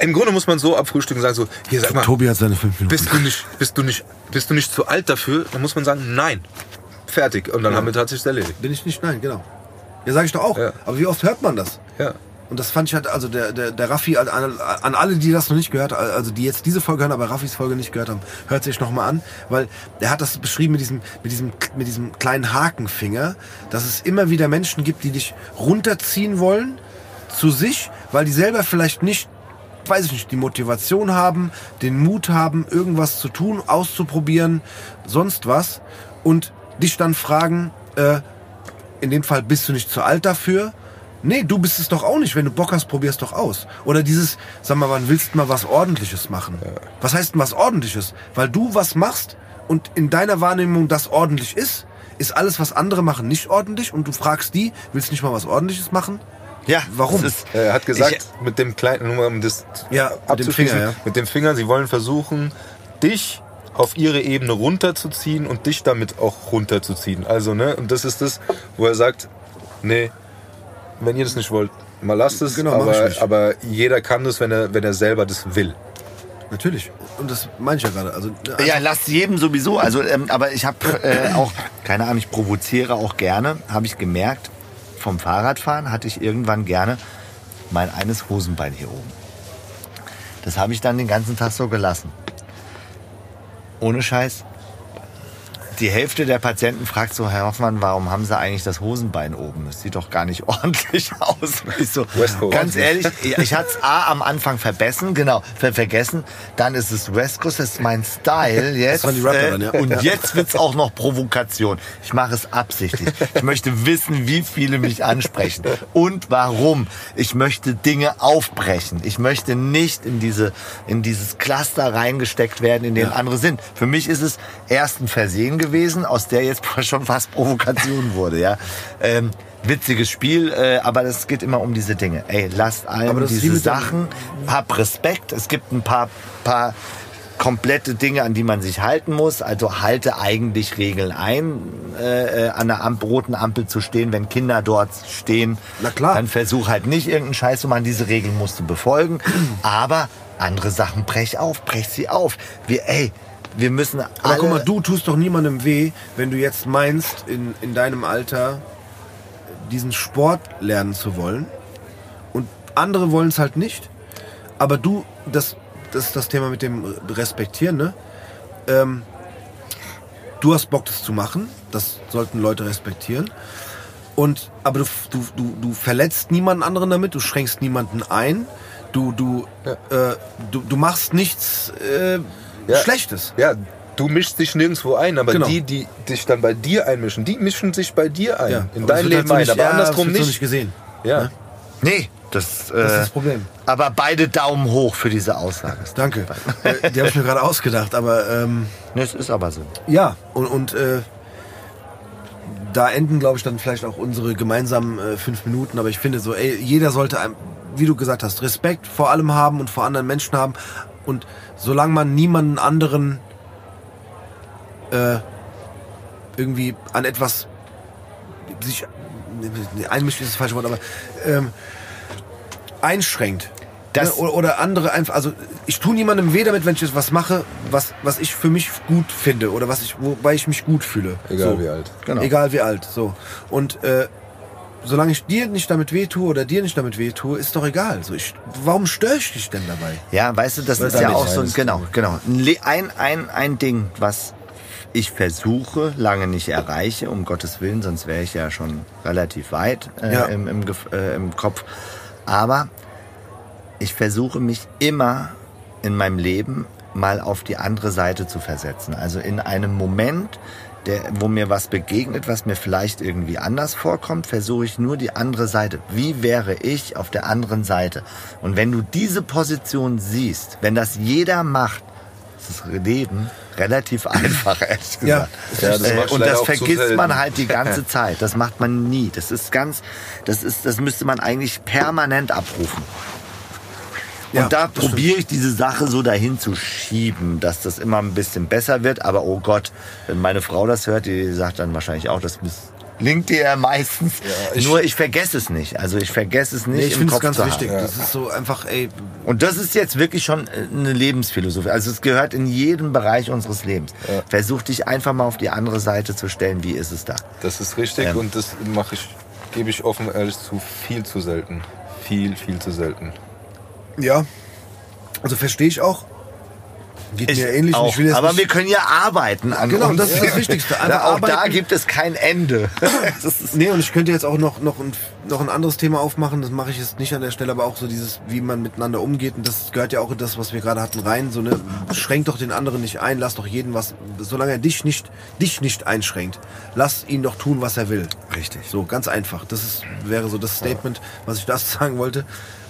im Grunde muss man so abfrühstücken sagen so, hier sag mal, Tobi hat seine fünf Minuten. bist du nicht, bist du nicht, bist du nicht zu alt dafür? Dann muss man sagen, nein. Fertig. Und dann haben wir tatsächlich erledigt. Bin ich nicht? Nein, genau. Ja, sage ich doch auch. Ja. Aber wie oft hört man das? Ja. Und das fand ich halt, also der, der, der Raffi, an, an alle, die das noch nicht gehört haben, also die jetzt diese Folge hören, aber Raffis Folge nicht gehört haben, hört sich nochmal an, weil er hat das beschrieben mit diesem, mit diesem, mit diesem kleinen Hakenfinger, dass es immer wieder Menschen gibt, die dich runterziehen wollen zu sich, weil die selber vielleicht nicht, weiß ich nicht, die Motivation haben, den Mut haben, irgendwas zu tun, auszuprobieren, sonst was und dich dann fragen, äh, in dem Fall bist du nicht zu alt dafür. Nee, du bist es doch auch nicht. Wenn du Bock hast, probier's doch aus. Oder dieses, sag mal, wann willst du mal was Ordentliches machen? Was heißt denn was Ordentliches? Weil du was machst und in deiner Wahrnehmung das ordentlich ist, ist alles, was andere machen, nicht ordentlich und du fragst die, willst du nicht mal was Ordentliches machen? Ja, Warum? es Ist, Er hat gesagt, Ich- mit dem kleinen, nur um das Ja, mit dem Finger, ja. mit dem Finger, sie wollen versuchen, dich auf ihre Ebene runterzuziehen und dich damit auch runterzuziehen. Also, ne, und das ist das, wo er sagt, nee, wenn ihr das nicht wollt, mal lasst es, Genau, aber, aber jeder kann das, wenn er, wenn er selber das will. Natürlich. Und das meine ich ja gerade. Also, also Ja, lasst jedem sowieso. Also, ähm, aber ich habe äh, auch, keine Ahnung, ich provoziere auch gerne, habe ich gemerkt, vom Fahrradfahren hatte ich irgendwann gerne mein eines Hosenbein hier oben. Das habe ich dann den ganzen Tag so gelassen. Ohne Scheiß. Die Hälfte der Patienten fragt so, Herr Hoffmann, warum haben Sie eigentlich das Hosenbein oben? Das sieht doch gar nicht <laughs> ordentlich aus. Ich so, ganz ehrlich, ich hatte es A am Anfang vergessen, genau, ver vergessen. Dann ist es West Coast, das ist mein Style <laughs> jetzt. waren die Rapper dann, ja. Und Ja. jetzt wird's auch noch Provokation. Ich mache es absichtlich. Ich möchte wissen, wie viele mich ansprechen und warum. Ich möchte Dinge aufbrechen. Ich möchte nicht in diese in dieses Cluster reingesteckt werden, in dem andere sind. Für mich ist es erst ein Versehen gewesen, aus der jetzt <laughs> schon fast Provokation wurde. Ja. Ähm, Witziges Spiel, äh, aber es geht immer um diese Dinge. Ey, lasst wie diese Sachen, hab Respekt. Es gibt ein paar, paar komplette Dinge, an die man sich halten muss. Also halte eigentlich Regeln ein, äh, äh, an der Amp roten Ampel zu stehen, wenn Kinder dort stehen. Na klar. Dann versuch halt nicht irgendeinen Scheiß zu machen. Diese Regeln musst du befolgen. Aber andere Sachen brech auf, brech sie auf. Wir, ey, wir müssen alle... Aber guck mal, du tust doch niemandem weh, wenn du jetzt meinst, in, in deinem Alter diesen Sport lernen zu wollen. Und andere wollen es halt nicht. Aber du, das, das ist das Thema mit dem Respektieren, ne? Ähm, du hast Bock, das zu machen. Das sollten Leute respektieren. Und, aber du, du, du, du verletzt niemanden anderen damit, du schränkst niemanden ein. Du, du, äh, du, du machst nichts äh, Ja. Schlechtes. Ja, du mischst dich nirgendwo ein, aber Genau. die, die dich dann bei dir einmischen, die mischen sich bei dir ein. Ja, in dein das wird Leben halt ein, so aber ja, andersrum das wird so nicht. nicht gesehen. Ja. Nee, das, äh, Das ist das Problem. Aber beide Daumen hoch für diese Aussage. <laughs> Danke. Äh, Die habe ich mir gerade ausgedacht, aber ähm, Ne, Es ist aber so. ja, und, und äh, da enden, glaube ich, dann vielleicht auch unsere gemeinsamen äh, fünf Minuten. Aber ich finde so, ey, jeder sollte, einem, wie du gesagt hast, Respekt vor allem haben und vor anderen Menschen haben. Und solange man niemanden anderen äh, irgendwie an etwas sich nee, einmischen ist das falsche Wort, aber ähm, einschränkt. Das- ne? oder, oder andere einfach, also ich tue niemandem weh damit, wenn ich jetzt was mache, was, was ich für mich gut finde oder was ich, wobei ich mich gut fühle. Egal so. wie alt. Genau. Egal wie alt. So. Und äh, solange ich dir nicht damit weh tue oder dir nicht damit weh tue, ist doch egal. So, ich, warum störe ich dich denn dabei? Ja, weißt du, das Weil ist ja auch so ein, genau, genau. Ein, ein, ein, Ding, was ich versuche, lange nicht erreiche, um Gottes Willen, sonst wäre ich ja schon relativ weit äh, Ja. im, im, äh, im Kopf. Aber ich versuche mich immer in meinem Leben mal auf die andere Seite zu versetzen. Also in einem Moment, der, wo mir was begegnet, was mir vielleicht irgendwie anders vorkommt, versuche ich nur die andere Seite. Wie wäre ich auf der anderen Seite? Und wenn du diese Position siehst, wenn das jeder macht, ist das Leben relativ <laughs> einfach, ehrlich gesagt. Ja, das äh, und das vergisst man halt die <laughs> ganze Zeit. Das macht man nie. Das ist ganz, das ist, das müsste man eigentlich permanent abrufen. Ja, und da das stimmt. probiere ich diese Sache so dahin zu schieben, dass das immer ein bisschen besser wird. Aber oh Gott, wenn meine Frau das hört, die sagt dann wahrscheinlich auch, das linkt dir ja meistens. ich- Nur ich vergesse es nicht. Also ich vergesse es nicht Nee, ich finde es ganz wichtig. haben. Das ist so einfach, ey, Und das ist jetzt wirklich schon äh, eine Lebensphilosophie. Also es gehört in jeden Bereich unseres Lebens. Versuch dich einfach mal auf die andere Seite zu stellen. Wie ist es da? Das ist richtig Ähm. und das mache ich, gebe ich offen ehrlich zu, viel zu selten. Viel, viel zu selten. Ja. Also verstehe ich auch. Geht mir ähnlich. Auch. Ich will jetzt Aber nicht, wir können ja arbeiten an Genau, uns. das ist das Wichtigste. Ja, auch da arbeiten. gibt es kein Ende. <laughs> Nee, und ich könnte jetzt auch noch, noch, ein, noch ein anderes Thema aufmachen, das mache ich jetzt nicht an der Stelle, aber auch so dieses, wie man miteinander umgeht. Und das gehört ja auch in das, was wir gerade hatten, rein. So, ne, schränk doch den anderen nicht ein, lass doch jeden was, solange er dich nicht, dich nicht einschränkt, lass ihn doch tun, was er will. Richtig. So, ganz einfach. Das ist, wäre so das Statement, was ich das sagen wollte.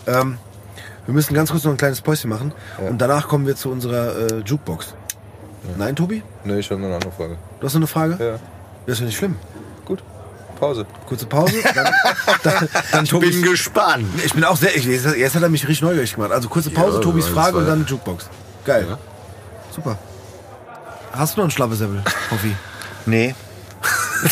Ähm, wir müssen ganz kurz noch ein kleines Päuschen machen und danach kommen wir zu unserer äh, Jukebox. Nein, Tobi? Ne, ich habe noch eine andere Frage. Du hast noch eine Frage? Ja. Das ist ja nicht schlimm. Gut. Pause. Kurze Pause, dann, <laughs> dann, dann Tobis, Bin gespannt. Ich bin auch sehr, ich, jetzt hat er mich richtig neugierig gemacht. Also kurze Pause, Ja, Tobis Frage war- und dann Jukebox. Geil. Ja. Super. Hast du noch einen Schlappesäppel, Hoffi? Nee. <laughs>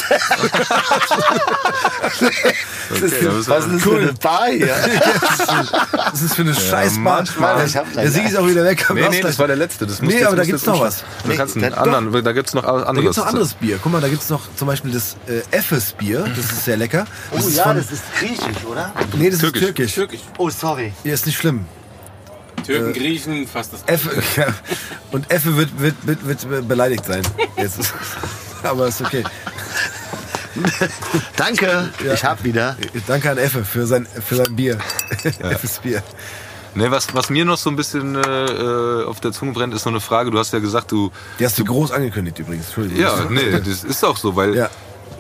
Okay, da müssen wir- Was ist cool. für eine Bar hier? <laughs> Das ist für eine Scheißbar. manchmal. Ich hab Der Sieg ist auch wieder weg. Nee, nee, das war der letzte. Das Nee, das aber da gibt's jetzt noch was. Du Nee, kannst einen da- anderen, da gibt's noch anderes. Da gibt's noch anderes Bier. Guck mal, da gibt's noch zum Beispiel das äh, Effes Bier. Das ist sehr lecker. Das Oh ist ja, von- das ist griechisch, oder? Nee, das Türkisch. ist türkisch. Türkisch. Oh, sorry. Ja, ist nicht schlimm. Türken, Griechen, fast das. Effe, <laughs> ja. Und Effe wird, wird, wird, wird beleidigt sein. Jetzt. <laughs> Aber ist okay. <laughs> Danke. Ich hab wieder. Danke an Effe für sein, für sein Bier. <laughs> Effes Bier. Nee, was, was mir noch so ein bisschen äh, auf der Zunge brennt, ist so eine Frage. Du hast ja gesagt, du. Die hast du groß angekündigt übrigens. Entschuldigung. Ja, nee, das ist auch so, weil Ja.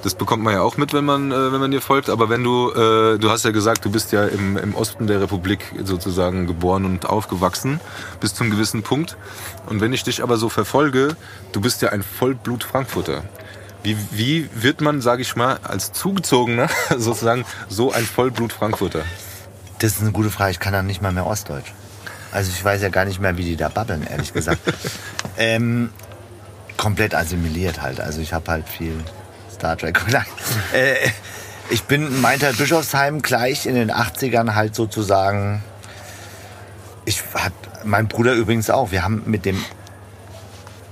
Das bekommt man ja auch mit, wenn man, äh, wenn man dir folgt. Aber wenn du, äh, du hast ja gesagt, du bist ja im, im Osten der Republik sozusagen geboren und aufgewachsen, bis zum gewissen Punkt. Und wenn ich dich aber so verfolge, du bist ja ein Vollblut-Frankfurter. Wie, wie wird man, sage ich mal, als Zugezogener <laughs> sozusagen so ein Vollblut-Frankfurter? Das ist eine gute Frage. Ich kann dann nicht mal mehr Ostdeutsch. Also ich weiß ja gar nicht mehr, wie die da babbeln, ehrlich gesagt. <laughs> ähm, komplett assimiliert halt. Also ich habe halt viel Star Trek. <laughs> Äh, ich bin meinte Bischofsheim gleich in den 80ern halt sozusagen. Ich hat mein Bruder übrigens auch. Wir haben mit dem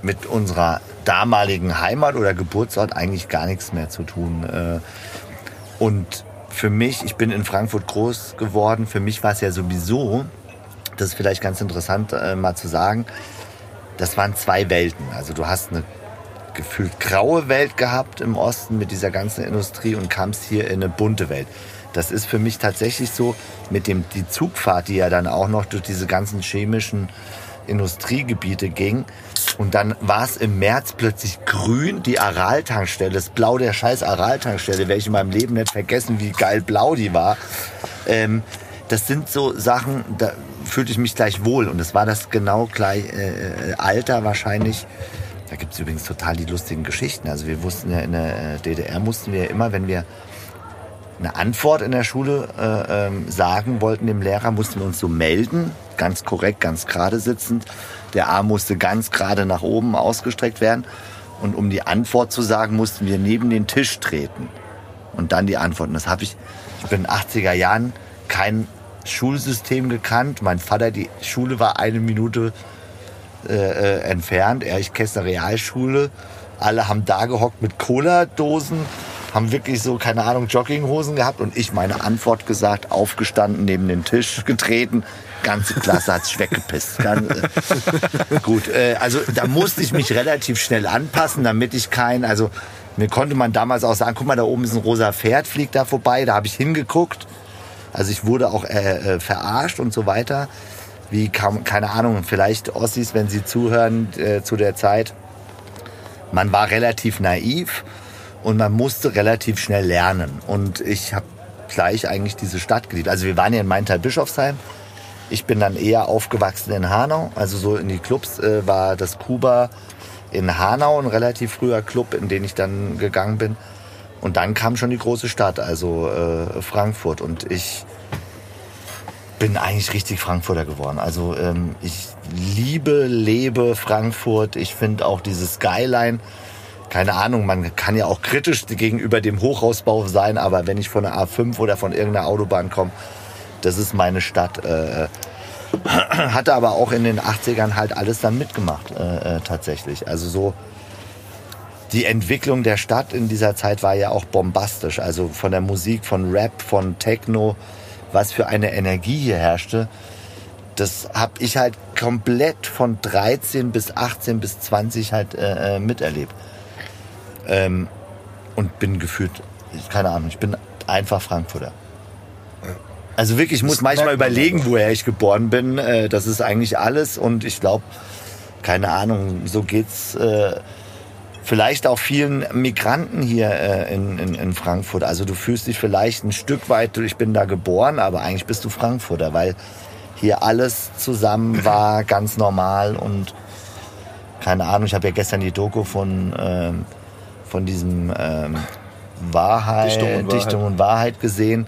mit unserer damaligen Heimat oder Geburtsort eigentlich gar nichts mehr zu tun. Äh, und für mich, ich bin in Frankfurt groß geworden, für mich war es ja sowieso, das ist vielleicht ganz interessant äh, mal zu sagen, das waren zwei Welten. Also du hast eine gefühlt graue Welt gehabt im Osten mit dieser ganzen Industrie und kamst hier in eine bunte Welt. Das ist für mich tatsächlich so mit dem die Zugfahrt, die ja dann auch noch durch diese ganzen chemischen Industriegebiete ging. Und dann war es im März plötzlich grün, die Aral-Tankstelle, das Blau der scheiß Aral-Tankstelle, werde ich in meinem Leben nicht vergessen, wie geil blau die war. Ähm, das sind so Sachen, da fühlte ich mich gleich wohl. Und es war das genau gleich äh, Alter wahrscheinlich. Da gibt es übrigens total die lustigen Geschichten. Also wir wussten ja in der äh, DDR mussten wir ja immer, wenn wir eine Antwort in der Schule äh, ähm, sagen wollten dem Lehrer, mussten wir uns so melden, ganz korrekt, ganz gerade sitzend. Der Arm musste ganz gerade nach oben ausgestreckt werden. Und um die Antwort zu sagen, mussten wir neben den Tisch treten. Und dann die Antworten. Das habe ich, ich bin in den 80er Jahren kein Schulsystem gekannt. Mein Vater, die Schule war eine Minute äh, entfernt. Erich-Kästner Realschule. Alle haben da gehockt mit Cola-Dosen, haben wirklich so, keine Ahnung, Jogginghosen gehabt und ich meine Antwort gesagt, aufgestanden, neben den Tisch <laughs> getreten. Ganze Klasse hat sich weggepisst. Ganz, äh, <laughs> gut, äh, also da musste ich mich relativ schnell anpassen, damit ich kein, also mir konnte man damals auch sagen, guck mal, da oben ist ein rosa Pferd, fliegt da vorbei, da habe ich hingeguckt. Also ich wurde auch äh, äh, verarscht und so weiter. Wie kam, keine Ahnung, vielleicht Ossis, wenn sie zuhören äh, zu der Zeit. Man war relativ naiv und man musste relativ schnell lernen. Und ich habe gleich eigentlich diese Stadt geliebt. Also wir waren ja in Maintal-Bischofsheim. Ich bin dann eher aufgewachsen in Hanau. Also so in die Clubs äh, war das Kuba in Hanau, ein relativ früher Club, in den ich dann gegangen bin. Und dann kam schon die große Stadt, also äh, Frankfurt. Und ich bin eigentlich richtig Frankfurter geworden. Also ähm, ich liebe, lebe Frankfurt. Ich finde auch dieses Skyline, keine Ahnung, man kann ja auch kritisch gegenüber dem Hochhausbau sein, aber wenn ich von der A5 oder von irgendeiner Autobahn komme, das ist meine Stadt. Äh, hatte aber auch in den 80ern halt alles dann mitgemacht, äh, äh, tatsächlich. Also so die Entwicklung der Stadt in dieser Zeit war ja auch bombastisch. Also von der Musik, von Rap, von Techno, was für eine Energie hier herrschte. Das habe ich halt komplett von 13 bis 18 bis 20 halt äh, äh, miterlebt. Ähm, und bin gefühlt, keine Ahnung, ich bin einfach Frankfurter. Also wirklich, ich muss manchmal überlegen, woher ich geboren bin. Äh, das ist eigentlich alles und ich glaube, keine Ahnung, so geht's äh, vielleicht auch vielen Migranten hier äh, in, in, in Frankfurt. Also du fühlst dich vielleicht ein Stück weit, ich bin da geboren, aber eigentlich bist du Frankfurter, weil hier alles zusammen <laughs> war, ganz normal und keine Ahnung, ich habe ja gestern die Doku von, ähm, von diesem ähm, Wahrheit, Dichtung Dichtung und und, Wahrheit. Wahrheit gesehen.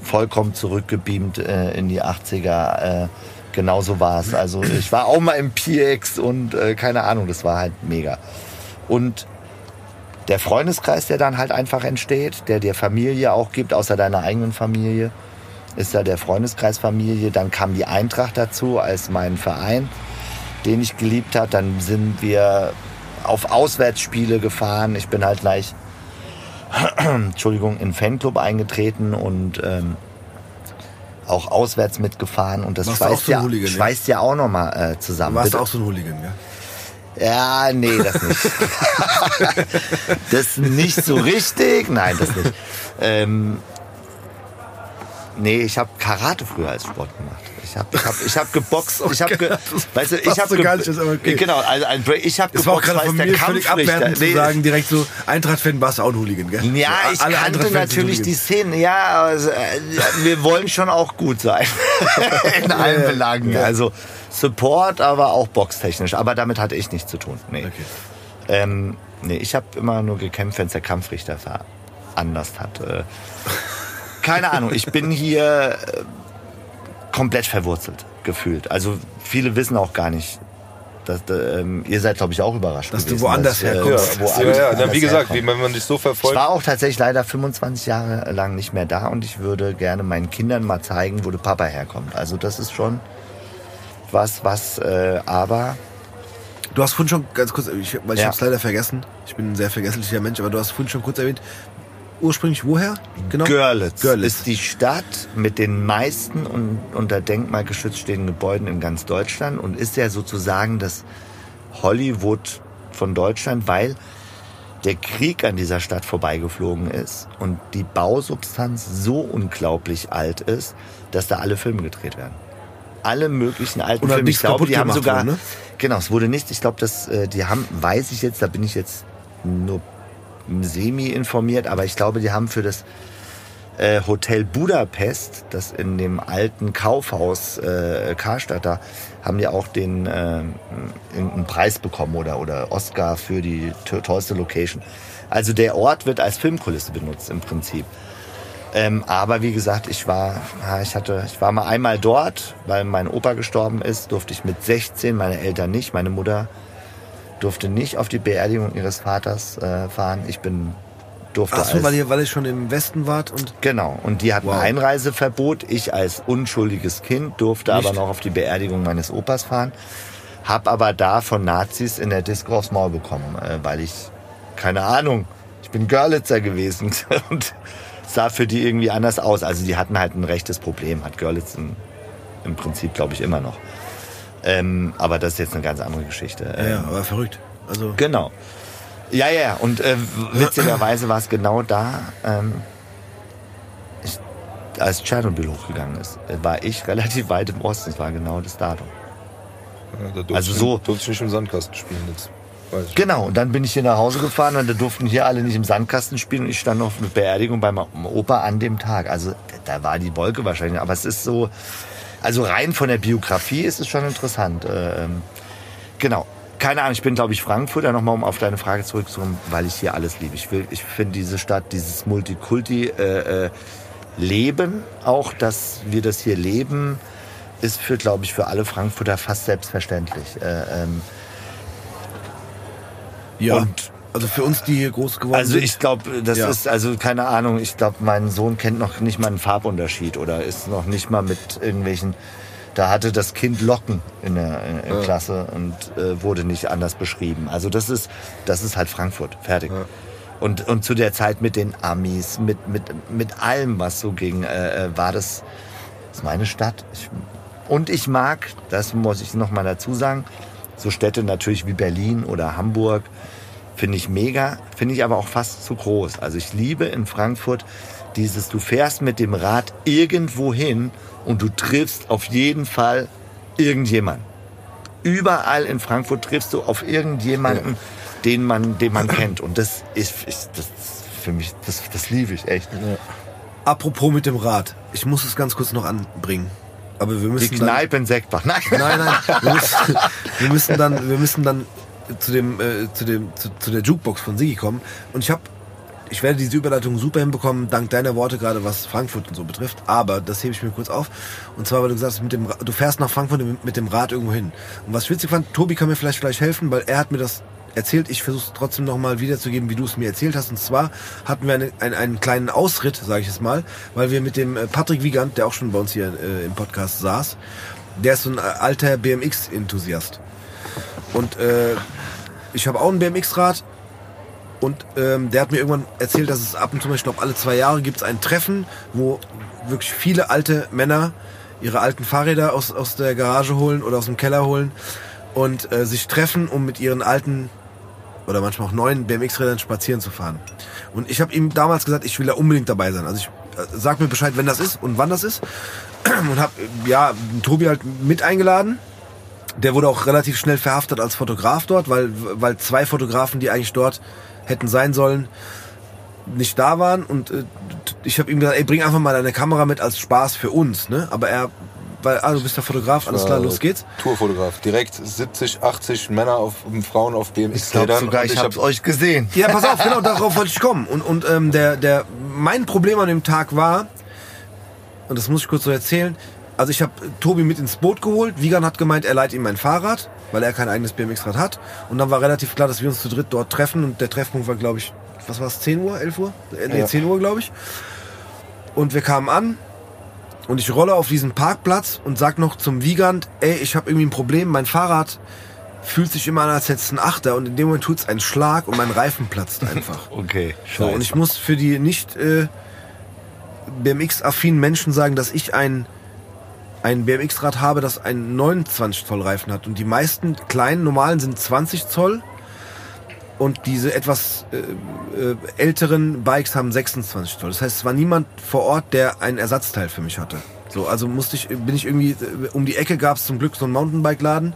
Vollkommen zurückgebeamt äh, in die 80er. Äh, genauso war es. Also ich war auch mal im PX und äh, keine Ahnung, das war halt mega. Und der Freundeskreis, der dann halt einfach entsteht, der dir Familie auch gibt, außer deiner eigenen Familie, ist ja der Freundeskreis Familie. Dann kam die Eintracht dazu als mein Verein, den ich geliebt habe. Dann sind wir auf Auswärtsspiele gefahren. Ich bin halt gleich, <clears throat> Entschuldigung, in Fanclub eingetreten und ähm, auch auswärts mitgefahren. Und das du schweißt, so ja, schweißt ja auch nochmal äh, zusammen. Warst Bitte- du auch so ein Hooligan, ja? Ja, nee, das nicht. <laughs> das nicht so richtig. Nein, das nicht. Ähm, nee, ich habe Karate früher als Sport gemacht. Ich habe ich hab, ich hab geboxt. Ich habe, ge, weißt du, ich habe aber okay. genau, also ein Break. Ich habe geboxt, weil der Kampfrichter. abwertend zu Nee, sagen, direkt so, Eintracht-Fan warst du auch ein Hooligan, gell? ja, So, ich kannte natürlich die Hooligans. Szene. Ja, also, äh, wir wollen schon auch gut sein. <laughs> In allen Belangen. Also Support, aber auch boxtechnisch. Aber damit hatte ich nichts zu tun. Nee. Okay. Ähm, nee, ich habe immer nur gekämpft, wenn es der Kampfrichter veranlasst hat. Äh, keine Ahnung, ich bin hier äh, komplett verwurzelt gefühlt. Also viele wissen auch gar nicht, dass, ähm, ihr seid, glaube ich, auch überrascht. Dass du gewesen, woanders dass, äh, herkommst. Ja, woanders- ja, ja. Woanders wie gesagt, wie, wenn man dich so Ich verfolgt. war auch tatsächlich leider 25 Jahre lang nicht mehr da und ich würde gerne meinen Kindern mal zeigen, wo der Papa herkommt. Also das ist schon was, was, äh, aber Du hast vorhin schon ganz kurz, ich, weil ich Ja. habe es leider vergessen. Ich bin ein sehr vergesslicher Mensch, aber du hast vorhin schon kurz erwähnt. Ursprünglich woher? Genau. Görlitz, Görlitz. ist die Stadt mit den meisten un unter Denkmal geschützt stehenden Gebäuden in ganz Deutschland und ist ja sozusagen das Hollywood von Deutschland, weil der Krieg an dieser Stadt vorbeigeflogen ist und die Bausubstanz so unglaublich alt ist, dass da alle Filme gedreht werden. Alle möglichen alten Und hat Filme. Ich glaube, die haben sogar, worden, ne? genau, es wurde nichts. Ich glaube, das, äh, die haben, weiß ich jetzt, da bin ich jetzt nur semi informiert, aber ich glaube, die haben für das äh, Hotel Budapest, das in dem alten Kaufhaus äh, Karstadt da, haben die auch den äh, einen Preis bekommen oder oder Oscar für die to- tollste Location. Also der Ort wird als Filmkulisse benutzt im Prinzip. Ähm, aber wie gesagt, ich war, ich hatte, ich war mal einmal dort, weil mein Opa gestorben ist, durfte ich mit 16, meine Eltern nicht, meine Mutter durfte nicht auf die Beerdigung ihres Vaters äh, fahren. Ich bin durfte Ach so, weil ihr, weil ihr schon im Westen wart und Genau, und die hatten Wow. Einreiseverbot. Ich als unschuldiges Kind durfte Nicht? aber noch auf die Beerdigung meines Opas fahren. Hab aber da von Nazis in der Disco aufs Maul bekommen, äh, weil ich, keine Ahnung, ich bin Görlitzer gewesen <laughs> und sah für die irgendwie anders aus. Also die hatten halt ein rechtes Problem, hat Görlitz im, im Prinzip, glaube ich, immer noch. Ähm, aber das ist jetzt eine ganz andere Geschichte. ja, ja, Ähm, aber verrückt. Also Genau. Ja, ja, ja. Und äh, witzigerweise war es genau da, ähm, ich, als Tschernobyl hochgegangen ist, äh, war ich <laughs> relativ weit im Osten. Es war genau das Datum. Ja, da durfte Also ich, so- Durfte ich nicht im Sandkasten spielen jetzt. Genau, und dann bin ich hier nach Hause gefahren und da durften hier alle nicht im Sandkasten spielen und ich stand auf eine Beerdigung beim Opa an dem Tag. Also da war die Wolke wahrscheinlich, aber es ist so, also rein von der Biografie ist es schon interessant. Äh, ähm, genau. Keine Ahnung, ich bin, glaube ich, Frankfurter, nochmal um auf deine Frage zurückzukommen, weil ich hier alles liebe. Ich, will, ich finde diese Stadt, dieses Multikulti äh, äh, Leben, auch dass wir das hier leben, ist für, glaube ich, für alle Frankfurter fast selbstverständlich. Äh, ähm, ja. und- also für uns, die hier groß geworden Also sind. ich glaube, das Ja. ist, also keine Ahnung, ich glaube, mein Sohn kennt noch nicht mal einen Farbunterschied oder ist noch nicht mal mit irgendwelchen, da hatte das Kind Locken in der in, in Klasse und äh, wurde nicht anders beschrieben. Also das ist, das ist halt Frankfurt, fertig. Und, und zu der Zeit mit den Amis, mit, mit, mit allem, was so ging, äh, äh, war das, das ist meine Stadt. Ich, und ich mag, das muss ich noch mal dazu sagen, so Städte natürlich wie Berlin oder Hamburg, finde ich mega, finde ich aber auch fast zu groß. Also ich liebe in Frankfurt dieses, du fährst mit dem Rad irgendwo hin und du triffst auf jeden Fall irgendjemanden. Überall in Frankfurt triffst du auf irgendjemanden, den man, den man kennt. Und das ist, ist das ist für mich, das, das liebe ich echt. Apropos mit dem Rad. Ich muss es ganz kurz noch anbringen. Aber wir Die müssen dann, Kneipe in Seckbach. Nein. Nein, nein. Wir müssen, <laughs> wir müssen dann, wir müssen dann zu dem, äh, zu dem, zu, zu der Jukebox von Sigi kommen. Und ich habe ich werde diese Überleitung super hinbekommen, dank deiner Worte gerade, was Frankfurt und so betrifft. Aber das hebe ich mir kurz auf. Und zwar, weil du gesagt hast, mit dem, du fährst nach Frankfurt mit dem Rad irgendwo hin. Und was ich witzig fand, Tobi kann mir vielleicht vielleicht helfen, weil er hat mir das erzählt. Ich versuche es trotzdem nochmal wiederzugeben, wie du es mir erzählt hast. Und zwar hatten wir eine, einen, einen kleinen Ausritt, sage ich es mal, weil wir mit dem äh, Patrick Wiegand, der auch schon bei uns hier äh, im Podcast saß, der ist so ein äh, alter BMX-Enthusiast. Und äh, ich habe auch ein BMX-Rad und ähm, der hat mir irgendwann erzählt, dass es ab und zu, ich glaube alle zwei Jahre gibt es ein Treffen, wo wirklich viele alte Männer ihre alten Fahrräder aus, aus der Garage holen oder aus dem Keller holen und äh, sich treffen, um mit ihren alten oder manchmal auch neuen BMX-Rädern spazieren zu fahren. Und ich habe ihm damals gesagt, ich will da unbedingt dabei sein. Also ich äh, sag mir Bescheid, wenn das ist und wann das ist. <clears throat> Und habe ja Tobi halt mit eingeladen. Der wurde auch relativ schnell verhaftet als Fotograf dort, weil, weil zwei Fotografen, die eigentlich dort hätten sein sollen, nicht da waren. Und äh, ich habe ihm gesagt, ey, bring einfach mal deine Kamera mit als Spaß für uns. Ne? Aber er, weil, ah, du bist der Fotograf, alles klar, los geht's. Tourfotograf. Direkt 70, 80 Männer auf und Frauen auf Ich glaube BMX-Rädern. sogar, Und ich hab- hab's euch gesehen. Ja, pass auf, genau, darauf wollte ich kommen. Und, und ähm, der, der, mein Problem an dem Tag war, und das muss ich kurz so erzählen, also ich habe Tobi mit ins Boot geholt. Wiegand hat gemeint, er leiht ihm mein Fahrrad, weil er kein eigenes BMX-Rad hat. Und dann war relativ klar, dass wir uns zu dritt dort treffen. Und der Treffpunkt war, glaube ich, was war es, 10 Uhr, 11 Uhr? Äh, Nee, Ja. 10 Uhr, glaube ich. Und wir kamen an und ich rolle auf diesen Parkplatz und sag noch zum Wiegand, ey, ich habe irgendwie ein Problem, mein Fahrrad fühlt sich immer an, als hätte es einen Achter und in dem Moment tut's einen Schlag und mein Reifen platzt einfach. <laughs> Okay, So, und ich muss für die nicht äh, BMX-affinen Menschen sagen, dass ich ein, ein BMX-Rad habe, das einen 29 Zoll Reifen hat. Und die meisten kleinen, normalen sind 20 Zoll. Und diese etwas äh, äh, älteren Bikes haben 26 Zoll. Das heißt, es war niemand vor Ort, der ein Ersatzteil für mich hatte. So, also musste ich, bin ich irgendwie, äh, um die Ecke gab es zum Glück so einen Mountainbike-Laden,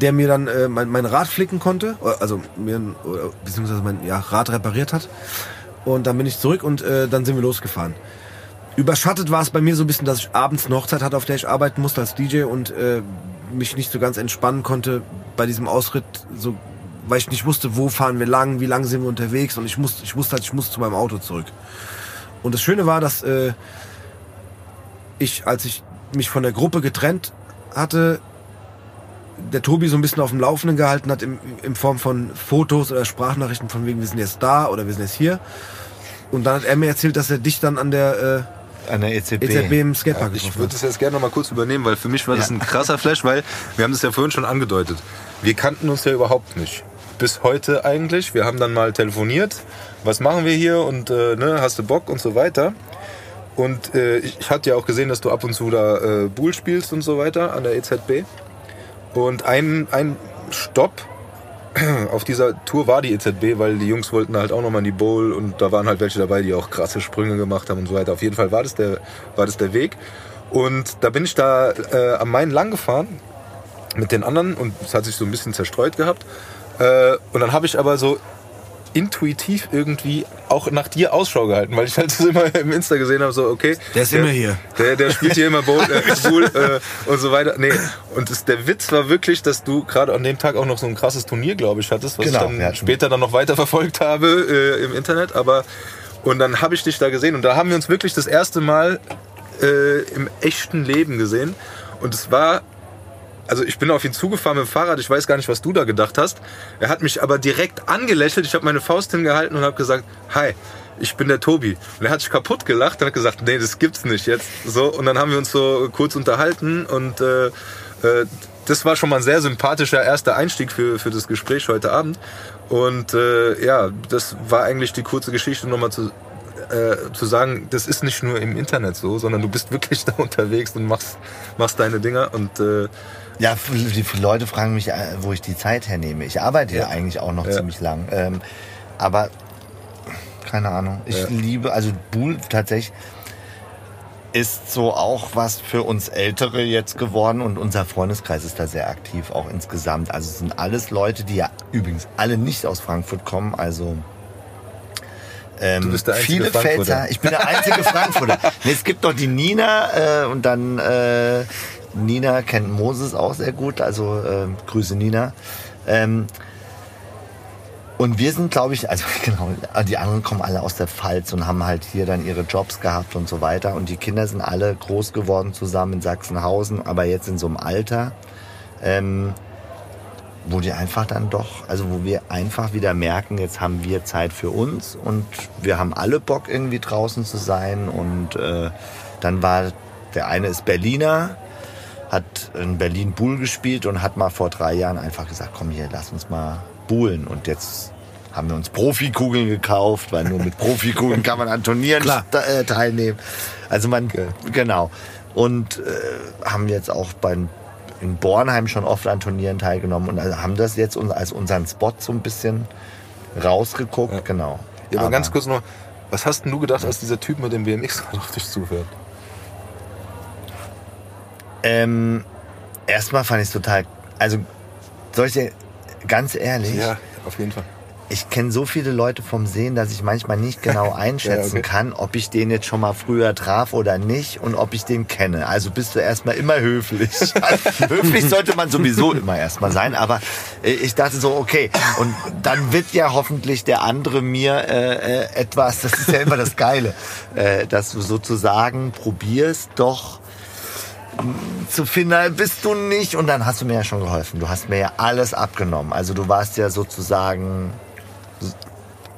der mir dann äh, mein, mein Rad flicken konnte, Oder- also mir beziehungsweise mein ja, Rad repariert hat. Und dann bin ich zurück und äh, dann sind wir losgefahren. Überschattet war es bei mir so ein bisschen, dass ich abends eine Hochzeit hatte, auf der ich arbeiten musste als DJ und äh, mich nicht so ganz entspannen konnte bei diesem Ausritt, so, weil ich nicht wusste, wo fahren wir lang, wie lang sind wir unterwegs und ich musste, ich wusste halt, ich muss zu meinem Auto zurück. Und das Schöne war, dass äh, ich, als ich mich von der Gruppe getrennt hatte, der Tobi so ein bisschen auf dem Laufenden gehalten hat in, in Form von Fotos oder Sprachnachrichten von wegen, wir sind jetzt da oder wir sind jetzt hier. Und dann hat er mir erzählt, dass er dich dann an der An der EZB. EZB im Skatepark Ich getroffen würde das jetzt gerne noch mal kurz übernehmen, weil für mich war das Ja. ein krasser Flash, weil wir haben das ja vorhin schon angedeutet. Wir kannten uns ja überhaupt nicht. Bis heute eigentlich. Wir haben dann mal telefoniert. Was machen wir hier und äh, ne, hast du Bock und so weiter. Und äh, ich ich hatte ja auch gesehen, dass du ab und zu da äh, Bull spielst und so weiter an der EZB. Und ein, ein Stopp <clears throat> auf dieser Tour war die EZB, weil die Jungs wollten halt auch nochmal in die Bowl und da waren halt welche dabei, die auch krasse Sprünge gemacht haben und so weiter. Auf jeden Fall war das der, war das der Weg. Und da bin ich da äh, am Main lang gefahren mit den anderen und es hat sich so ein bisschen zerstreut gehabt. Äh, und dann habe ich aber so intuitiv irgendwie auch nach dir Ausschau gehalten, weil ich halt das immer im Insta gesehen habe, so okay. Der ist immer hier. Der, der spielt hier immer Bowl, äh, Bull äh, und so weiter. Nee, und das, der Witz war wirklich, dass du gerade an dem Tag auch noch so ein krasses Turnier, glaube ich, hattest, was Genau, ich dann hatten- später dann noch weiter verfolgt habe äh, im Internet. Aber und dann habe ich dich da gesehen und da haben wir uns wirklich das erste Mal äh, im echten Leben gesehen. Und es war also ich bin auf ihn zugefahren mit dem Fahrrad, ich weiß gar nicht, was du da gedacht hast. Er hat mich aber direkt angelächelt, ich habe meine Faust hingehalten und habe gesagt, hi, ich bin der Tobi. Und er hat sich kaputt gelacht und hat gesagt, nee, das gibt's nicht jetzt. So, und dann haben wir uns so kurz unterhalten und äh, äh, das war schon mal ein sehr sympathischer erster Einstieg für, für das Gespräch heute Abend. Und äh, ja, das war eigentlich die kurze Geschichte nochmal zu, äh, zu sagen, das ist nicht nur im Internet so, sondern du bist wirklich <laughs> da unterwegs und machst, machst deine Dinger und äh, Ja, die viele Leute fragen mich, äh, wo ich die Zeit hernehme. Ich arbeite ja, eigentlich auch noch Ja. ziemlich lang. Ähm, aber keine Ahnung. Ich Ja. liebe, also Bull tatsächlich ist so auch was für uns Ältere jetzt geworden und unser Freundeskreis ist da sehr aktiv, auch insgesamt. Also es sind alles Leute, die ja übrigens alle nicht aus Frankfurt kommen, also ähm, Du bist der einzige viele Frankfurter. Pfälzer. Ich bin der einzige <laughs> Frankfurter. Nee, es gibt noch die Nina äh, und dann äh, Nina kennt Moses auch sehr gut, also äh, Grüße Nina. Ähm, Und wir sind, glaube ich, also <laughs> genau, die anderen kommen alle aus der Pfalz und haben halt hier dann ihre Jobs gehabt und so weiter. Und die Kinder sind alle groß geworden zusammen in Sachsenhausen, aber jetzt in so einem Alter, ähm, wo die einfach dann doch, also wo wir einfach wieder merken, jetzt haben wir Zeit für uns und wir haben alle Bock irgendwie draußen zu sein. Und äh, dann war der eine ist Berliner, hat in Berlin Bull gespielt und hat mal vor drei Jahren einfach gesagt, komm hier, lass uns mal buhlen. Und jetzt haben wir uns Profikugeln gekauft, weil nur mit Profikugeln kann man an Turnieren äh, teilnehmen. Also man, genau. Und äh, haben jetzt auch beim in Bornheim schon oft an Turnieren teilgenommen und also haben das jetzt als unseren Spot so ein bisschen rausgeguckt, genau. Ja, aber, ganz kurz noch, was hast denn du gedacht, als dieser Typ mit dem BMX <laughs> auf dich zufährt? Ähm, erstmal fand ich es total, also soll ich dir ganz ehrlich, auf jeden Fall. ich kenne so viele Leute vom Sehen, dass ich manchmal nicht genau <laughs> einschätzen okay. kann, ob ich den jetzt schon mal früher traf oder nicht und ob ich den kenne. Also bist du erstmal immer höflich. Also, <laughs> <laughs> höflich sollte man sowieso immer erstmal sein, aber äh, ich dachte so, okay, und dann wird ja hoffentlich der andere mir äh, äh, etwas, das ist ja immer das Geile, äh, dass du sozusagen probierst, doch zu finden, bist du nicht. Und dann hast du mir ja schon geholfen. Du hast mir ja alles abgenommen. Also du warst ja sozusagen.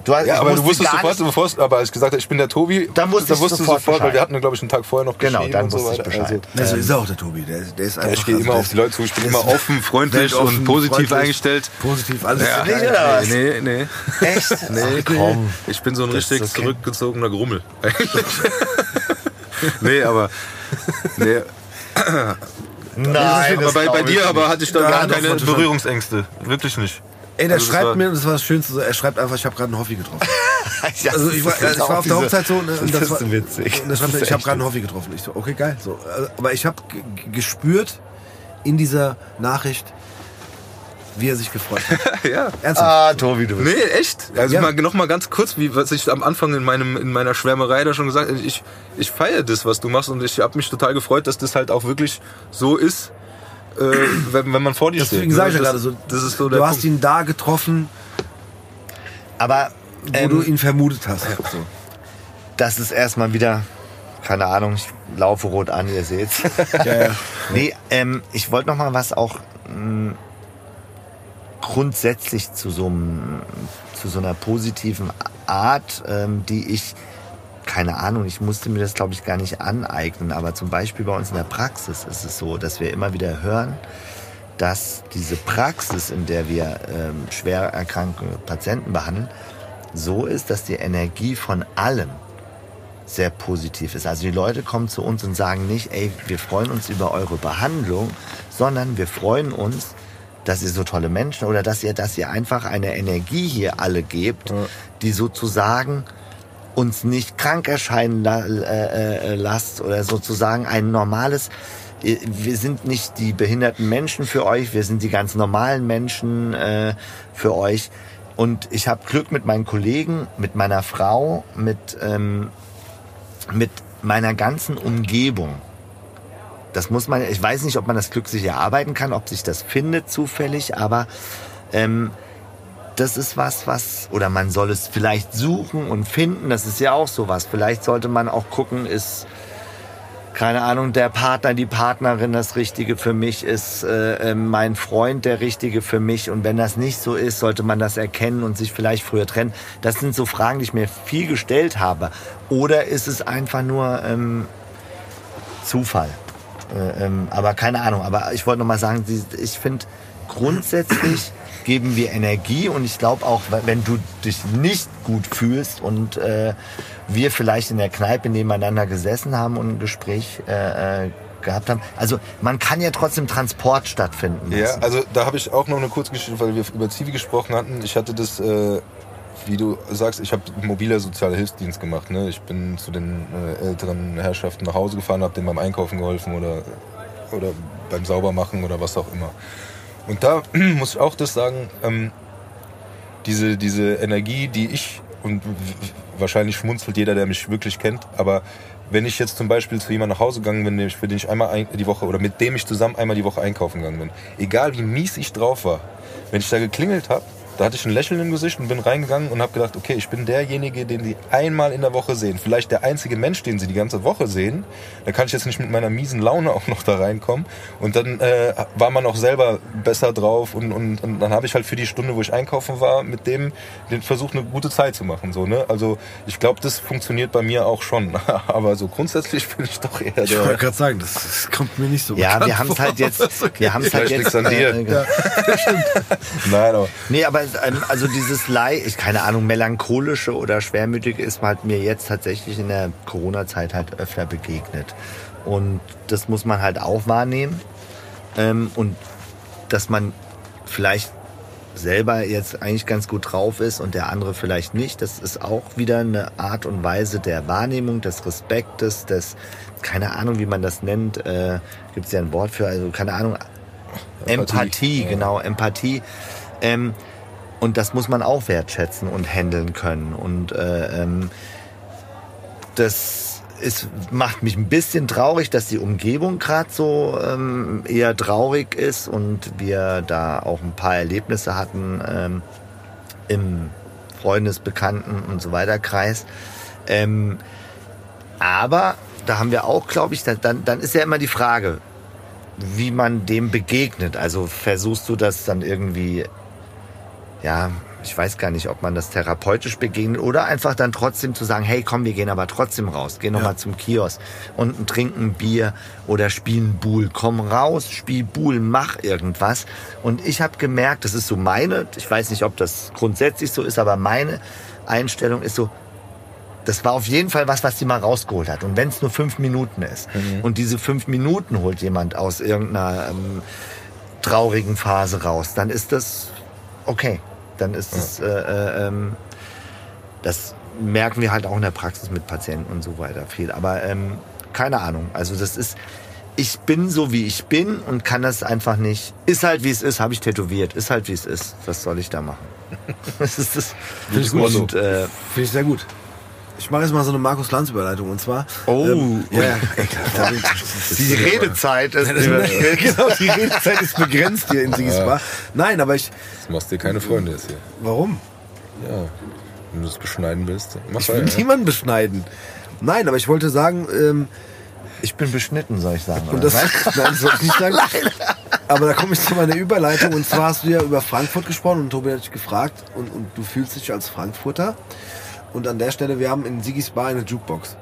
Du, hast- Ja, ich aber du wusstest sofort, nicht- bevor es- aber als ich gesagt habe, ich bin der Tobi, Dann wusste wusstest du sofort sofort, weil Bescheid. wir hatten, glaube ich, einen Tag vorher noch Genau, dann und so wusste ich weiter. Bescheid. Also, Nee, so ist er auch der Tobi. Der, der ist einfach. ja, ich gehe also immer auf die Leute zu, ich bin immer offen, freundlich weltoffen, und positiv freundlich, eingestellt. Positiv, alles. Ja, oder was? nee, nee. Echt? Nee, Ach, komm. Ich bin so ein Das richtig okay. zurückgezogener Grummel. <laughs> nee, aber. Nee, Nein, aber das bei, bei dir aber hatte ich da gar keine. Berührungsängste. Wirklich nicht. Ey, der Also das schreibt war- mir, das war das Schönste, er schreibt einfach, ich habe gerade einen Hoffi getroffen. <laughs> Ja, Also ich war, das ich war auf der Hochzeit so und, und das das, ist war witzig. Und er schreibt mir, Das ich habe gerade einen Hoffi getroffen. Ich so, okay, geil. So, äh, aber ich habe gespürt in dieser Nachricht, wie er sich gefreut hat. <laughs> Ja. Ernsthaft. Ah, Tobi, du bist. Nee, echt? Also Ja. mal, noch mal ganz kurz, wie was ich am Anfang in meinem in meiner Schwärmerei da schon gesagt habe, ich ich feiere das, was du machst und ich habe mich total gefreut, dass das halt auch wirklich so ist, äh, <clears throat> wenn, wenn man vor dir steht. Deswegen sage ich ja Das- gerade so, Das ist so du hast Punkt. ihn da getroffen, Aber wo ähm, du ihn vermutet hast. So. das ist erstmal wieder, keine Ahnung, ich laufe rot an, ihr seht's. <laughs> Nee, ähm, ich wollte noch mal was auch mh, grundsätzlich zu so, einem, zu so einer positiven Art, ähm, die ich, keine Ahnung, ich musste mir das glaube ich gar nicht aneignen, aber zum Beispiel bei uns in der Praxis ist es so, dass wir immer wieder hören, dass diese Praxis, in der wir ähm, schwer erkrankte Patienten behandeln, so ist, dass die Energie von allen sehr positiv ist. Also die Leute kommen zu uns und sagen nicht, ey, wir freuen uns über eure Behandlung, sondern wir freuen uns, dass ihr so tolle Menschen oder dass ihr, dass ihr einfach eine Energie hier alle gebt, die sozusagen uns nicht krank erscheinen la äh, äh, lasst oder sozusagen ein normales äh, wir sind nicht die behinderten Menschen für euch, wir sind die ganz normalen Menschen äh, für euch. Und ich habe Glück mit meinen Kollegen, mit meiner Frau, mit, ähm, mit meiner ganzen Umgebung. Das muss man, ich weiß nicht, ob man das Glück sich erarbeiten kann, ob sich das findet zufällig, aber ähm, das ist was, was, oder man soll es vielleicht suchen und finden, das ist ja auch sowas. Vielleicht sollte man auch gucken, ist, keine Ahnung, der Partner, die Partnerin das Richtige für mich, ist äh, äh, mein Freund der Richtige für mich. Und wenn das nicht so ist, sollte man das erkennen und sich vielleicht früher trennen. Das sind so Fragen, die ich mir viel gestellt habe. Oder ist es einfach nur ähm, Zufall? Äh, ähm, aber keine Ahnung. Aber ich wollte noch mal sagen, ich finde grundsätzlich <clears throat> geben wir Energie und ich glaube auch, wenn du dich nicht gut fühlst und äh, wir vielleicht in der Kneipe nebeneinander gesessen haben und ein Gespräch äh, äh, gehabt haben. Also man kann ja trotzdem Transport stattfinden Ja, lassen. also da habe ich auch noch eine Kurzgeschichte, weil wir über Zivi gesprochen hatten. Ich hatte das, äh, wie du sagst, ich habe mobiler sozialer Hilfsdienst gemacht. Ne? Ich bin zu den äh, älteren Herrschaften nach Hause gefahren, habe denen beim Einkaufen geholfen oder, oder beim Saubermachen oder was auch immer. Und da <clears throat> muss ich auch das sagen, ähm, diese, diese Energie, die ich, und wahrscheinlich schmunzelt jeder, der mich wirklich kennt, aber wenn ich jetzt zum Beispiel zu jemandem nach Hause gegangen bin, für den ich einmal ein, die Woche oder mit dem ich zusammen einmal die Woche einkaufen gegangen bin, egal wie mies ich drauf war, wenn ich da geklingelt habe, Da hatte ich ein Lächeln im Gesicht und bin reingegangen und habe gedacht, okay, ich bin derjenige, den sie einmal in der Woche sehen. Vielleicht der einzige Mensch, den sie die ganze Woche sehen. Da kann ich jetzt nicht mit meiner miesen Laune auch noch da reinkommen. Und dann äh, war man auch selber besser drauf und, und, und dann habe ich halt für die Stunde, wo ich einkaufen war, mit dem den versucht, eine gute Zeit zu machen. So, ne? Also ich glaube, das funktioniert bei mir auch schon. <laughs> Aber so grundsätzlich bin ich doch eher Ich wollte der. gerade sagen, das, das kommt mir nicht so Ja, bekannt wir haben es vor. halt jetzt. <laughs> Okay. Wir haben es halt jetzt. dir. äh, <laughs> Nein, aber Nee, aber ähm, also dieses Leih, ich keine Ahnung, melancholische oder schwermütige ist halt mir jetzt tatsächlich in der Corona-Zeit halt öfter begegnet. Und das muss man halt auch wahrnehmen. Ähm, und dass man vielleicht selber jetzt eigentlich ganz gut drauf ist und der andere vielleicht nicht, das ist auch wieder eine Art und Weise der Wahrnehmung, des Respektes, des, keine Ahnung, wie man das nennt, äh, gibt es ja ein Wort für, also keine Ahnung, Empathie, genau, Empathie. Ähm, und das muss man auch wertschätzen und handeln können. Und äh, ähm, das ist, macht mich ein bisschen traurig, dass die Umgebung gerade so ähm, eher traurig ist und wir da auch ein paar Erlebnisse hatten ähm, im Freundesbekannten und so weiter Kreis. Ähm, aber da haben wir auch, glaube ich, da- dann, dann ist ja immer die Frage, wie man dem begegnet. Also versuchst du das dann irgendwie, ja, ich weiß gar nicht, ob man das therapeutisch begegnet oder einfach dann trotzdem zu sagen, hey, komm, wir gehen aber trotzdem raus, geh noch mal zum Kiosk und trinken ein Bier oder spielen Buhl. Komm raus, spiel Buhl, mach irgendwas. Und ich habe gemerkt, das ist so meine, ich weiß nicht, ob das grundsätzlich so ist, aber meine Einstellung ist so, das war auf jeden Fall was, was die mal rausgeholt hat. Und wenn es nur fünf Minuten ist und diese fünf Minuten holt jemand aus irgendeiner ähm, traurigen Phase raus, dann ist das okay. Dann ist es, äh, äh, ähm, das merken wir halt auch in der Praxis mit Patienten und so weiter viel. Aber ähm, keine Ahnung. Also das ist, ich bin so wie ich bin und kann das einfach nicht. Ist halt wie es ist, habe ich tätowiert. Ist halt wie es ist. Was soll ich da machen? <laughs> das ist das. Finde ich gut. Und, äh, Finde ich sehr gut. Ich mache jetzt mal so eine Markus-Lanz-Überleitung. Und zwar... Oh. ähm, ja, ja. <laughs> die Redezeit ist. <laughs> <laughs> genau, die Redezeit ist begrenzt hier in Sigis Bar. Nein, aber ich... du machst dir keine Freunde jetzt hier. Warum? Ja. Wenn du es beschneiden willst, mach Ich will weiter. niemanden beschneiden. Nein, aber ich wollte sagen, ähm, Ich bin beschnitten, soll ich sagen. und das, nein, das wollte ich nicht sagen. Aber da komme ich zu meiner Überleitung. Und zwar hast du ja über Frankfurt gesprochen und Tobi hat dich gefragt und, und du fühlst dich als Frankfurter. Und an der Stelle, wir haben in Sigis Bar eine Jukebox.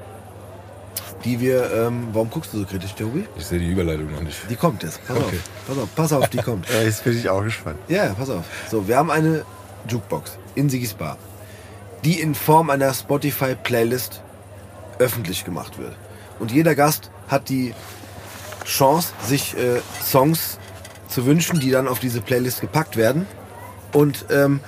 Die wir, ähm, warum guckst du so kritisch, Tobi? Ich sehe die Überleitung noch nicht. Die kommt jetzt. Pass Okay. auf. Pass auf, pass auf, die kommt. <laughs> Ja, jetzt bin ich auch gespannt. Ja, pass auf. So, wir haben eine Jukebox in Sigis Bar, die in Form einer Spotify-Playlist öffentlich gemacht wird. Und jeder Gast hat die Chance, sich äh, Songs zu wünschen, die dann auf diese Playlist gepackt werden. Und ähm,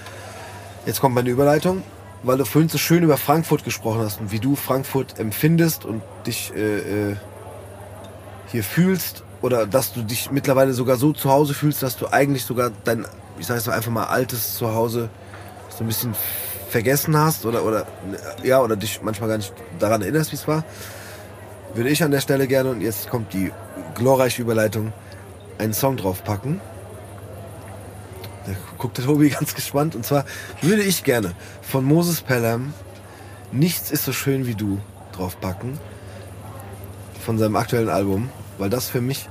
jetzt kommt meine Überleitung, weil du vorhin so schön über Frankfurt gesprochen hast und wie du Frankfurt empfindest und dich äh, äh, hier fühlst oder dass du dich mittlerweile sogar so zu Hause fühlst, dass du eigentlich sogar dein, ich sag jetzt einfach mal altes Zuhause so ein bisschen vergessen hast oder oder ja oder dich manchmal gar nicht daran erinnerst, wie es war, würde ich an der Stelle gerne und jetzt kommt die glorreiche Überleitung einen Song draufpacken. Da guckt der Tobi <laughs> ganz gespannt und zwar würde ich gerne von Moses Pelham Nichts ist so schön wie du draufpacken von seinem aktuellen Album, weil das für mich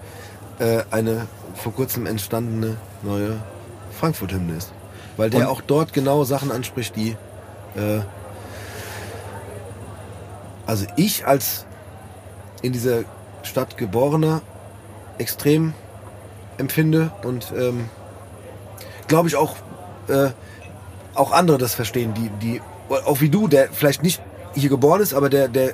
äh, eine vor kurzem entstandene neue Frankfurt-Hymne ist. Weil der Und- auch dort genau Sachen anspricht, die äh, also ich als in dieser Stadt geborener extrem empfinde und ähm, glaube ich auch äh, auch andere das verstehen, die die auch wie du, der vielleicht nicht hier geboren ist, aber der der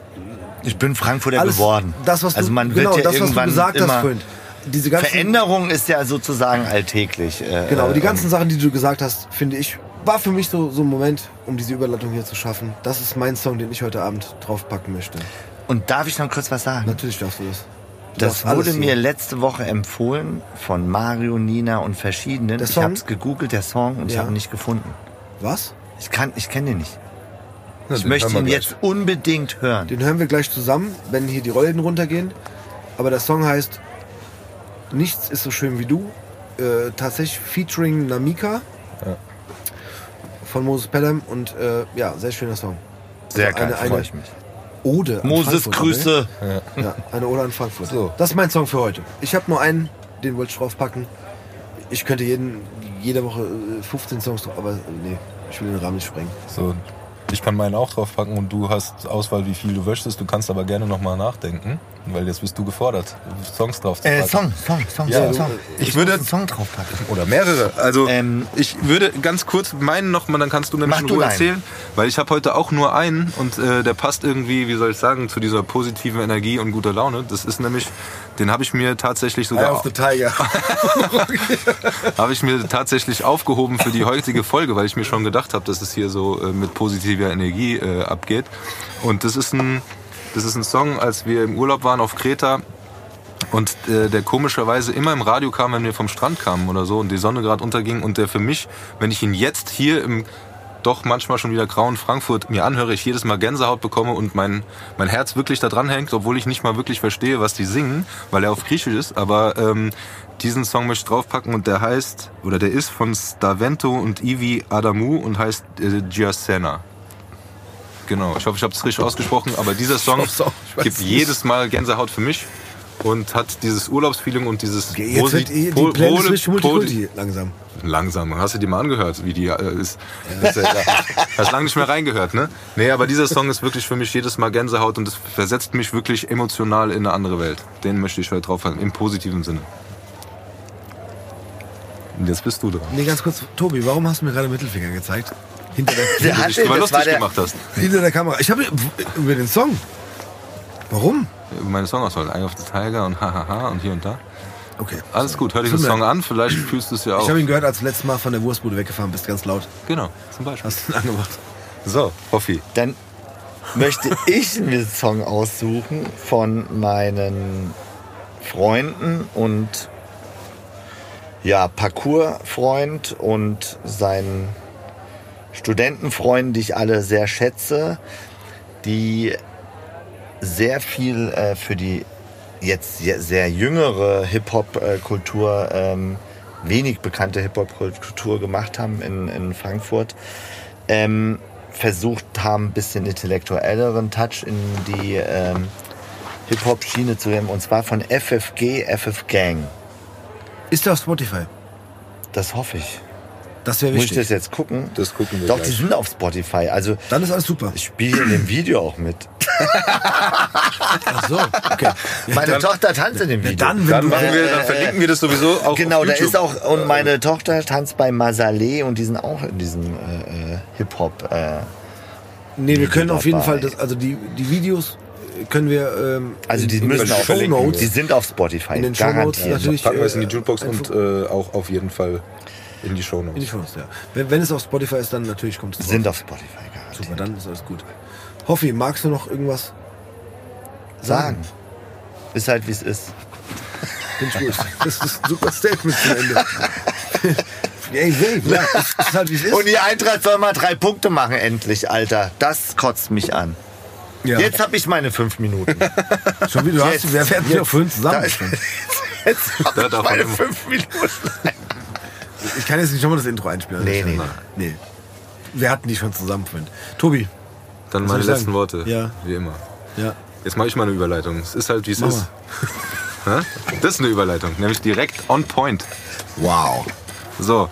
Ich bin Frankfurter alles geworden. das was du also man genau wird ja das was du irgendwann gesagt hast vorhin, diese ganzen Veränderung ist ja sozusagen alltäglich. Äh, Genau, die äh, ganzen Sachen, die du gesagt hast, finde ich, war für mich so, so ein Moment, um diese Überleitung hier zu schaffen. Das ist mein Song, den ich heute Abend draufpacken möchte. Und darf ich noch kurz was sagen? Natürlich darfst du das. Das wurde mir singen. letzte Woche empfohlen von Mario, Nina und verschiedenen. Der Ich Song? habe es gegoogelt, der Song, und ich Ja. habe ihn nicht gefunden. Was? Ich kann, ich kenne den nicht. Ja, Ich den möchte ihn gleich. jetzt unbedingt hören. Den hören wir gleich zusammen, wenn hier die Rollen runtergehen. Aber der Song heißt Nichts ist so schön wie du. Äh, tatsächlich featuring Namika. von Moses Pelham und äh, ja, sehr schöner Song. Sehr Also geil, freue ich mich. Ode an Moses, Frankfurt, Grüße. ne? Ja, eine Ode an Frankfurt. So. Das ist mein Song für heute. Ich habe nur einen, den wollte ich draufpacken. Ich könnte jeden, jede Woche äh, 15 Songs drauf, aber äh, nee, ich will den Rahmen nicht sprengen. So, ich kann meinen auch draufpacken und du hast Auswahl, wie viel du möchtest. Du kannst aber gerne nochmal nachdenken, weil jetzt bist du gefordert, Songs drauf zu packen. Äh, Song, Song, Song, Ja, Song, ich muss würde- einen Song draufpacken. Oder mehrere. Also Ähm, ich würde ganz kurz meinen nochmal, dann kannst du nämlich in Ruhe erzählen. Weil ich habe heute auch nur einen und äh, der passt irgendwie, wie soll ich sagen, zu dieser positiven Energie und guter Laune. Das ist nämlich, den habe ich mir tatsächlich Eye sogar of the Tiger. <laughs> habe ich mir tatsächlich aufgehoben für die heutige Folge, weil ich mir schon gedacht habe, dass es hier so äh, mit positiver Energie äh, abgeht. Und das ist ein, das ist ein Song, als wir im Urlaub waren auf Kreta und äh, der komischerweise immer im Radio kam, wenn wir vom Strand kamen oder so und die Sonne gerade unterging und der für mich, wenn ich ihn jetzt hier im doch manchmal schon wieder grauen Frankfurt mir anhöre, ich jedes Mal Gänsehaut bekomme und mein, mein Herz wirklich da dran hängt, obwohl ich nicht mal wirklich verstehe, was die singen, weil er auf Griechisch ist. Aber ähm, diesen Song möchte ich draufpacken und der heißt, oder der ist von Stavento und Ivi Adamu und heißt äh, Giacena. Genau, ich hoffe, ich habe es richtig ausgesprochen, aber dieser Song auch. Gibt nicht. jedes Mal Gänsehaut für mich und hat dieses Urlaubsfeeling und dieses Jetzt Posi- wird eh die Playlist richtig multikulti langsam. Langsam, hast du die mal angehört, wie die äh, ist? ist ja, hast lange nicht mehr reingehört, ne? Nee, aber dieser Song ist wirklich für mich jedes Mal Gänsehaut und es versetzt mich wirklich emotional in eine andere Welt. Den möchte ich heute drauf haben, im positiven Sinne. Und jetzt bist du dran. Nee, ganz kurz, Tobi, warum hast du mir gerade Mittelfinger gezeigt? Hinter der, Der hat du den, war lustig der, gemacht hast. hinter der Kamera. Ich habe über den Song. Warum? Über meine Songauswahl. Eye of the Tiger und hahaha und hier und da. Okay. Alles gut, hör dir den Song an, vielleicht fühlst du es ja Ich auch. habe ihn gehört, als du letztes Mal von der Wurstbude weggefahren bist, ganz laut. Genau, zum Beispiel. Hast du ihn angemacht. So, Hoffi. Dann möchte ich mir einen Song aussuchen von meinen Freunden und ja, Parcours-Freund und seinen Studentenfreunden, die ich alle sehr schätze, die sehr viel äh, für die jetzt sehr, sehr jüngere Hip-Hop-Kultur, ähm, wenig bekannte Hip-Hop-Kultur gemacht haben in, in Frankfurt. Ähm, versucht haben, ein bisschen intellektuelleren Touch in die ähm, Hip-Hop-Schiene zu nehmen. Und zwar von FFG, FF Gang. Ist der auf Spotify? Das hoffe ich. Das wäre Muss ich das wichtig. jetzt gucken? Das gucken wir Doch, gleich. die sind auf Spotify. Also Dann ist alles super. ich spiele in dem Video auch mit. <laughs> Ach so, okay. Ja, Meine dann, Tochter tanzt in dem Video. dann, wenn Dann, du... machen wir, dann verlinken wir das sowieso auch Genau, auf da ist auch, und meine Tochter tanzt bei Masalé und die sind auch in diesem äh, äh, Hip-Hop. Äh, Nee, wir können auf jeden dabei. Fall, das, also die, die Videos können wir ähm, also die in, müssen in auch den Shownotes, Die sind auf Spotify. in den Shownotes garantiert. natürlich Packen wir es in die äh, Jukebox und äh, auch auf jeden Fall in die Show in die Notes. Shownotes, ja. Wenn, wenn es auf Spotify ist, dann natürlich kommt es drauf. Sind auf Spotify garantiert. Super, dann ist alles gut. Hoffi, magst du noch irgendwas Sagen. Ist halt wie es ist. Bin ich gut. <laughs> Das ist ein super Statement zum Ende. <laughs> Ey, Dave, ja, ist halt wie es ist. Und die Eintracht soll mal drei Punkte machen, endlich, Alter. Das kotzt mich an. ja. Jetzt habe ich meine fünf Minuten. <laughs> schon wieder, du hast, jetzt- wir werden wieder Da zusammen. ist- Jetzt habe Da ich meine fünf Minuten. Ich kann jetzt nicht schon mal das Intro einspielen. Nee, nee, nee. Wir hatten die schon zusammen vorhin. Tobi, Dann meine letzten sagen? Worte. Ja. Wie immer. ja. Jetzt mache ich mal eine Überleitung. Es ist halt, wie es ist. <laughs> Das ist eine Überleitung, nämlich direkt on point. Wow. So.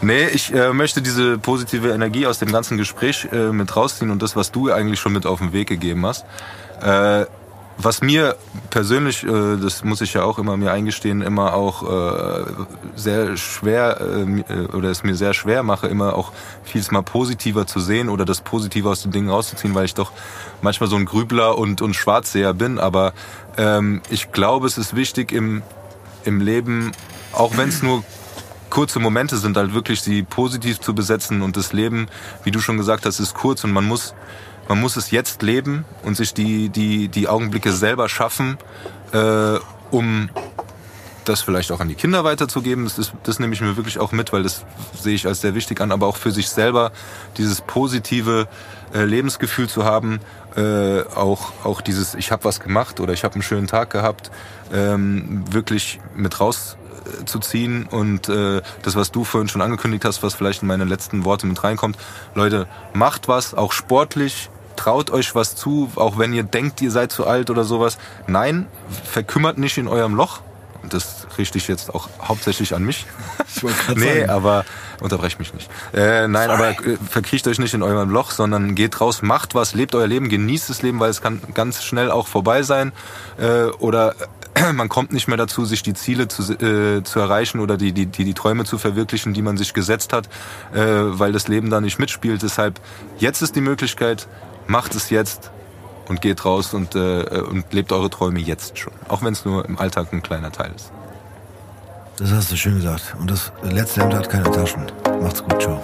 Nee, ich äh, möchte diese positive Energie aus dem ganzen Gespräch äh, mit rausziehen und das, was du eigentlich schon mit auf den Weg gegeben hast. Äh, was mir persönlich, äh, das muss ich ja auch immer mir eingestehen, immer auch äh, sehr schwer äh, oder es mir sehr schwer mache, immer auch vieles mal positiver zu sehen oder das Positive aus den Dingen rauszuziehen, weil ich doch manchmal so ein Grübler und, und Schwarzseher bin. Aber ähm, ich glaube, es ist wichtig im, im Leben, auch wenn es nur kurze Momente sind, halt wirklich sie positiv zu besetzen und das Leben, wie du schon gesagt hast, ist kurz und man muss, man muss es jetzt leben und sich die, die, die Augenblicke selber schaffen, äh, um das vielleicht auch an die Kinder weiterzugeben. Das, ist, das nehme ich mir wirklich auch mit, weil das sehe ich als sehr wichtig an, aber auch für sich selber dieses positive äh, Lebensgefühl zu haben, äh, auch, auch dieses ich habe was gemacht oder ich habe einen schönen Tag gehabt, ähm, wirklich mit raus äh, und äh, das, was du vorhin schon angekündigt hast, was vielleicht in meine letzten Worte mit reinkommt. Leute, macht was, auch sportlich, traut euch was zu, auch wenn ihr denkt, ihr seid zu alt oder sowas. Nein, verkümmert nicht in eurem Loch. Und Das richte ich jetzt auch hauptsächlich an mich. <laughs> Ich wollte gerade Nee, sagen. aber unterbrecht mich nicht. Äh, nein, aber äh, verkriecht euch nicht in eurem Loch, sondern geht raus, macht was, lebt euer Leben, genießt das Leben, weil es kann ganz schnell auch vorbei sein. Äh, oder äh, man kommt nicht mehr dazu, sich die Ziele zu, äh, zu erreichen oder die, die, die, die Träume zu verwirklichen, die man sich gesetzt hat, äh, weil das Leben da nicht mitspielt. Deshalb, jetzt ist die Möglichkeit, macht es jetzt und geht raus und, äh, und lebt eure Träume jetzt schon. Auch wenn es nur im Alltag ein kleiner Teil ist. Das hast du schön gesagt. Und das letzte Hemd hat keine Taschen. Macht's gut, ciao.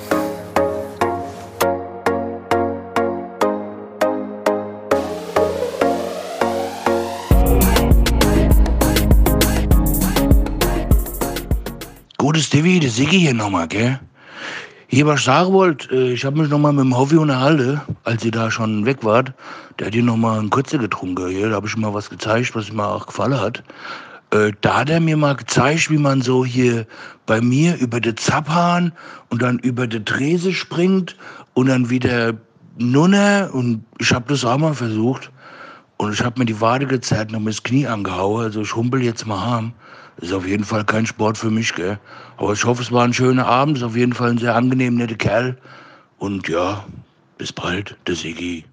Gutes Divi, der Siggi hier nochmal, gell? Hier, was ich sagen wollte, äh, ich habe mich nochmal mit dem Hoffi unterhalten, als ihr da schon weg wart. Der hat hier nochmal einen Kurze getrunken, hier. Da habe ich mal was gezeigt, was ihm auch gefallen hat. Äh, da hat er mir mal gezeigt, wie man so hier bei mir über den Zapphahn und dann über die Trese springt und dann wieder Nunne. Und ich habe das auch mal versucht. Und ich habe mir die Wade gezerrt und mir das Knie angehauen. Also ich humpel jetzt mal harm. Ist auf jeden Fall kein Sport für mich, gell? Aber ich hoffe, es war ein schöner Abend. Ist auf jeden Fall ein sehr angenehm netter Kerl. Und ja, bis bald, der Siggi.